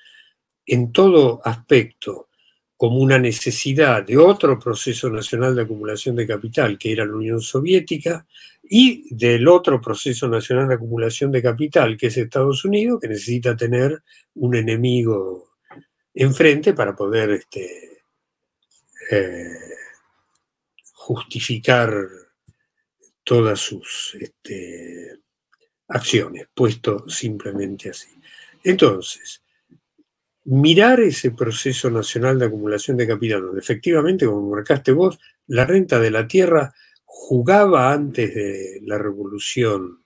en todo aspecto como una necesidad de otro proceso nacional de acumulación de capital, que era la Unión Soviética, y del otro proceso nacional de acumulación de capital, que es Estados Unidos, que necesita tener un enemigo enfrente para poder este, eh, justificar todas sus este, acciones, puesto simplemente así. Entonces, mirar ese proceso nacional de acumulación de capital, donde efectivamente, como marcaste vos, la renta de la tierra jugaba antes de la revolución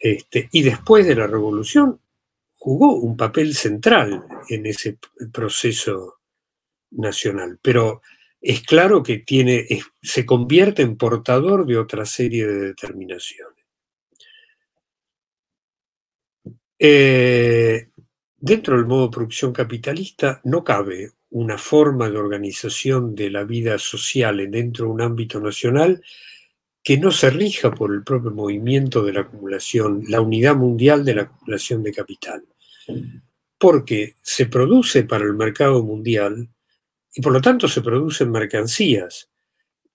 este, y después de la revolución jugó un papel central en ese proceso nacional. Pero es claro que tiene, se convierte en portador de otra serie de determinaciones. Eh, dentro del modo de producción capitalista no cabe una forma de organización de la vida social dentro de un ámbito nacional que no se rija por el propio movimiento de la acumulación, la unidad mundial de la acumulación de capital. Porque se produce para el mercado mundial y por lo tanto se producen mercancías.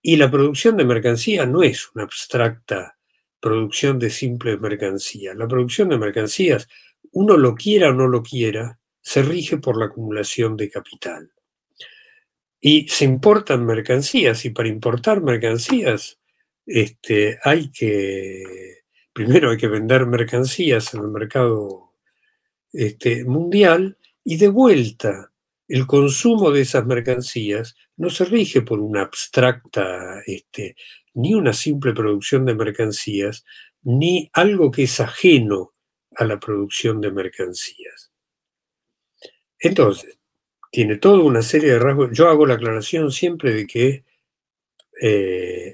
Y la producción de mercancías no es una abstracta producción de simples mercancías. La producción de mercancías, uno lo quiera o no lo quiera, se rige por la acumulación de capital. Y se importan mercancías y para importar mercancías este, hay que, primero hay que vender mercancías en el mercado este, mundial y de vuelta el consumo de esas mercancías no se rige por una abstracta este, ni una simple producción de mercancías, ni algo que es ajeno a la producción de mercancías. Entonces, tiene toda una serie de rasgos. Yo hago la aclaración siempre de que eh,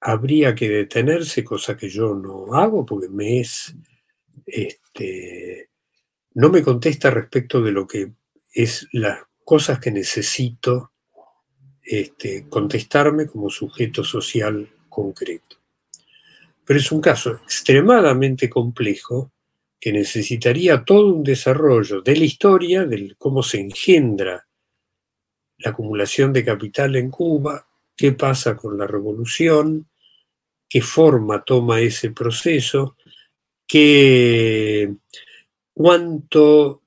habría que detenerse, cosa que yo no hago porque me es, este, no me contesta respecto de lo que es las cosas que necesito este, contestarme como sujeto social concreto. Pero es un caso extremadamente complejo que necesitaría todo un desarrollo de la historia, de cómo se engendra la acumulación de capital en Cuba, qué pasa con la revolución, qué forma toma ese proceso, qué, cuánto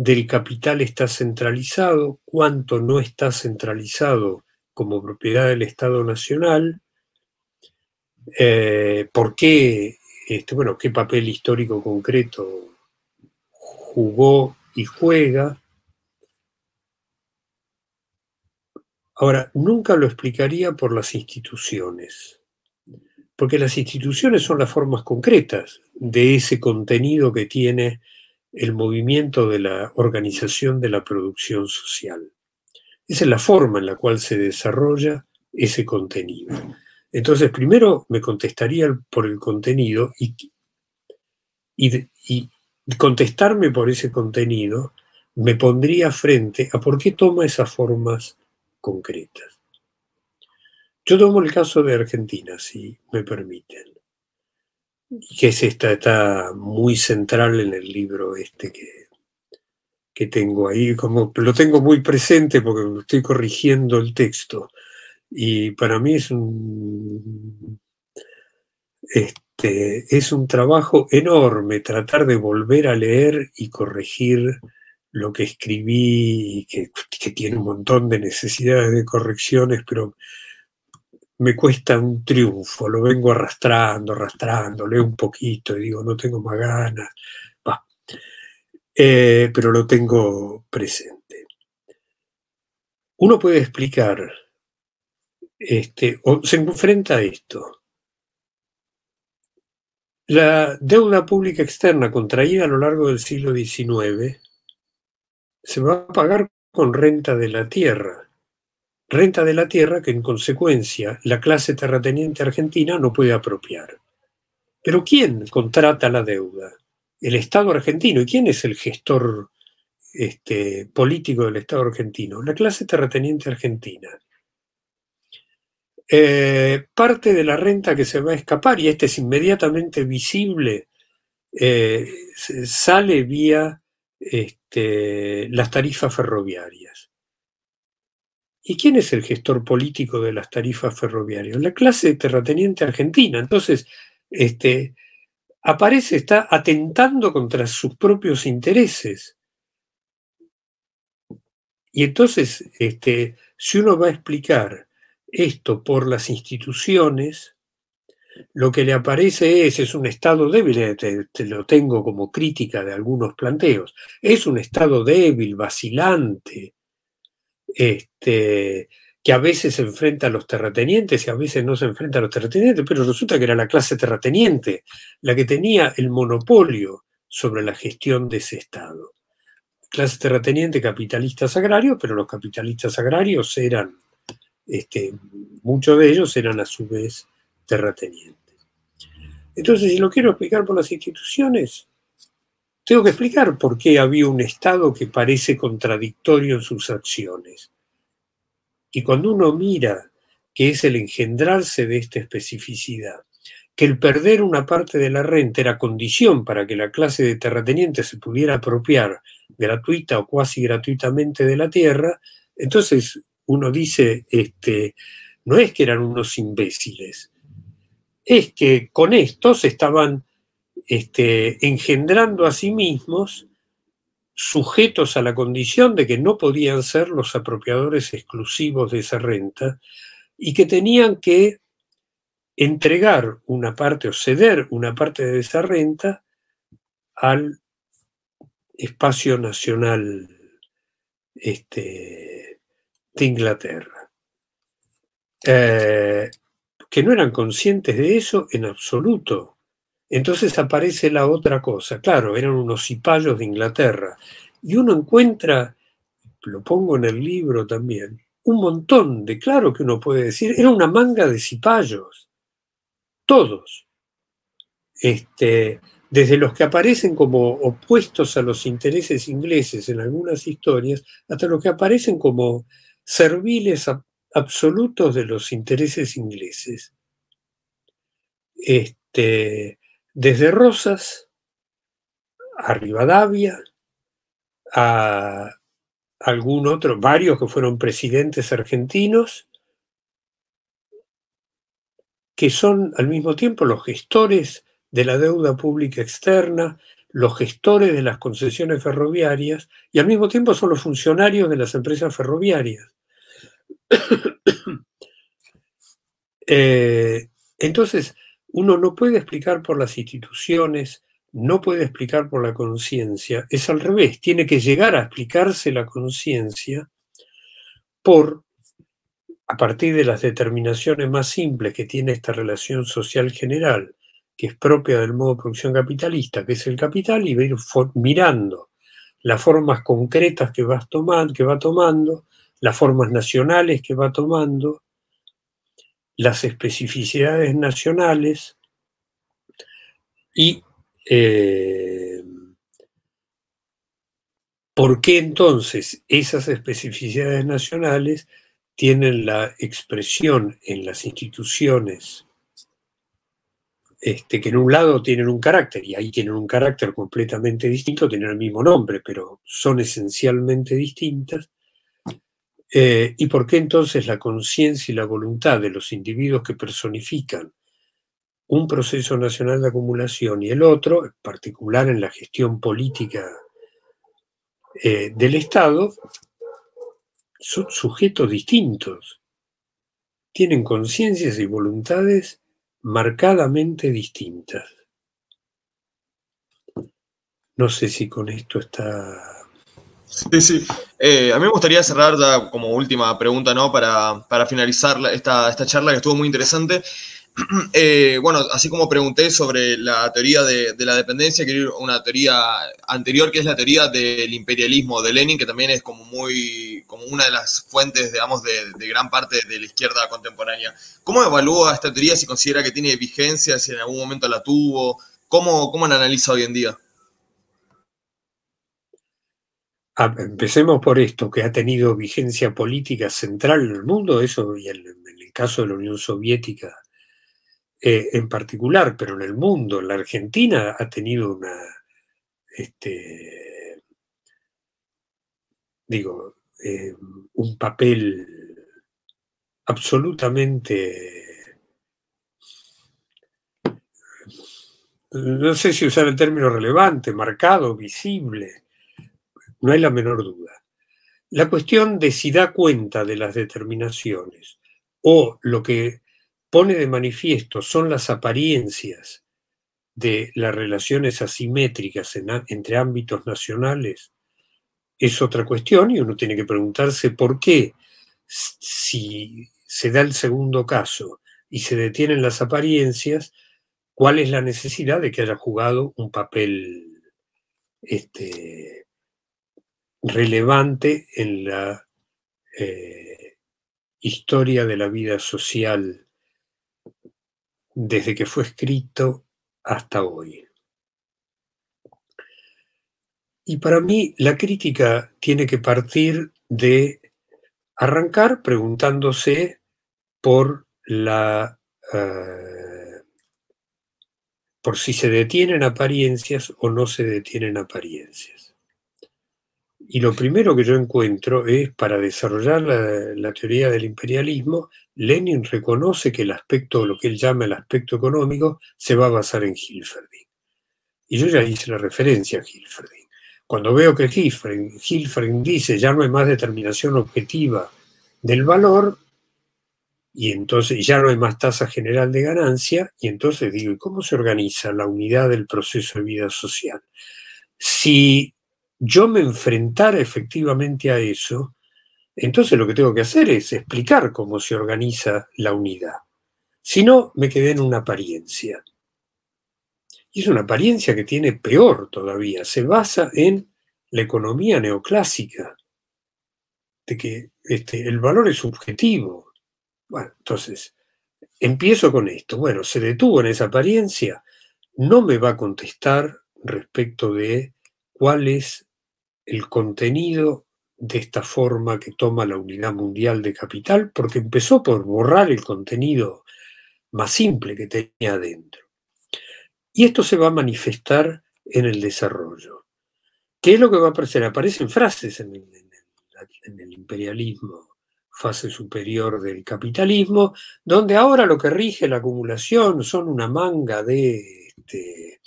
del capital está centralizado, cuánto no está centralizado como propiedad del Estado Nacional, eh, por qué, este, bueno, qué papel histórico concreto jugó y juega. Ahora, nunca lo explicaría por las instituciones, porque las instituciones son las formas concretas de ese contenido que tiene el movimiento de la organización de la producción social. Esa es la forma en la cual se desarrolla ese contenido. Entonces, primero me contestaría por el contenido y, y, contestarme por ese contenido me pondría frente a por qué toma esas formas concretas. Yo tomo el caso de Argentina, si me permiten que es esta, está muy central en el libro este que, que tengo ahí, como lo tengo muy presente porque estoy corrigiendo el texto. Y para mí es un, este, es un trabajo enorme tratar de volver a leer y corregir lo que escribí, que, que tiene un montón de necesidades de correcciones, pero me cuesta un triunfo, lo vengo arrastrando, arrastrando, leo un poquito y digo, no tengo más ganas, eh, pero lo tengo presente. Uno puede explicar, este, o se enfrenta a esto. La deuda pública externa contraída a lo largo del siglo XIX se va a pagar con renta de la tierra renta de la tierra que en consecuencia la clase terrateniente argentina no puede apropiar. Pero ¿quién contrata la deuda? El Estado argentino. ¿Y quién es el gestor este, político del Estado argentino? La clase terrateniente argentina. Eh, parte de la renta que se va a escapar, y este es inmediatamente visible, eh, sale vía este, las tarifas ferroviarias. ¿Y quién es el gestor político de las tarifas ferroviarias? La clase terrateniente argentina. Entonces, este, aparece, está atentando contra sus propios intereses. Y entonces, este, si uno va a explicar esto por las instituciones, lo que le aparece es, es un estado débil, eh, te, lo tengo como crítica de algunos planteos, es un estado débil, vacilante, este, que a veces se enfrenta a los terratenientes y a veces no se enfrenta a los terratenientes, pero resulta que era la clase terrateniente la que tenía el monopolio sobre la gestión de ese Estado. Clase terrateniente, capitalistas agrarios, pero los capitalistas agrarios eran, este, muchos de ellos eran a su vez terratenientes. Entonces, si lo quiero explicar por las instituciones, tengo que explicar por qué había un Estado que parece contradictorio en sus acciones. Y cuando uno mira que es el engendrarse de esta especificidad, que el perder una parte de la renta era condición para que la clase de terratenientes se pudiera apropiar gratuita o cuasi gratuitamente de la tierra, entonces uno dice, este, no es que eran unos imbéciles, es que con estos estaban este, engendrando a sí mismos sujetos a la condición de que no podían ser los apropiadores exclusivos de esa renta y que tenían que entregar una parte o ceder una parte de esa renta al espacio nacional este, de Inglaterra. Eh, que no eran conscientes de eso en absoluto. Entonces aparece la otra cosa. Claro, eran unos cipayos de Inglaterra. Y uno encuentra, lo pongo en el libro también, un montón de, claro que uno puede decir, era una manga de cipayos todos, este, desde los que aparecen como opuestos a los intereses ingleses en algunas historias, hasta los que aparecen como serviles absolutos de los intereses ingleses. Este, desde Rosas a Rivadavia, a algún otro, varios que fueron presidentes argentinos, que son al mismo tiempo los gestores de la deuda pública externa, los gestores de las concesiones ferroviarias y al mismo tiempo son los funcionarios de las empresas ferroviarias. Eh, entonces, uno no puede explicar por las instituciones, no puede explicar por la conciencia, es al revés, tiene que llegar a explicarse la conciencia por a partir de las determinaciones más simples que tiene esta relación social general, que es propia del modo de producción capitalista, que es el capital, y ir mirando las formas concretas que, vas tomando, que va tomando, las formas nacionales que va tomando, las especificidades nacionales y eh, por qué entonces esas especificidades nacionales tienen la expresión en las instituciones este, que en un lado tienen un carácter, y ahí tienen un carácter completamente distinto, tienen el mismo nombre, pero son esencialmente distintas. Eh, ¿Y por qué entonces la conciencia y la voluntad de los individuos que personifican un proceso nacional de acumulación y el otro, en particular en la gestión política eh, del Estado, son sujetos distintos, tienen conciencias y voluntades marcadamente distintas. No sé si con esto está... Sí, sí. Eh, a mí me gustaría cerrar ya como última pregunta, ¿no? Para, para finalizar esta, esta charla que estuvo muy interesante. Eh, bueno, así como pregunté sobre la teoría de, la dependencia, quiero ir a una teoría anterior, que es la teoría del imperialismo de Lenin, que también es como muy, como una de las fuentes, digamos, de, gran parte de la izquierda contemporánea. ¿Cómo evalúa esta teoría? Si considera que tiene vigencia, si en algún momento la tuvo, ¿cómo, cómo la analiza hoy en día? Ah, empecemos por esto, que ha tenido vigencia política central en el mundo, eso y en el caso de la Unión Soviética eh, en particular, pero en el mundo, la Argentina ha tenido una, este, digo, eh, un papel absolutamente, no sé si usar el término relevante, marcado, visible, no hay la menor duda. La cuestión de si da cuenta de las determinaciones o lo que pone de manifiesto son las apariencias de las relaciones asimétricas entre ámbitos nacionales, es otra cuestión y uno tiene que preguntarse por qué, si se da el segundo caso y se detienen las apariencias, cuál es la necesidad de que haya jugado un papel este, relevante en la eh, historia de la vida social desde que fue escrito hasta hoy. Y para mí la crítica tiene que partir de arrancar preguntándose por la eh, por si se detienen apariencias o no se detienen apariencias. Y lo primero que yo encuentro es, para desarrollar la, teoría del imperialismo, Lenin reconoce que el aspecto, lo que él llama el aspecto económico, se va a basar en Hilferding. Y yo ya hice la referencia a Hilferding. Cuando veo que Hilfring, dice ya no hay más determinación objetiva del valor, y entonces ya no hay más tasa general de ganancia, y entonces digo, ¿y cómo se organiza la unidad del proceso de vida social? Si yo me enfrentara efectivamente a eso, entonces lo que tengo que hacer es explicar cómo se organiza la unidad. Si no, me quedé en una apariencia. Y es una apariencia que tiene peor todavía. Se basa en la economía neoclásica, de que este, el valor es subjetivo. Bueno, entonces, empiezo con esto. Bueno, se detuvo en esa apariencia. No me va a contestar respecto de cuál es el contenido de esta forma que toma la unidad mundial de capital, porque empezó por borrar el contenido más simple que tenía adentro. Y esto se va a manifestar en el desarrollo. ¿Qué es lo que va a aparecer? Aparecen frases en el, imperialismo, fase superior del capitalismo, donde ahora lo que rige la acumulación son una manga de este,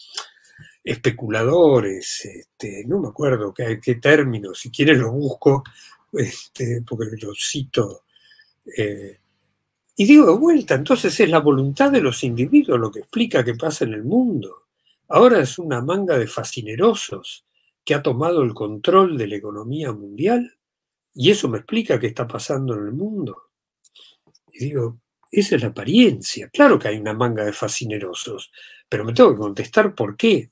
especuladores, este, no me acuerdo qué, qué términos, si quieres lo busco, este, porque lo cito. Eh, y digo de vuelta, entonces es la voluntad de los individuos lo que explica qué pasa en el mundo. Ahora es una manga de fascinerosos que ha tomado el control de la economía mundial y eso me explica qué está pasando en el mundo. Y digo, esa es la apariencia. Claro que hay una manga de fascinerosos, pero me tengo que contestar por qué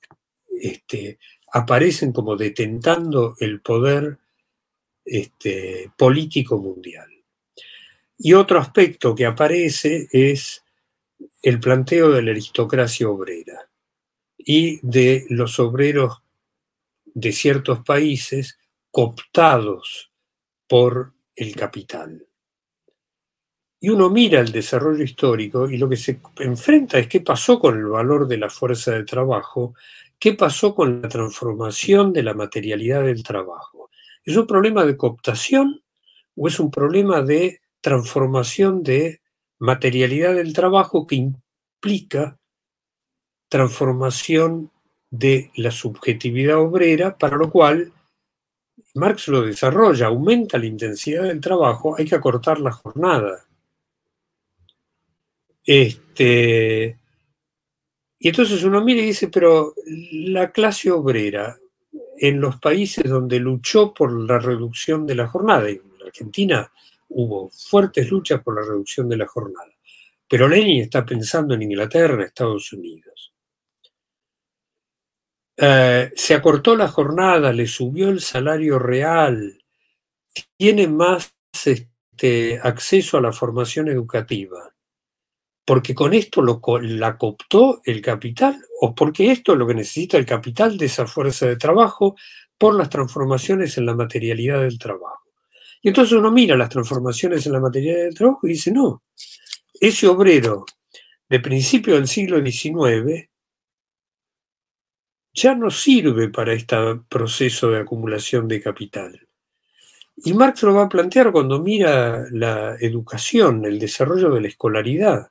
este, aparecen como detentando el poder este, político mundial. Y otro aspecto que aparece es el planteo de la aristocracia obrera y de los obreros de ciertos países cooptados por el capital. Y uno mira el desarrollo histórico y lo que se enfrenta es qué pasó con el valor de la fuerza de trabajo, qué pasó con la transformación de la materialidad del trabajo. ¿Es un problema de cooptación o es un problema de transformación de materialidad del trabajo que implica transformación de la subjetividad obrera, para lo cual Marx lo desarrolla, aumenta la intensidad del trabajo, hay que acortar la jornada. Este, y entonces uno mira y dice, pero la clase obrera en los países donde luchó por la reducción de la jornada, en Argentina hubo fuertes luchas por la reducción de la jornada. Pero Lenin está pensando en Inglaterra, Estados Unidos. Eh, se acortó la jornada, le subió el salario real, tiene más este, acceso a la formación educativa, porque con esto lo, la cooptó el capital o porque esto es lo que necesita el capital de esa fuerza de trabajo por las transformaciones en la materialidad del trabajo. Y entonces uno mira las transformaciones en la materia del trabajo y dice, no, ese obrero de principio del siglo XIX ya no sirve para este proceso de acumulación de capital. Y Marx lo va a plantear cuando mira la educación, el desarrollo de la escolaridad,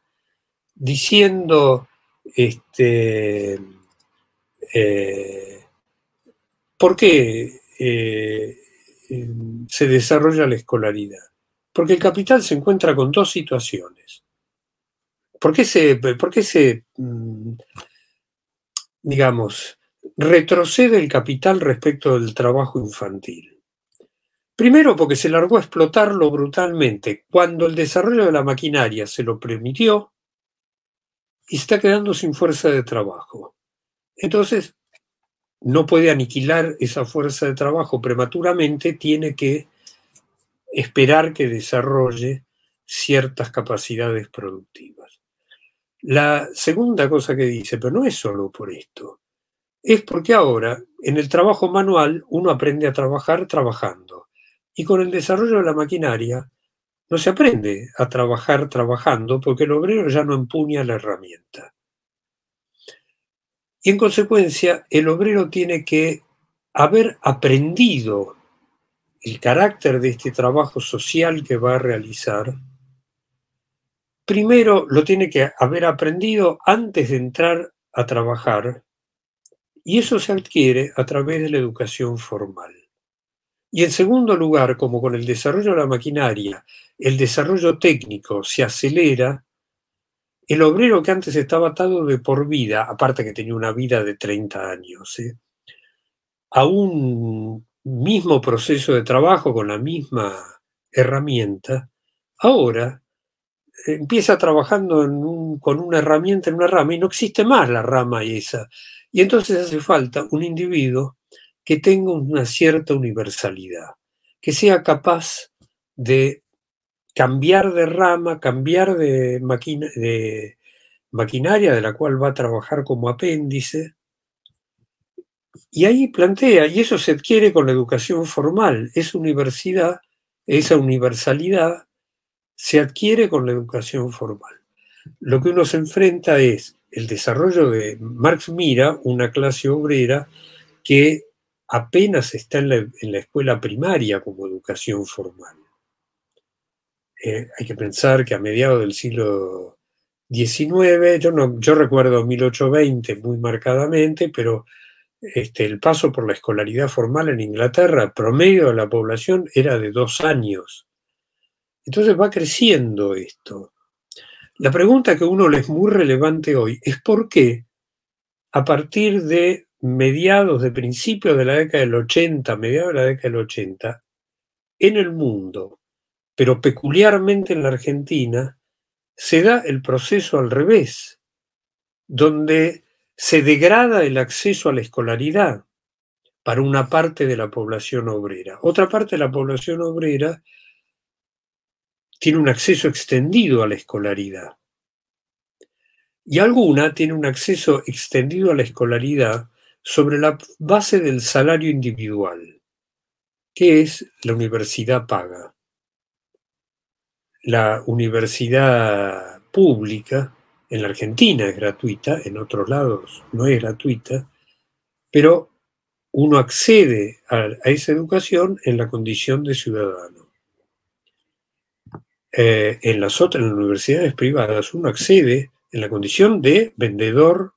diciendo, este, eh, ¿por qué eh, se desarrolla la escolaridad? Porque el capital se encuentra con dos situaciones. ¿Por qué se, por qué se mm, digamos, retrocede el capital respecto del trabajo infantil? Primero porque se largó a explotarlo brutalmente cuando el desarrollo de la maquinaria se lo permitió y está quedando sin fuerza de trabajo. Entonces, no puede aniquilar esa fuerza de trabajo prematuramente, tiene que esperar que desarrolle ciertas capacidades productivas. La segunda cosa que dice, pero no es solo por esto, es porque ahora en el trabajo manual uno aprende a trabajar trabajando y con el desarrollo de la maquinaria no se aprende a trabajar trabajando porque el obrero ya no empuña la herramienta. Y en consecuencia, el obrero tiene que haber aprendido el carácter de este trabajo social que va a realizar. Primero lo tiene que haber aprendido antes de entrar a trabajar y eso se adquiere a través de la educación formal. Y en segundo lugar, como con el desarrollo de la maquinaria, el desarrollo técnico se acelera, el obrero que antes estaba atado de por vida, aparte que tenía una vida de 30 años, ¿eh? a un mismo proceso de trabajo con la misma herramienta, ahora empieza trabajando con una herramienta en una rama y no existe más la rama esa. Y entonces hace falta un individuo que tenga una cierta universalidad, que sea capaz de cambiar de rama, cambiar de, maquinaria de la cual va a trabajar como apéndice. Y ahí plantea, y eso se adquiere con la educación formal, universidad, esa universalidad se adquiere con la educación formal. Lo que uno se enfrenta es el desarrollo de Marx mira una clase obrera que apenas está en la escuela primaria como educación formal. Eh, hay que pensar que a mediados del siglo XIX, yo, no, yo recuerdo 1820 muy marcadamente, pero este, el paso por la escolaridad formal en Inglaterra, promedio de la población era de dos años. Entonces va creciendo esto. La pregunta que uno le es muy relevante hoy es por qué a partir de mediados de principios de la década del 80, mediados de la década del 80, en el mundo pero peculiarmente en la Argentina se da el proceso al revés, donde se degrada el acceso a la escolaridad para una parte de la población obrera. Otra parte de la población obrera tiene un acceso extendido a la escolaridad. Y alguna tiene un acceso extendido a la escolaridad sobre la base del salario individual, que es la universidad paga la universidad pública en la Argentina es gratuita, en otros lados no es gratuita, pero uno accede a, esa educación en la condición de ciudadano. Eh, en las otras universidades privadas uno accede en la condición de vendedor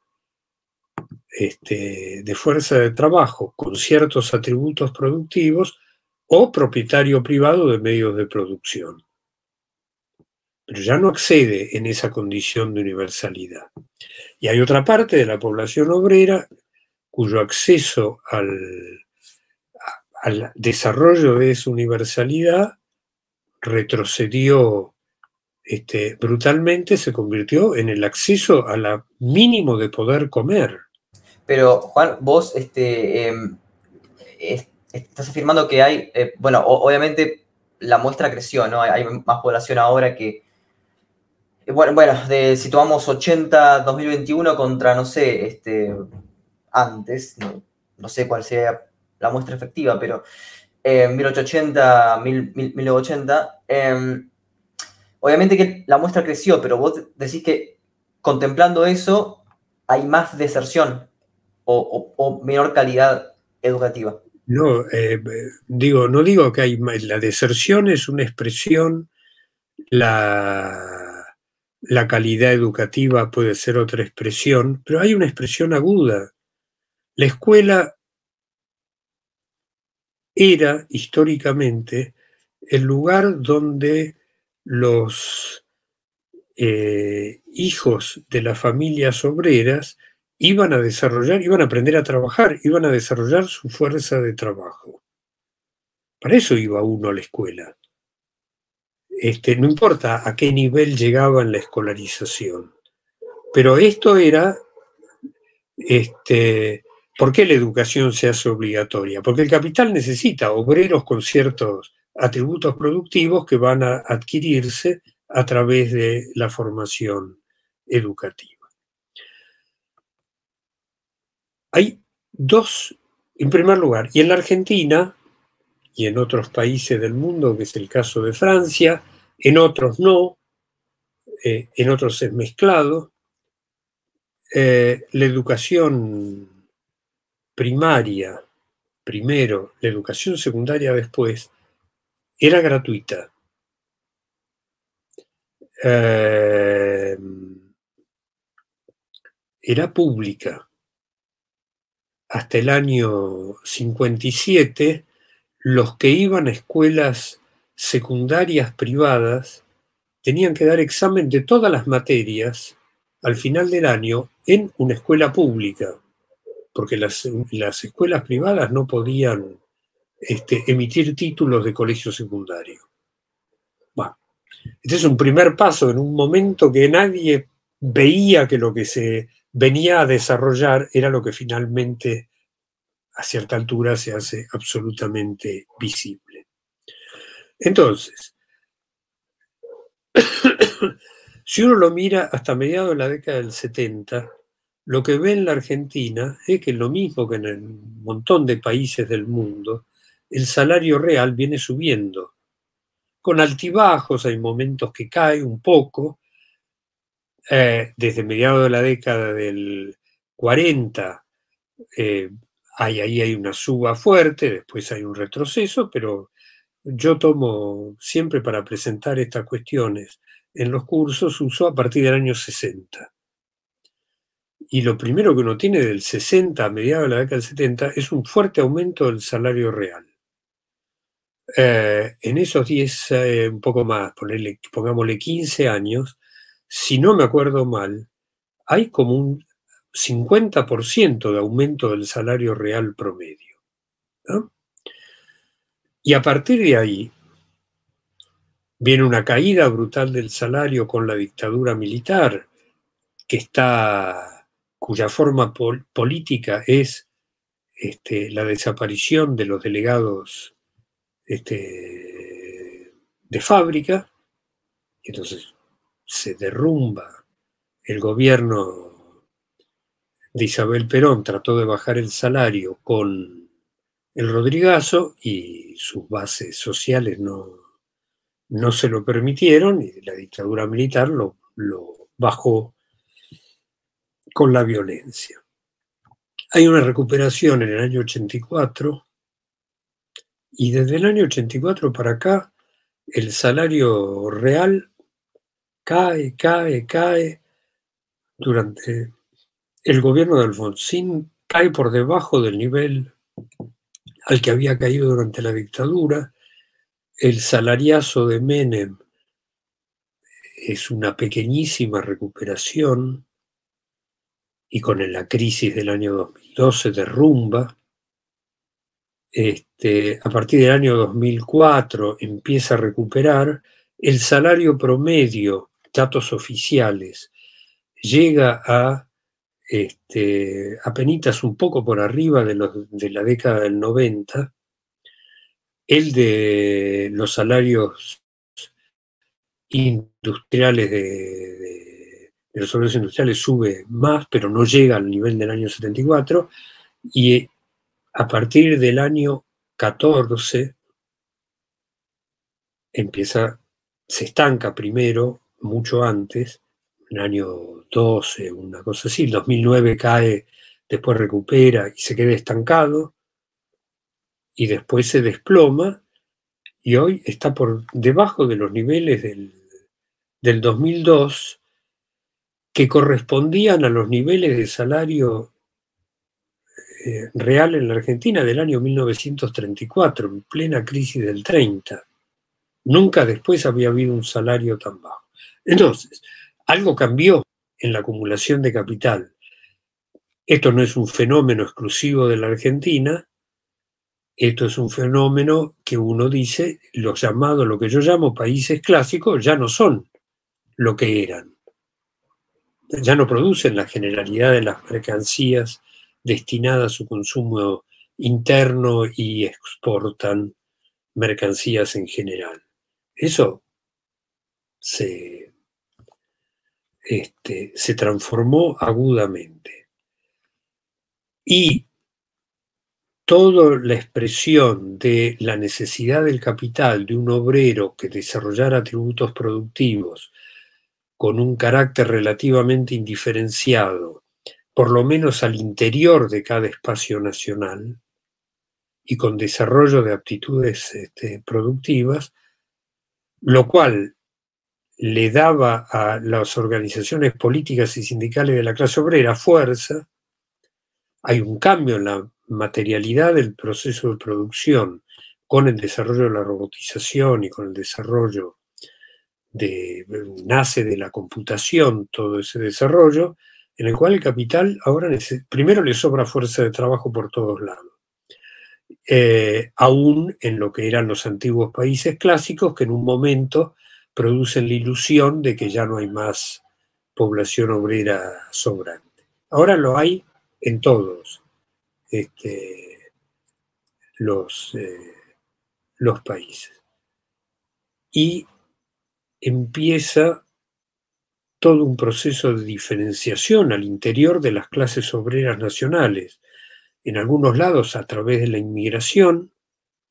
este, de fuerza de trabajo con ciertos atributos productivos o propietario privado de medios de producción pero ya no accede en esa condición de universalidad. Y hay otra parte de la población obrera cuyo acceso al, desarrollo de esa universalidad retrocedió este, brutalmente, se convirtió en el acceso a la mínimo de poder comer. Pero, Juan, vos este, em, estás afirmando que hay, eh, bueno, obviamente la muestra creció, ¿no? hay más población ahora que, bueno, bueno de, situamos 80 2021 contra, no sé, este, antes, no, sé cuál sea la muestra efectiva, pero eh, 1880, 1980, em, obviamente que la muestra creció, pero vos decís que contemplando eso hay más deserción o, menor calidad educativa. No, eh, digo, no digo que hay la deserción es una expresión, la la calidad educativa puede ser otra expresión, pero hay una expresión aguda. La escuela era históricamente el lugar donde los eh, hijos de las familias obreras iban a desarrollar, iban a aprender a trabajar, iban a desarrollar su fuerza de trabajo. Para eso iba uno a la escuela. Este, no importa a qué nivel llegaba en la escolarización. Pero esto era, este, ¿por qué la educación se hace obligatoria? Porque el capital necesita obreros con ciertos atributos productivos que van a adquirirse a través de la formación educativa. Hay dos, en primer lugar, y en la Argentina y en otros países del mundo, que es el caso de Francia, en otros no, eh, en otros es mezclado, eh, la educación primaria primero, la educación secundaria después, era gratuita. Eh, era pública. Hasta el año 57, los que iban a escuelas secundarias privadas tenían que dar examen de todas las materias al final del año en una escuela pública, porque las, escuelas privadas no podían este, emitir títulos de colegio secundario. Bueno, este es un primer paso en un momento que nadie veía que lo que se venía a desarrollar era lo que finalmente a cierta altura se hace absolutamente visible. Entonces, si uno lo mira hasta mediados de la década del 70, lo que ve en la Argentina es que lo mismo que en el montón de países del mundo, el salario real viene subiendo. Con altibajos, hay momentos que cae un poco. Eh, desde mediados de la década del 40, eh, hay, ahí hay una suba fuerte, después hay un retroceso, pero yo tomo siempre para presentar estas cuestiones en los cursos, uso a partir del año 60. Y lo primero que uno tiene del 60 a mediados de la década del 70 es un fuerte aumento del salario real. Eh, en esos 10, eh, un poco más, ponerle, pongámosle 15 años, si no me acuerdo mal, hay como un 50% de aumento del salario real promedio. Y a partir de ahí viene una caída brutal del salario con la dictadura militar, que está, cuya forma política es este, la desaparición de los delegados este, de fábrica, entonces se derrumba el gobierno de Isabel Perón, trató de bajar el salario con el Rodrigazo y sus bases sociales no, no se lo permitieron y la dictadura militar lo, lo bajó con la violencia. Hay una recuperación en el año 84 y desde el año 84 para acá el salario real cae, cae, cae durante el gobierno de Alfonsín, cae por debajo del nivel al que había caído durante la dictadura. El salariazo de Menem es una pequeñísima recuperación y con la crisis del año 2012 derrumba. Este, a partir del año 2004 empieza a recuperar. El salario promedio, datos oficiales, llega a este, un poco por arriba de, los, de la década del 90, el de los salarios industriales de, los salarios industriales sube más, pero no llega al nivel del año 74, y a partir del año 14 empieza, se estanca primero, mucho antes, en el año 12, una cosa así. El 2009 cae, después recupera y se queda estancado y después se desploma y hoy está por debajo de los niveles del, del 2002 que correspondían a los niveles de salario eh, real en la Argentina del año 1934, en plena crisis del 30. Nunca después había habido un salario tan bajo. Entonces, algo cambió en la acumulación de capital. Esto no es un fenómeno exclusivo de la Argentina, esto es un fenómeno que uno dice, los llamados, lo que yo llamo países clásicos, ya no son lo que eran. Ya no producen la generalidad de las mercancías destinadas a su consumo interno y exportan mercancías en general. Eso se este, se transformó agudamente. Y toda la expresión de la necesidad del capital de un obrero que desarrollara atributos productivos con un carácter relativamente indiferenciado, por lo menos al interior de cada espacio nacional, y con desarrollo de aptitudes este, productivas, lo cual le daba a las organizaciones políticas y sindicales de la clase obrera fuerza, hay un cambio en la materialidad del proceso de producción con el desarrollo de la robotización y con el desarrollo de, nace de la computación todo ese desarrollo, en el cual el capital ahora primero le sobra fuerza de trabajo por todos lados. Eh, aún en lo que eran los antiguos países clásicos, que en un momento producen la ilusión de que ya no hay más población obrera sobrante. Ahora lo hay en todos este, eh, los países. Y empieza todo un proceso de diferenciación al interior de las clases obreras nacionales, en algunos lados a través de la inmigración,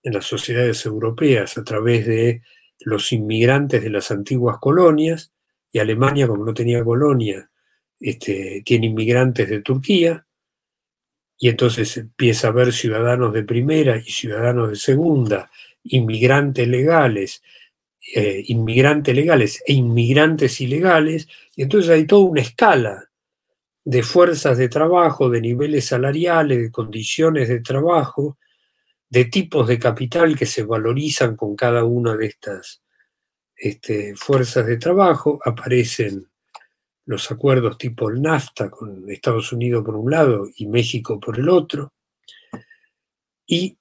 en las sociedades europeas a través de los inmigrantes de las antiguas colonias, y Alemania, como no tenía colonia, este, tiene inmigrantes de Turquía, y entonces empieza a haber ciudadanos de primera y ciudadanos de segunda, inmigrantes legales, eh, inmigrantes legales e inmigrantes ilegales, y entonces hay toda una escala de fuerzas de trabajo, de niveles salariales, de condiciones de trabajo, de tipos de capital que se valorizan con cada una de estas este, fuerzas de trabajo, aparecen los acuerdos tipo el NAFTA con Estados Unidos por un lado y México por el otro. Y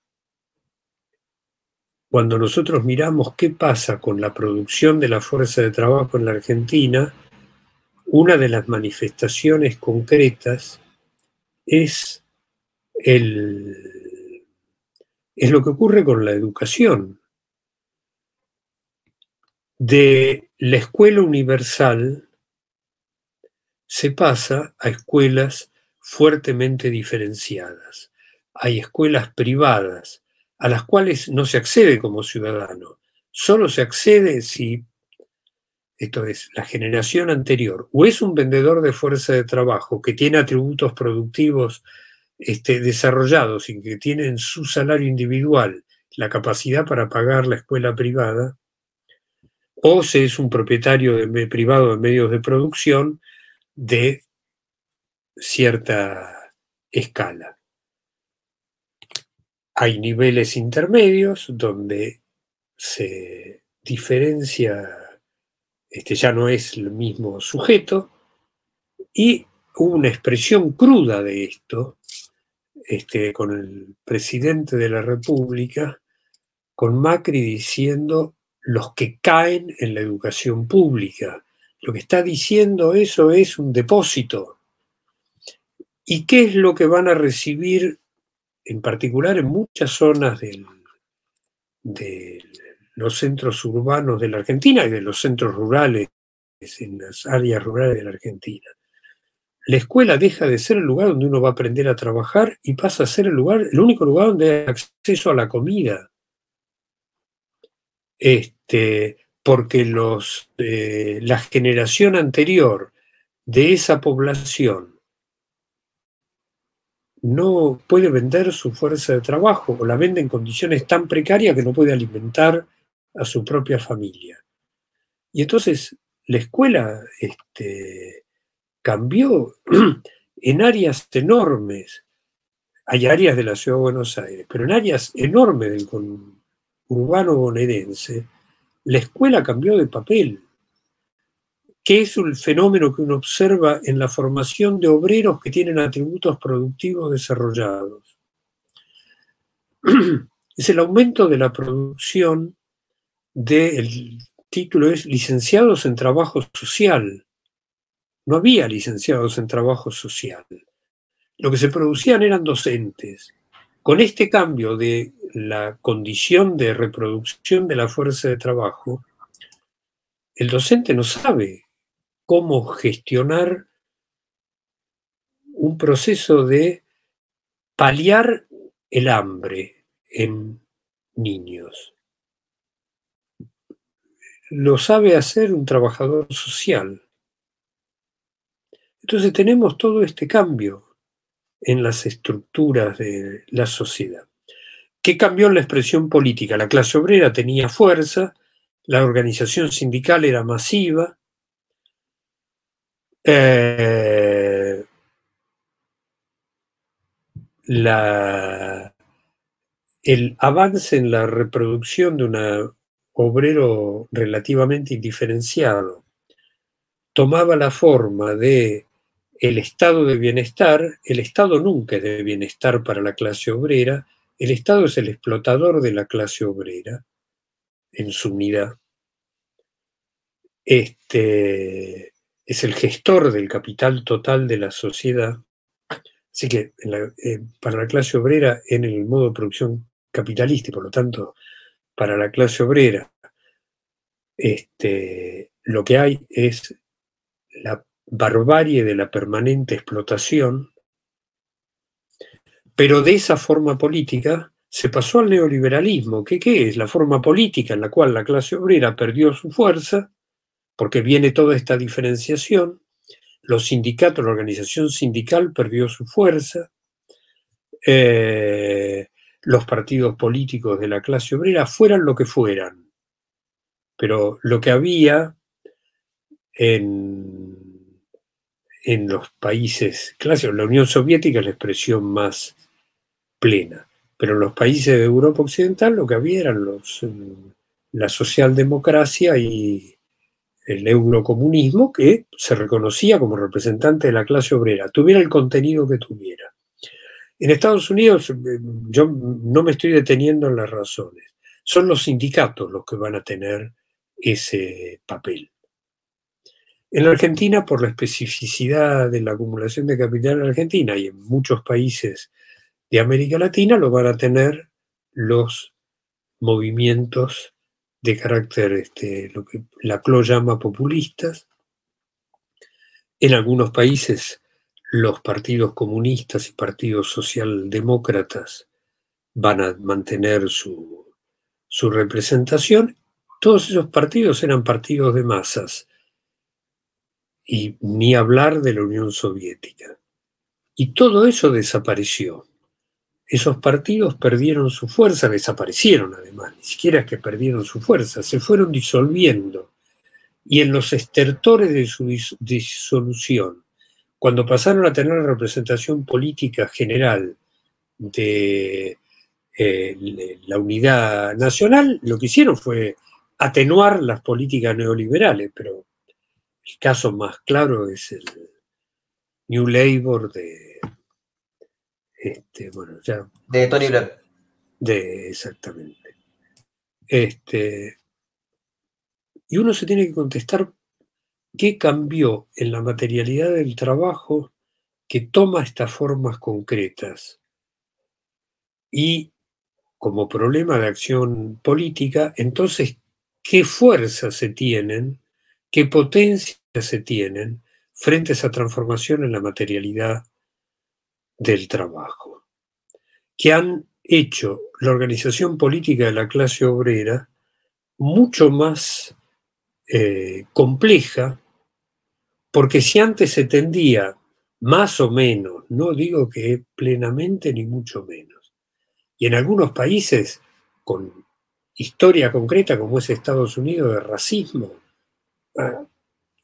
cuando nosotros miramos qué pasa con la producción de la fuerza de trabajo en la Argentina, una de las manifestaciones concretas es el es lo que ocurre con la educación. De la escuela universal se pasa a escuelas fuertemente diferenciadas. Hay escuelas privadas a las cuales no se accede como ciudadano. Solo se accede si, esto es, la generación anterior, o es un vendedor de fuerza de trabajo que tiene atributos productivos este, desarrollados y que tienen su salario individual la capacidad para pagar la escuela privada, o se es un propietario de, privado de medios de producción de cierta escala. Hay niveles intermedios donde se diferencia, este ya no es el mismo sujeto, y una expresión cruda de esto este, con el presidente de la República, con Macri diciendo los que caen en la educación pública. Lo que está diciendo eso es un depósito. ¿Y qué es lo que van a recibir, en particular en muchas zonas de los centros urbanos de la Argentina y de los centros rurales, en las áreas rurales de la Argentina? La escuela deja de ser el lugar donde uno va a aprender a trabajar y pasa a ser el lugar, el único lugar donde hay acceso a la comida. Este, porque los, eh, la generación anterior de esa población no puede vender su fuerza de trabajo o la vende en condiciones tan precarias que no puede alimentar a su propia familia. Y entonces la escuela este, cambió en áreas enormes. Hay áreas de la ciudad de Buenos Aires, pero en áreas enormes del urbano bonaerense, la escuela cambió de papel, que es un fenómeno que uno observa en la formación de obreros que tienen atributos productivos desarrollados. Es el aumento de la producción del título es licenciados en trabajo social, no había licenciados en trabajo social. Lo que se producían eran docentes. Con este cambio de la condición de reproducción de la fuerza de trabajo, el docente no sabe cómo gestionar un proceso de paliar el hambre en niños. Lo sabe hacer un trabajador social. Entonces tenemos todo este cambio en las estructuras de la sociedad. ¿Qué cambió en la expresión política? La clase obrera tenía fuerza, la organización sindical era masiva, eh, el avance en la reproducción de un obrero relativamente indiferenciado tomaba la forma de el estado de bienestar, el estado nunca es de bienestar para la clase obrera, el estado es el explotador de la clase obrera en su unidad. Este es el gestor del capital total de la sociedad. Así que para la clase obrera en el modo de producción capitalista y por lo tanto para la clase obrera, este, lo que hay es la barbarie de la permanente explotación, pero de esa forma política se pasó al neoliberalismo, que ¿qué es? La forma política en la cual la clase obrera perdió su fuerza, porque viene toda esta diferenciación, los sindicatos, la organización sindical perdió su fuerza, eh, los partidos políticos de la clase obrera fueran lo que fueran. Pero lo que había en, en los países clásicos, la Unión Soviética es la expresión más plena, pero en los países de Europa Occidental lo que había eran los, la socialdemocracia y el eurocomunismo que se reconocía como representante de la clase obrera, tuviera el contenido que tuviera. En Estados Unidos, eh, yo no me estoy deteniendo en las razones, son los sindicatos los que van a tener ese papel. En la Argentina, por la especificidad de la acumulación de capital en Argentina y en muchos países de América Latina, lo van a tener los movimientos de carácter, este, lo que la CLO llama populistas. En algunos países los partidos comunistas y partidos socialdemócratas van a mantener su, representación. Todos esos partidos eran partidos de masas, y ni hablar de la Unión Soviética. Y todo eso desapareció. Esos partidos perdieron su fuerza, desaparecieron además, ni siquiera es que perdieron su fuerza, se fueron disolviendo. Y en los estertores de su disolución, cuando pasaron a tener representación política general de eh, la unidad nacional, lo que hicieron fue atenuar las políticas neoliberales, pero el caso más claro es el New Labour de, este, bueno, ya, de Tony Blair. De, exactamente. Este, y uno se tiene que contestar ¿Qué cambió en la materialidad del trabajo que toma estas formas concretas? Y como problema de acción política, entonces, ¿qué fuerzas se tienen, qué potencias se tienen frente a esa transformación en la materialidad del trabajo? Que han hecho la organización política de la clase obrera mucho más eh, compleja, porque si antes se tendía más o menos, no digo que plenamente ni mucho menos, y en algunos países con historia concreta como es Estados Unidos de racismo, ah,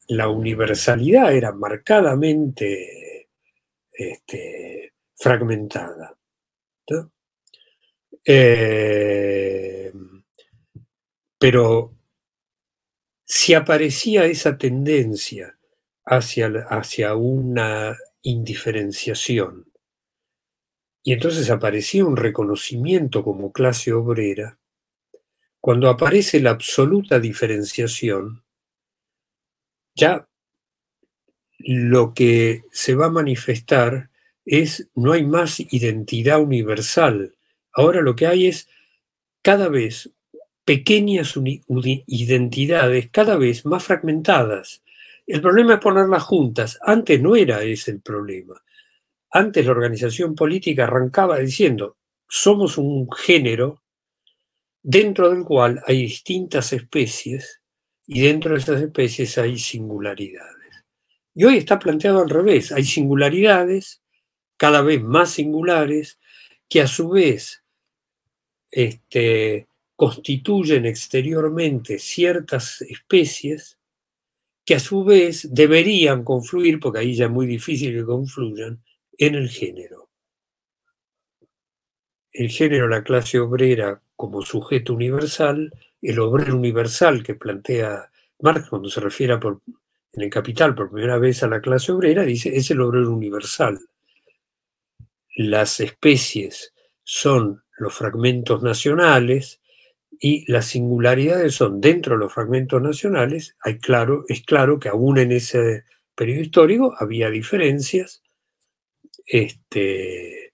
la universalidad era marcadamente este, fragmentada. Eh, pero si aparecía esa tendencia hacia, hacia una indiferenciación, y entonces aparecía un reconocimiento como clase obrera, cuando aparece la absoluta diferenciación, ya lo que se va a manifestar es no hay más identidad universal. Ahora lo que hay es cada vez pequeñas identidades cada vez más fragmentadas El problema es ponerlas juntas. Antes no era ese el problema. Antes la organización política arrancaba diciendo, somos un género dentro del cual hay distintas especies y dentro de esas especies hay singularidades. Y hoy está planteado al revés, hay singularidades, cada vez más singulares, que a su vez este, constituyen exteriormente ciertas especies que a su vez deberían confluir, porque ahí ya es muy difícil que confluyan, en el género. El género, la clase obrera como sujeto universal, el obrero universal que plantea Marx cuando se refiere en el Capital por primera vez a la clase obrera, dice, es el obrero universal. Las especies son los fragmentos nacionales y las singularidades son dentro de los fragmentos nacionales, es claro que aún en ese periodo histórico había diferencias, este,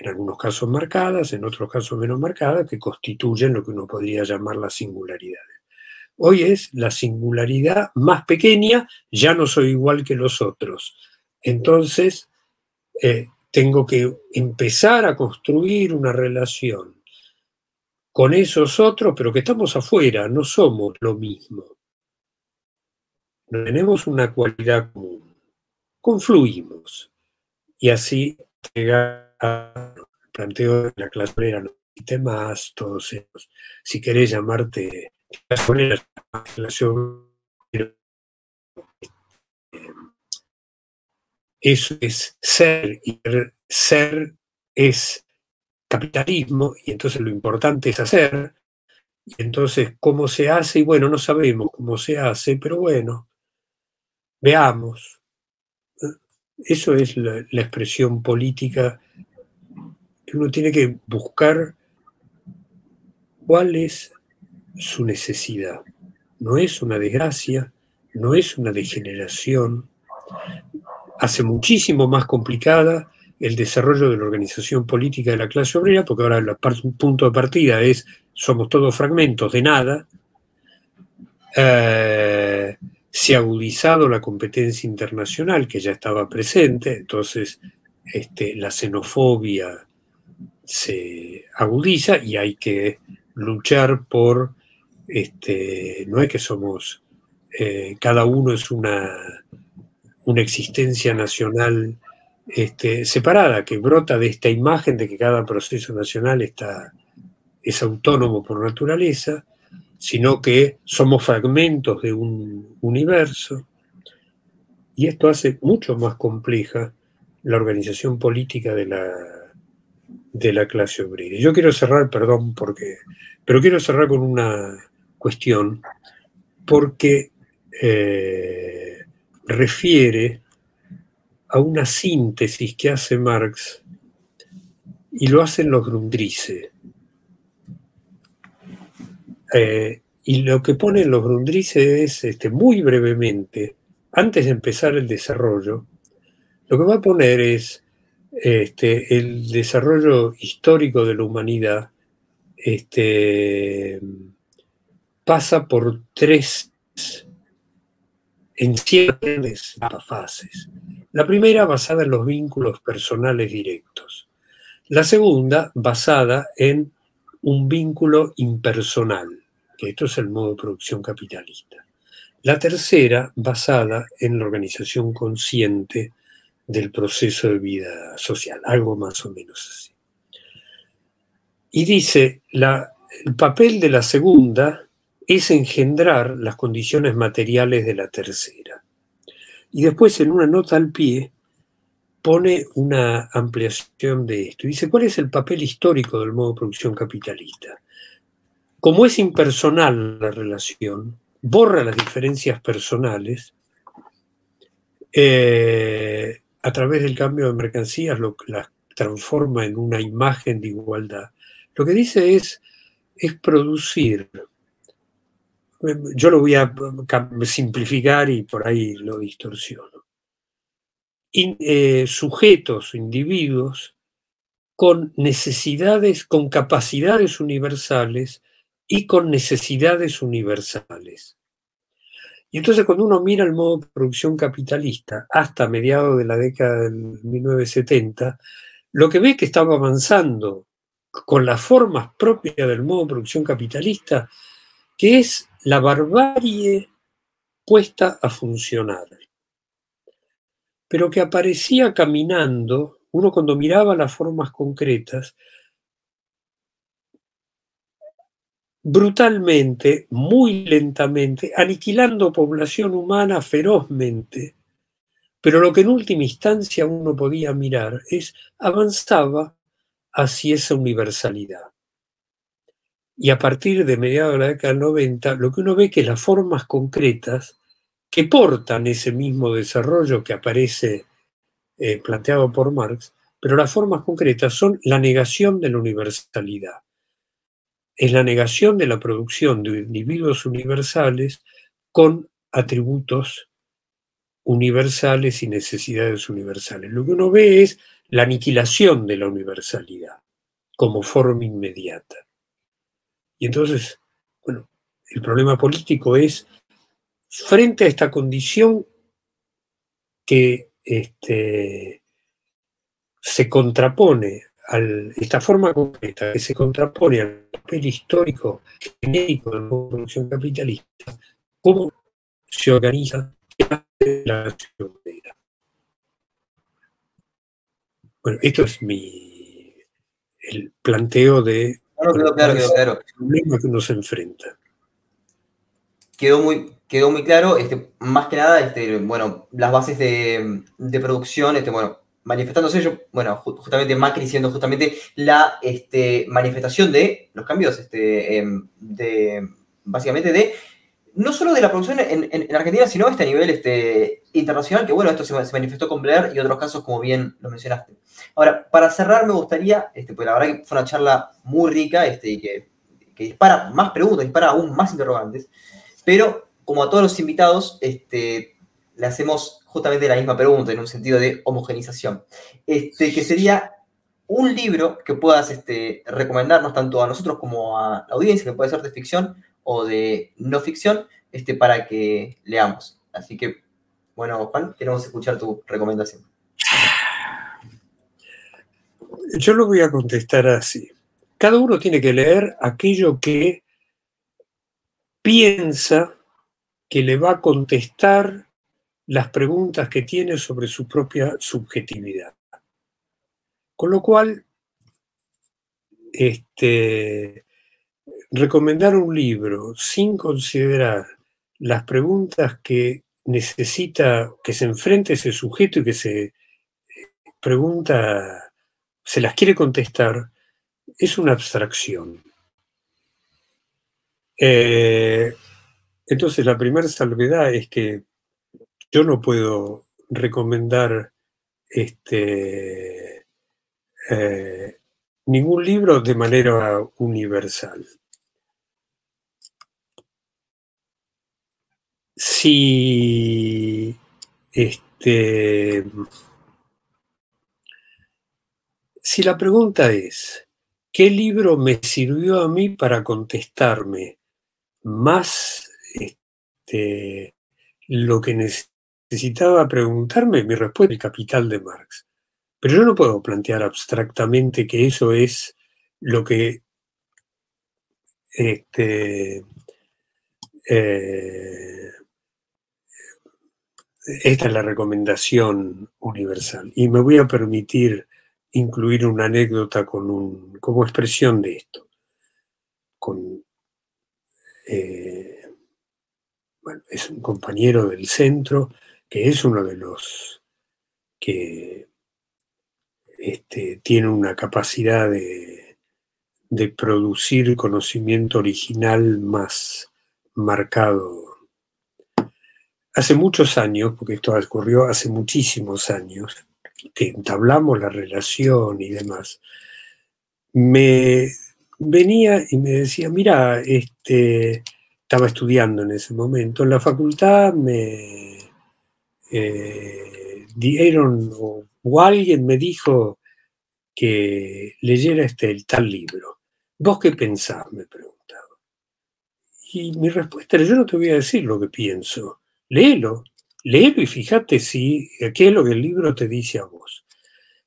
en algunos casos marcadas, en otros casos menos marcadas, que constituyen lo que uno podría llamar las singularidades. Hoy es la singularidad más pequeña, ya no soy igual que los otros. Entonces, eh, tengo que empezar a construir una relación con esos otros, pero que estamos afuera, no somos lo mismo. Tenemos una cualidad común, confluimos y así llegar planteo de la clase obrera, no más, todos esos. Si querés llamarte clase obrera, obrera, eso es ser, y ser es capitalismo, y entonces lo importante es hacer, y entonces cómo se hace, y bueno, no sabemos cómo se hace, pero bueno, veamos. Eso es la expresión política uno tiene que buscar cuál es su necesidad. No es una desgracia, no es una degeneración, hace muchísimo más complicada el desarrollo de la organización política de la clase obrera, porque ahora el punto de partida es somos todos fragmentos de nada. Eh, se ha agudizado la competencia internacional que ya estaba presente, entonces este, la xenofobia se agudiza y hay que luchar por, este, no es que somos, eh, cada uno es una una existencia nacional este, separada, que brota de esta imagen de que cada proceso nacional está, es autónomo por naturaleza, sino que somos fragmentos de un universo. Y esto hace mucho más compleja la organización política de la, de la clase obrera. Yo quiero cerrar, perdón, porque, pero quiero cerrar con una cuestión, porque eh, refiere a una síntesis que hace Marx y lo hacen los Grundrisse. Eh, y lo que ponen los Grundrisse es, este, muy brevemente, antes de empezar el desarrollo, lo que va a poner es este, el desarrollo histórico de la humanidad este, pasa por tres en ciertas fases. La primera basada en los vínculos personales directos. La segunda basada en un vínculo impersonal, que esto es el modo de producción capitalista. La tercera basada en la organización consciente del proceso de vida social, algo más o menos así. Y dice, el papel de la segunda es engendrar las condiciones materiales de la tercera. Y después en una nota al pie pone una ampliación de esto. Dice, ¿cuál es el papel histórico del modo de producción capitalista? Como es impersonal la relación, borra las diferencias personales eh, a través del cambio de mercancías, lo, las transforma en una imagen de igualdad. Lo que dice es, es producir yo lo voy a simplificar y por ahí lo distorsiono. Eh, sujetos, individuos con necesidades, con capacidades universales y con necesidades universales. Y entonces cuando uno mira el modo de producción capitalista hasta mediados de la década del 1970, lo que ve que estaba avanzando con las formas propias del modo de producción capitalista, que es la barbarie puesta a funcionar, pero que aparecía caminando, uno cuando miraba las formas concretas, brutalmente, muy lentamente, aniquilando población humana ferozmente. Pero lo que en última instancia uno podía mirar es avanzaba hacia esa universalidad. Y a partir de mediados de la década del 90, lo que uno ve que las formas concretas que portan ese mismo desarrollo que aparece eh, planteado por Marx, pero las formas concretas son la negación de la universalidad. Es la negación de la producción de individuos universales con atributos universales y necesidades universales. Lo que uno ve es la aniquilación de la universalidad como forma inmediata. Y entonces, bueno, el problema político es, frente a esta condición que este, se contrapone esta forma concreta que se contrapone al papel histórico genérico de la producción capitalista, cómo se organiza la nación Bueno, esto es mi el planteo de claro, claro, claro, el problema que uno se enfrenta. Quedó muy, quedó muy claro, este, más que nada, este, bueno, las bases de, de producción, este, bueno, manifestándose yo, bueno, justamente Macri siendo justamente la este, manifestación de los cambios, este, em, de, básicamente de no solo de la producción en, Argentina, sino a este nivel este, internacional, que bueno, esto se, manifestó con Blair y otros casos, como bien lo mencionaste. Ahora, para cerrar, me gustaría, este, pues la verdad que fue una charla muy rica este, y que, dispara más preguntas, dispara aún más interrogantes, pero como a todos los invitados, este, le hacemos justamente la misma pregunta en un sentido de homogenización, este, que sería un libro que puedas este, recomendarnos tanto a nosotros como a la audiencia, que puede ser de ficción o de no ficción este, para que leamos. Así que, bueno, Juan, queremos escuchar tu recomendación. Yo lo voy a contestar así. Cada uno tiene que leer aquello que piensa que le va a contestar las preguntas que tiene sobre su propia subjetividad. Con lo cual, este, recomendar un libro sin considerar las preguntas que necesita, que se enfrente ese sujeto y que se eh, pregunta, se las quiere contestar, es una abstracción. Eh, entonces la primera salvedad es que yo no puedo recomendar este, eh, ningún libro de manera universal. si este, si la pregunta es, ¿qué libro me sirvió a mí para contestarme más este, lo que necesitaba preguntarme? Mi respuesta es el capital de Marx. Pero yo no puedo plantear abstractamente que eso es lo que este, eh, esta es la recomendación universal. Y me voy a permitir incluir una anécdota con un, como expresión de esto. Con, eh, bueno, es un compañero del centro que es uno de los que este, tiene una capacidad de, producir conocimiento original más marcado. Hace muchos años, porque esto ocurrió hace muchísimos años, que entablamos la relación y demás, me venía y me decía, mira, este, estaba estudiando en ese momento, en la facultad me eh, dieron, o, alguien me dijo que leyera este, el tal libro. ¿Vos qué pensás? me preguntaba. Y mi respuesta era, yo no te voy a decir lo que pienso léelo, léelo y fíjate si, qué es lo que el libro te dice a vos.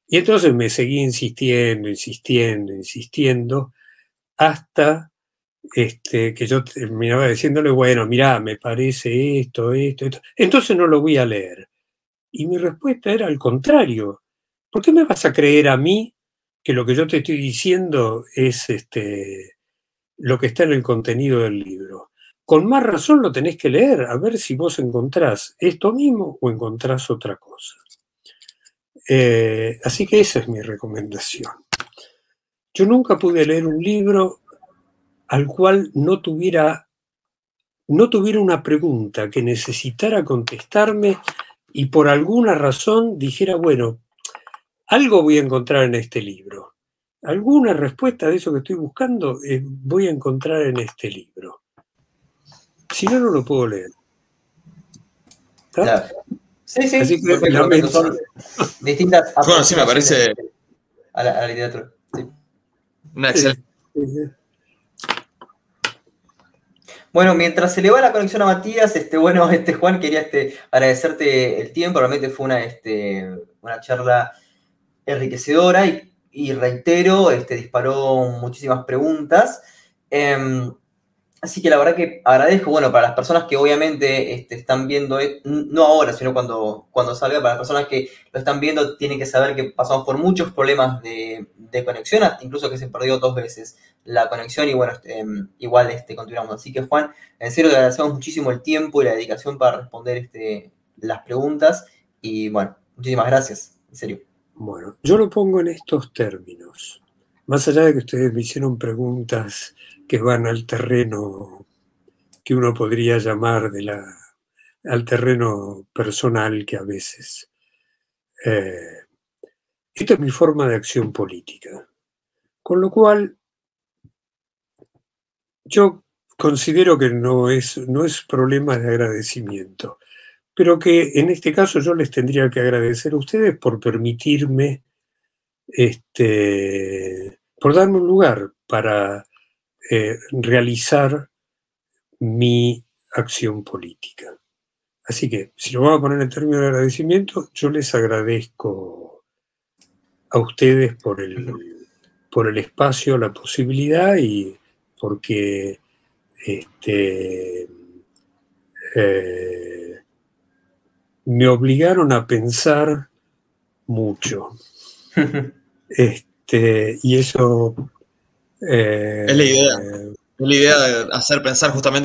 Y entonces me seguí insistiendo, insistiendo, insistiendo, hasta este, que yo terminaba diciéndole, bueno, mira, me parece esto, esto, esto. Entonces no lo voy a leer. Y mi respuesta era al contrario. ¿Por qué me vas a creer a mí que lo que yo te estoy diciendo es este, lo que está en el contenido del libro? Con más razón lo tenés que leer, a ver si vos encontrás esto mismo o encontrás otra cosa. Eh, así que esa es mi recomendación. Yo nunca pude leer un libro al cual no tuviera, no tuviera una pregunta que necesitara contestarme y por alguna razón dijera, bueno, algo voy a encontrar en este libro. Alguna respuesta de eso que estoy buscando eh, voy a encontrar en este libro. Si no, no lo puedo leer. Sí, sí. Así que son distintas. Bueno, sí, me parece. A la, literatura. Una excelente. Bueno, mientras se le va la conexión a Matías, este, bueno, este, Juan, quería este, agradecerte el tiempo, realmente fue una, este, una charla enriquecedora y, reitero, este, disparó muchísimas preguntas. Em, así que la verdad que agradezco, bueno, para las personas que obviamente este, están viendo, e, no ahora, sino cuando, cuando salga, para las personas que lo están viendo, tienen que saber que pasamos por muchos problemas de, de conexión, incluso que se perdió dos veces la conexión y bueno, este, em, igual este, continuamos. Así que Juan, en serio te agradecemos muchísimo el tiempo y la dedicación para responder este, las preguntas y bueno, muchísimas gracias, en serio. Bueno, yo lo pongo en estos términos. Más allá de que ustedes me hicieron preguntas que van al terreno que uno podría llamar de la, al terreno personal que a veces. Eh, esta es mi forma de acción política. Con lo cual, yo considero que no es, no es problema de agradecimiento pero que en este caso yo les tendría que agradecer a ustedes por permitirme, este, por darme un lugar para eh, realizar mi acción política. Así que, si lo vamos a poner en términos de agradecimiento, yo les agradezco a ustedes por el, por el espacio, la posibilidad y porque este, eh, me obligaron a pensar mucho. este, y eso... Eh, es la idea. Es la idea de hacer pensar justamente